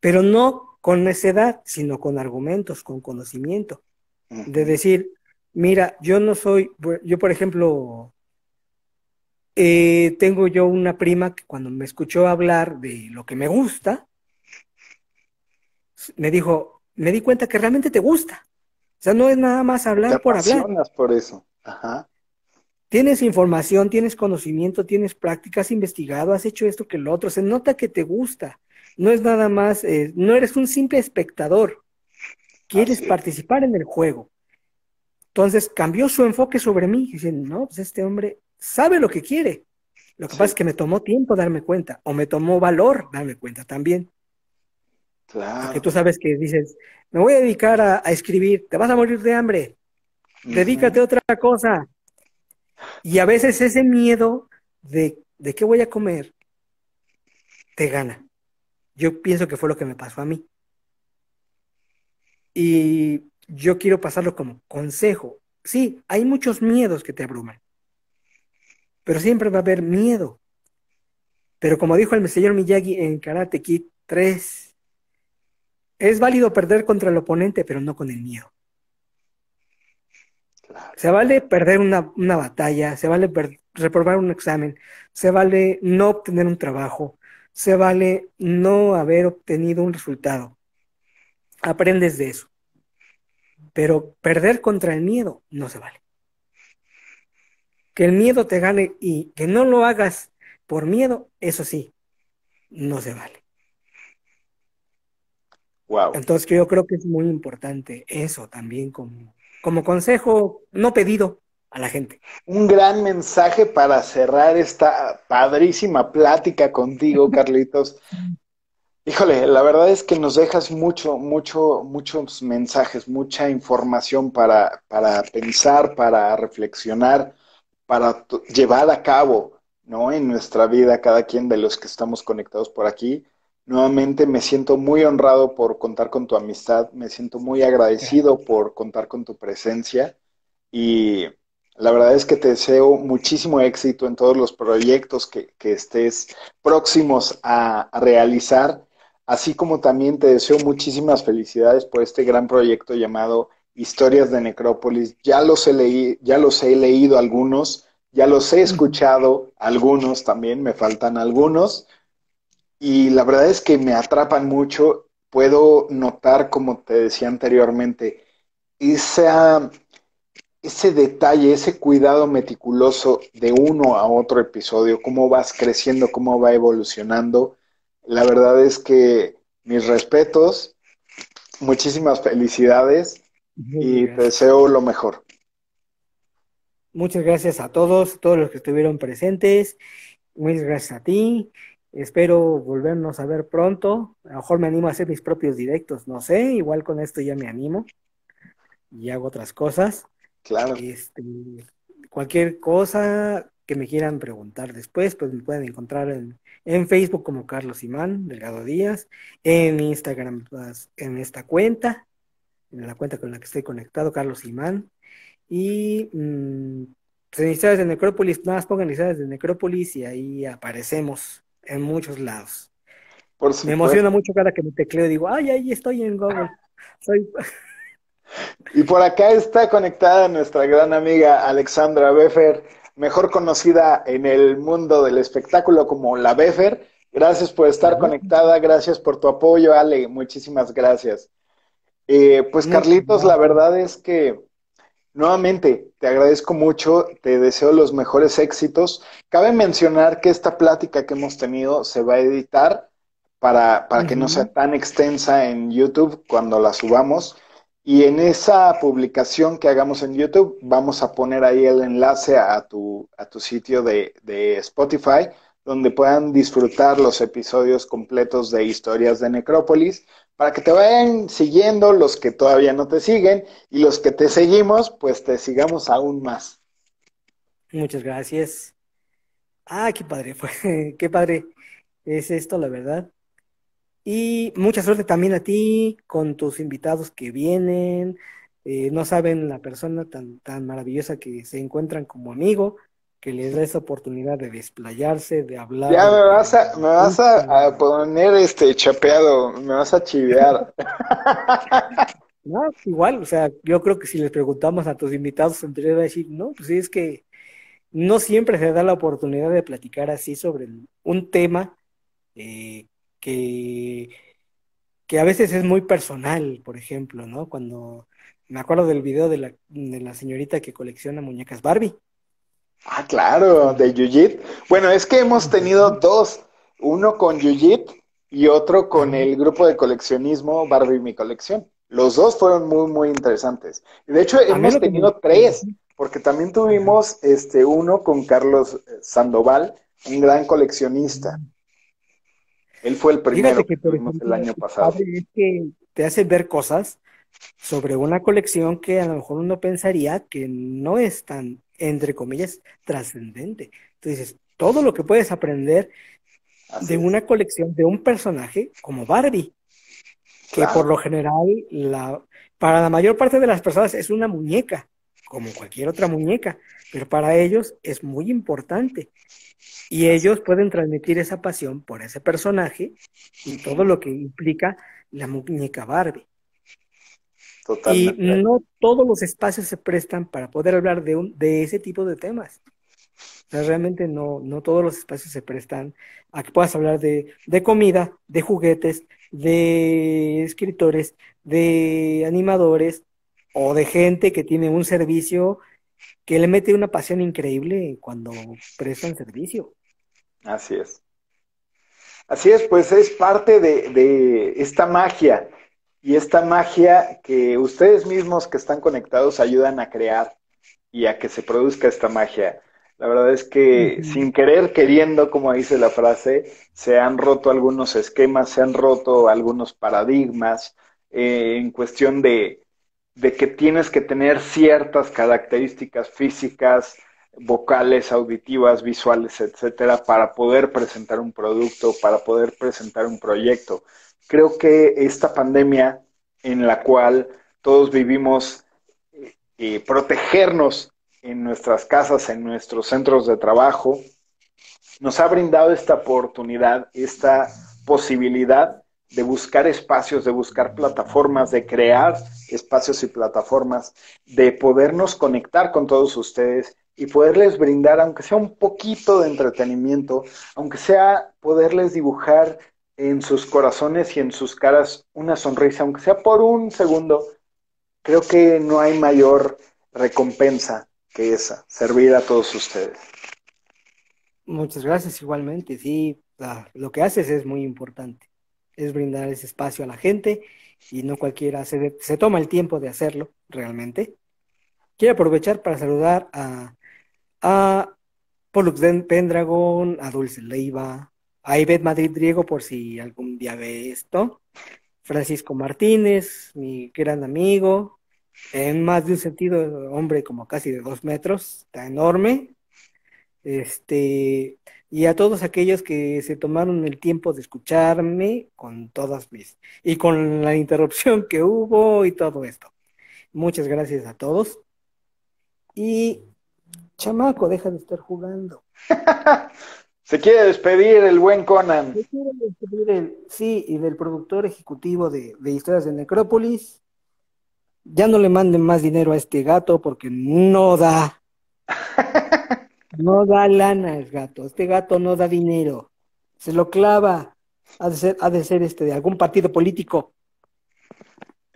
pero no con necedad, sino con argumentos, con conocimiento. De decir, mira, yo no soy, yo por ejemplo, eh, tengo yo una prima que cuando me escuchó hablar de lo que me gusta, me dijo, me di cuenta que realmente te gusta. O sea, no es nada más Te hablar por hablar. por eso. Ajá. Tienes información, tienes conocimiento, tienes práctica, has investigado, has hecho esto que lo otro. Se nota que te gusta. No es nada más, eh, no eres un simple espectador. Quieres Así es. participar en el juego. Entonces cambió su enfoque sobre mí. Dicen, no, pues este hombre sabe lo que quiere. Lo que Sí. pasa es que me tomó tiempo darme cuenta, o me tomó valor darme cuenta también. Porque Claro. tú sabes que dices, me voy a dedicar a, a escribir, te vas a morir de hambre, dedícate a otra cosa. Y a veces ese miedo de, de qué voy a comer te gana. Yo pienso que fue lo que me pasó a mí. Y yo quiero pasarlo como consejo. Sí, hay muchos miedos que te abruman, pero siempre va a haber miedo. Pero como dijo el señor Miyagi en Karate Kid 3, es válido perder contra el oponente, pero no con el miedo. Claro. Se vale perder una, una batalla, se vale reprobar un examen, se vale no obtener un trabajo, se vale no haber obtenido un resultado. Aprendes de eso. Pero perder contra el miedo no se vale. que el miedo te gane y que no lo hagas por miedo, eso sí, no se vale. Wow. Entonces yo creo que es muy importante eso también como, como consejo no pedido a la gente. Un gran mensaje para cerrar esta padrísima plática contigo, Carlitos. Híjole, la verdad es que nos dejas mucho, mucho, muchos mensajes, mucha información para, para pensar, para reflexionar para llevar a cabo, ¿no? En nuestra vida, cada quien de los que estamos conectados por aquí. Nuevamente me siento muy honrado por contar con tu amistad, me siento muy agradecido por contar con tu presencia y la verdad es que te deseo muchísimo éxito en todos los proyectos que, estés próximos a, realizar, así como también te deseo muchísimas felicidades por este gran proyecto llamado historias de Necrópolis. Ya los he leído, ya los he leído algunos, ya los he escuchado algunos también, me faltan algunos. Y la verdad es que me atrapan mucho. Puedo notar, como te decía anteriormente, esa, ese detalle, ese cuidado meticuloso de uno a otro episodio, cómo vas creciendo, cómo va evolucionando. La verdad es que mis respetos, muchísimas felicidades y te deseo lo mejor. Muchas gracias a todos, todos los que estuvieron presentes. Muchas gracias a ti. Espero volvernos a ver pronto. A lo mejor me animo a hacer mis propios directos, no sé. Igual con esto ya me animo y hago otras cosas. Claro. Este, cualquier cosa que me quieran preguntar después, pues me pueden encontrar en, en Facebook como Carlos Imán Delgado Díaz, en Instagram pues, en esta cuenta en la cuenta con la que estoy conectado, Carlos Imán. Y mmm, de Necrópolis, nada más pongan iniciales de Necrópolis y ahí aparecemos en muchos lados. me emociona mucho cada que me tecleo, digo, ay, ahí estoy en Google. Soy... y por acá está conectada nuestra gran amiga Alexandra Beffer, mejor conocida en el mundo del espectáculo como la Beffer. Gracias por estar conectada, gracias por tu apoyo, Ale, muchísimas gracias. Eh, pues Carlitos, la verdad es que nuevamente te agradezco mucho, te deseo los mejores éxitos. Cabe mencionar que esta plática que hemos tenido se va a editar para, para que no sea tan extensa en YouTube cuando la subamos. Y en esa publicación que hagamos en YouTube, vamos a poner ahí el enlace a tu, a tu sitio de, de Spotify, donde puedan disfrutar los episodios completos de Historias de Necrópolis para que te vayan siguiendo los que todavía no te siguen y los que te seguimos, pues te sigamos aún más. Muchas gracias. Ah, qué padre fue, qué padre es esto, la verdad. Y mucha suerte también a ti con tus invitados que vienen. Eh, no saben la persona tan, tan maravillosa que se encuentran como amigo que les da esa oportunidad de desplayarse, de hablar. Ya me vas a, me vas a, poner este chapeado, me vas a chivear. No, igual, o sea, yo creo que si les preguntamos a tus invitados, entre va a decir, no, pues sí, es que no siempre se da la oportunidad de platicar así sobre un tema eh, que, que a veces es muy personal, por ejemplo, ¿no? Cuando me acuerdo del video de la, de la señorita que colecciona muñecas Barbie. Ah, claro, de Yuyit. Bueno, es que hemos tenido dos, uno con Yuyit y otro con el grupo de coleccionismo Barbie Mi Colección. Los dos fueron muy, muy interesantes. De hecho, hemos tenido tres, porque también tuvimos este uno con Carlos eh, Sandoval, un gran coleccionista. Él fue el primero que, tuvimos el año pasado. Es que te hace ver cosas sobre una colección que a lo mejor uno pensaría que no es tan entre comillas, trascendente. Entonces, todo lo que puedes aprender de una colección de un personaje como Barbie, que por lo general, la, para la mayor parte de las personas es una muñeca, como cualquier otra muñeca, pero para ellos es muy importante. Y ellos pueden transmitir esa pasión por ese personaje y todo lo que implica la muñeca Barbie. Y no todos los espacios se prestan para poder hablar de, un, de ese tipo de temas. realmente no, no todos los espacios se prestan a que puedas hablar de, de comida, de juguetes, de escritores, de animadores o de gente que tiene un servicio que le mete una pasión increíble cuando prestan servicio. Así es. Así es, pues es parte de, de esta magia y esta magia que ustedes mismos que están conectados ayudan a crear y a que se produzca esta magia. La verdad es que sin querer, queriendo, como dice la frase, se han roto algunos esquemas, se han roto algunos paradigmas eh, en cuestión de, de que tienes que tener ciertas características físicas, vocales, auditivas, visuales, etcétera, para poder presentar un producto, para poder presentar un proyecto. Creo que esta pandemia en la cual todos vivimos eh, eh, protegernos en nuestras casas, en nuestros centros de trabajo, nos ha brindado esta oportunidad, esta posibilidad de buscar espacios, de buscar plataformas, de crear espacios y plataformas, de podernos conectar con todos ustedes y poderles brindar, aunque sea un poquito de entretenimiento, aunque sea poderles dibujar en sus corazones y en sus caras una sonrisa, aunque sea por un segundo, creo que no hay mayor recompensa que esa, servir a todos ustedes. Muchas gracias igualmente, sí, lo que haces es muy importante, es brindar ese espacio a la gente y no cualquiera se, toma el tiempo de hacerlo realmente. Quiero aprovechar para saludar a a Pollux Pendragon, a Dulce Leiva, a Ivette Madrid Driego, por si algún día ve esto, Francisco Martínez, mi gran amigo, en más de un sentido, hombre como casi de dos metros, está enorme, este, y a todos aquellos que se tomaron el tiempo de escucharme con todas mis, y con la interrupción que hubo y todo esto. Muchas gracias a todos. Y Chamaco, deja de estar jugando. Se quiere despedir el buen Conan. Se quiere despedir el, sí, y del productor ejecutivo de, Historias de Necrópolis. Ya no le manden más dinero a este gato porque no da. No da lana el gato. Este gato no da dinero. Se lo clava. Ha de ser, ha de ser este de algún partido político.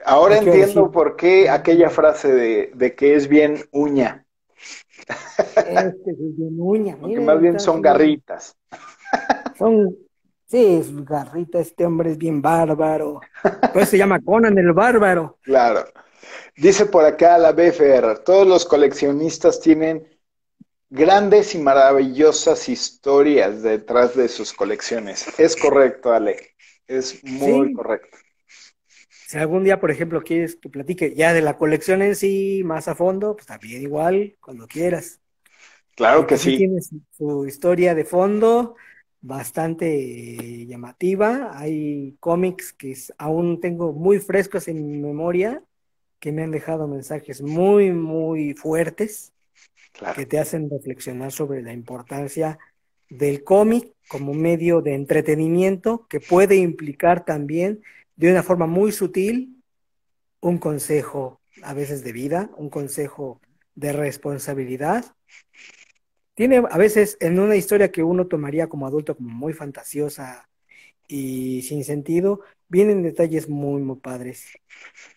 Ahora entiendo por qué aquella frase de, de que es bien uña. Este es bien uña. más bien son garritas. Son, sí, es garrita, este hombre es bien bárbaro. Pues se llama Conan el bárbaro. Claro. Dice por acá la BFR, todos los coleccionistas tienen grandes y maravillosas historias detrás de sus colecciones. Es correcto, Ale. Es muy correcto. Si algún día, por ejemplo, quieres que platique ya de la colección en sí más a fondo, pues también igual, cuando quieras. Claro que sí. Tiene su, historia de fondo bastante llamativa. Hay cómics que aún tengo muy frescos en mi memoria, que me han dejado mensajes muy, muy fuertes, que te hacen reflexionar sobre la importancia del cómic como medio de entretenimiento que puede implicar también de una forma muy sutil un consejo a veces de vida, un consejo de responsabilidad. Tiene a veces en una historia que uno tomaría como adulto como muy fantasiosa y sin sentido, vienen detalles muy, muy padres,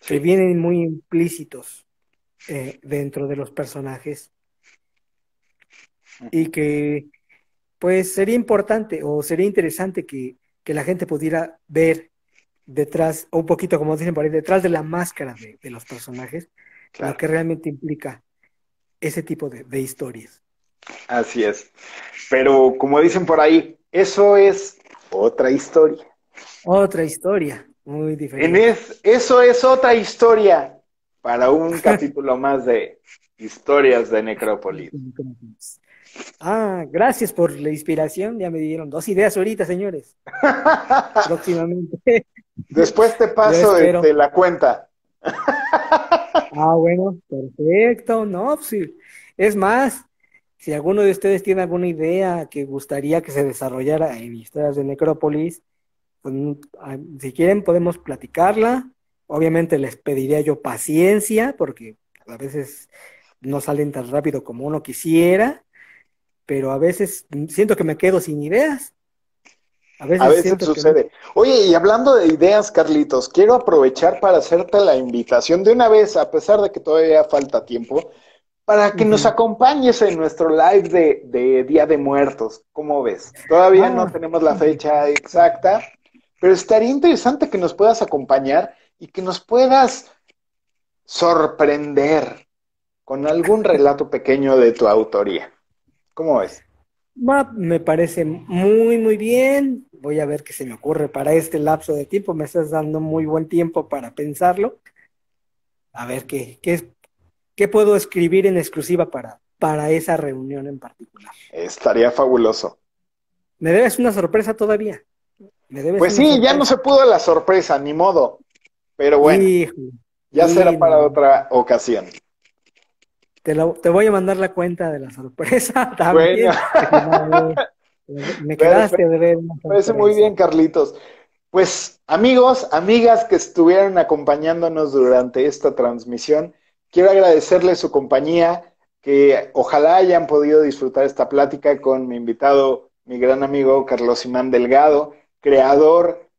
que vienen muy implícitos eh, dentro de los personajes y que pues sería importante o sería interesante que, que la gente pudiera ver detrás, o un poquito como dicen por ahí, detrás de la máscara de, los personajes, lo que realmente implica ese tipo de, historias. Así es. Pero como dicen por ahí, eso es otra historia. Otra historia, muy diferente. eso es otra historia para un capítulo más de historias de Necrópolis. Ah, gracias por la inspiración. Ya me dieron dos ideas ahorita, señores. Próximamente. Después te paso de, la cuenta. ah, bueno, perfecto. No, pues es más, si alguno de ustedes tiene alguna idea que gustaría que se desarrollara en historias de Necrópolis, pues, ah, si quieren podemos platicarla. Obviamente les pediría yo paciencia, porque a veces no salen tan rápido como uno quisiera pero a veces siento que me quedo sin ideas. A veces, sucede. Oye, y hablando de ideas, Carlitos, quiero aprovechar para hacerte la invitación de una vez, a pesar de que todavía falta tiempo, para que nos acompañes en nuestro live de, Día de Muertos. ¿Cómo ves? Todavía no ah. tenemos la fecha exacta, pero estaría interesante que nos puedas acompañar y que nos puedas sorprender con algún relato pequeño de tu autoría. ¿Cómo ves? me parece muy, muy bien. Voy a ver qué se me ocurre para este lapso de tiempo. Me estás dando muy buen tiempo para pensarlo. A ver qué, qué, qué puedo escribir en exclusiva para, para esa reunión en particular. Estaría fabuloso. Me debes una sorpresa todavía. pues sí, ya no se pudo la sorpresa, ni modo. Pero bueno, ya será para otra ocasión. Te, te, voy a mandar la cuenta de la sorpresa también. Me quedaste de ver. Parece muy bien, Carlitos. Pues amigos, amigas que estuvieron acompañándonos durante esta transmisión, quiero agradecerles su compañía, que ojalá hayan podido disfrutar esta plática con mi invitado, mi gran amigo Carlos Imán Delgado, creador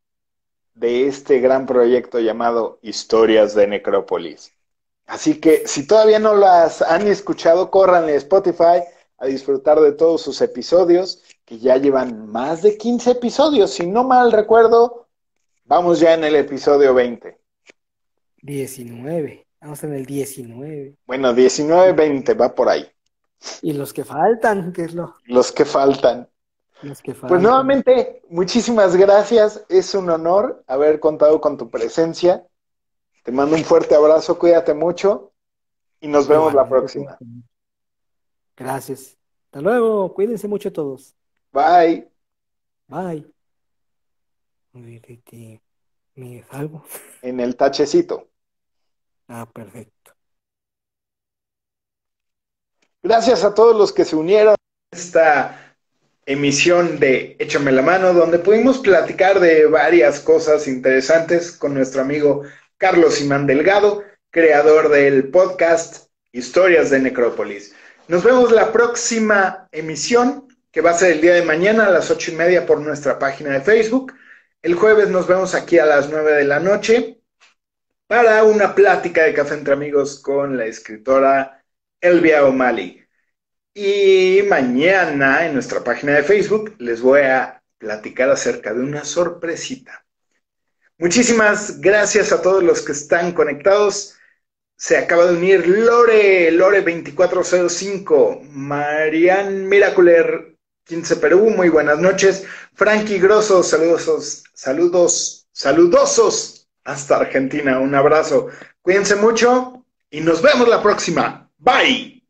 de este gran proyecto llamado Historias de Necrópolis. Así que si todavía no las han escuchado, córranle a Spotify a disfrutar de todos sus episodios, que ya llevan más de 15 episodios. Si no mal recuerdo, vamos ya en el episodio 20. 19. Vamos en el 19. Bueno, 19, 20, va por ahí. Y los que faltan, ¿qué es lo? Los que faltan. Los que faltan. Pues nuevamente, muchísimas gracias. Es un honor haber contado con tu presencia. Te mando un fuerte abrazo, cuídate mucho y nos vemos la próxima. Gracias. Hasta luego, cuídense mucho todos. Bye. Bye. ¿Me salgo? En el tachecito. Ah, perfecto. Gracias a todos los que se unieron a esta emisión de Échame la mano, donde pudimos platicar de varias cosas interesantes con nuestro amigo Carlos Simán Delgado, creador del podcast Historias de Necrópolis. Nos vemos la próxima emisión, que va a ser el día de mañana a las ocho y media por nuestra página de Facebook. El jueves nos vemos aquí a las nueve de la noche para una plática de café entre amigos con la escritora Elvia O'Malley. Y mañana en nuestra página de Facebook les voy a platicar acerca de una sorpresita. Muchísimas gracias a todos los que están conectados. Se acaba de unir Lore, Lore2405, Marian Miraculer, 15 Perú, muy buenas noches. Frankie Grosso, saludos, saludos, saludosos hasta Argentina, un abrazo. Cuídense mucho y nos vemos la próxima. Bye.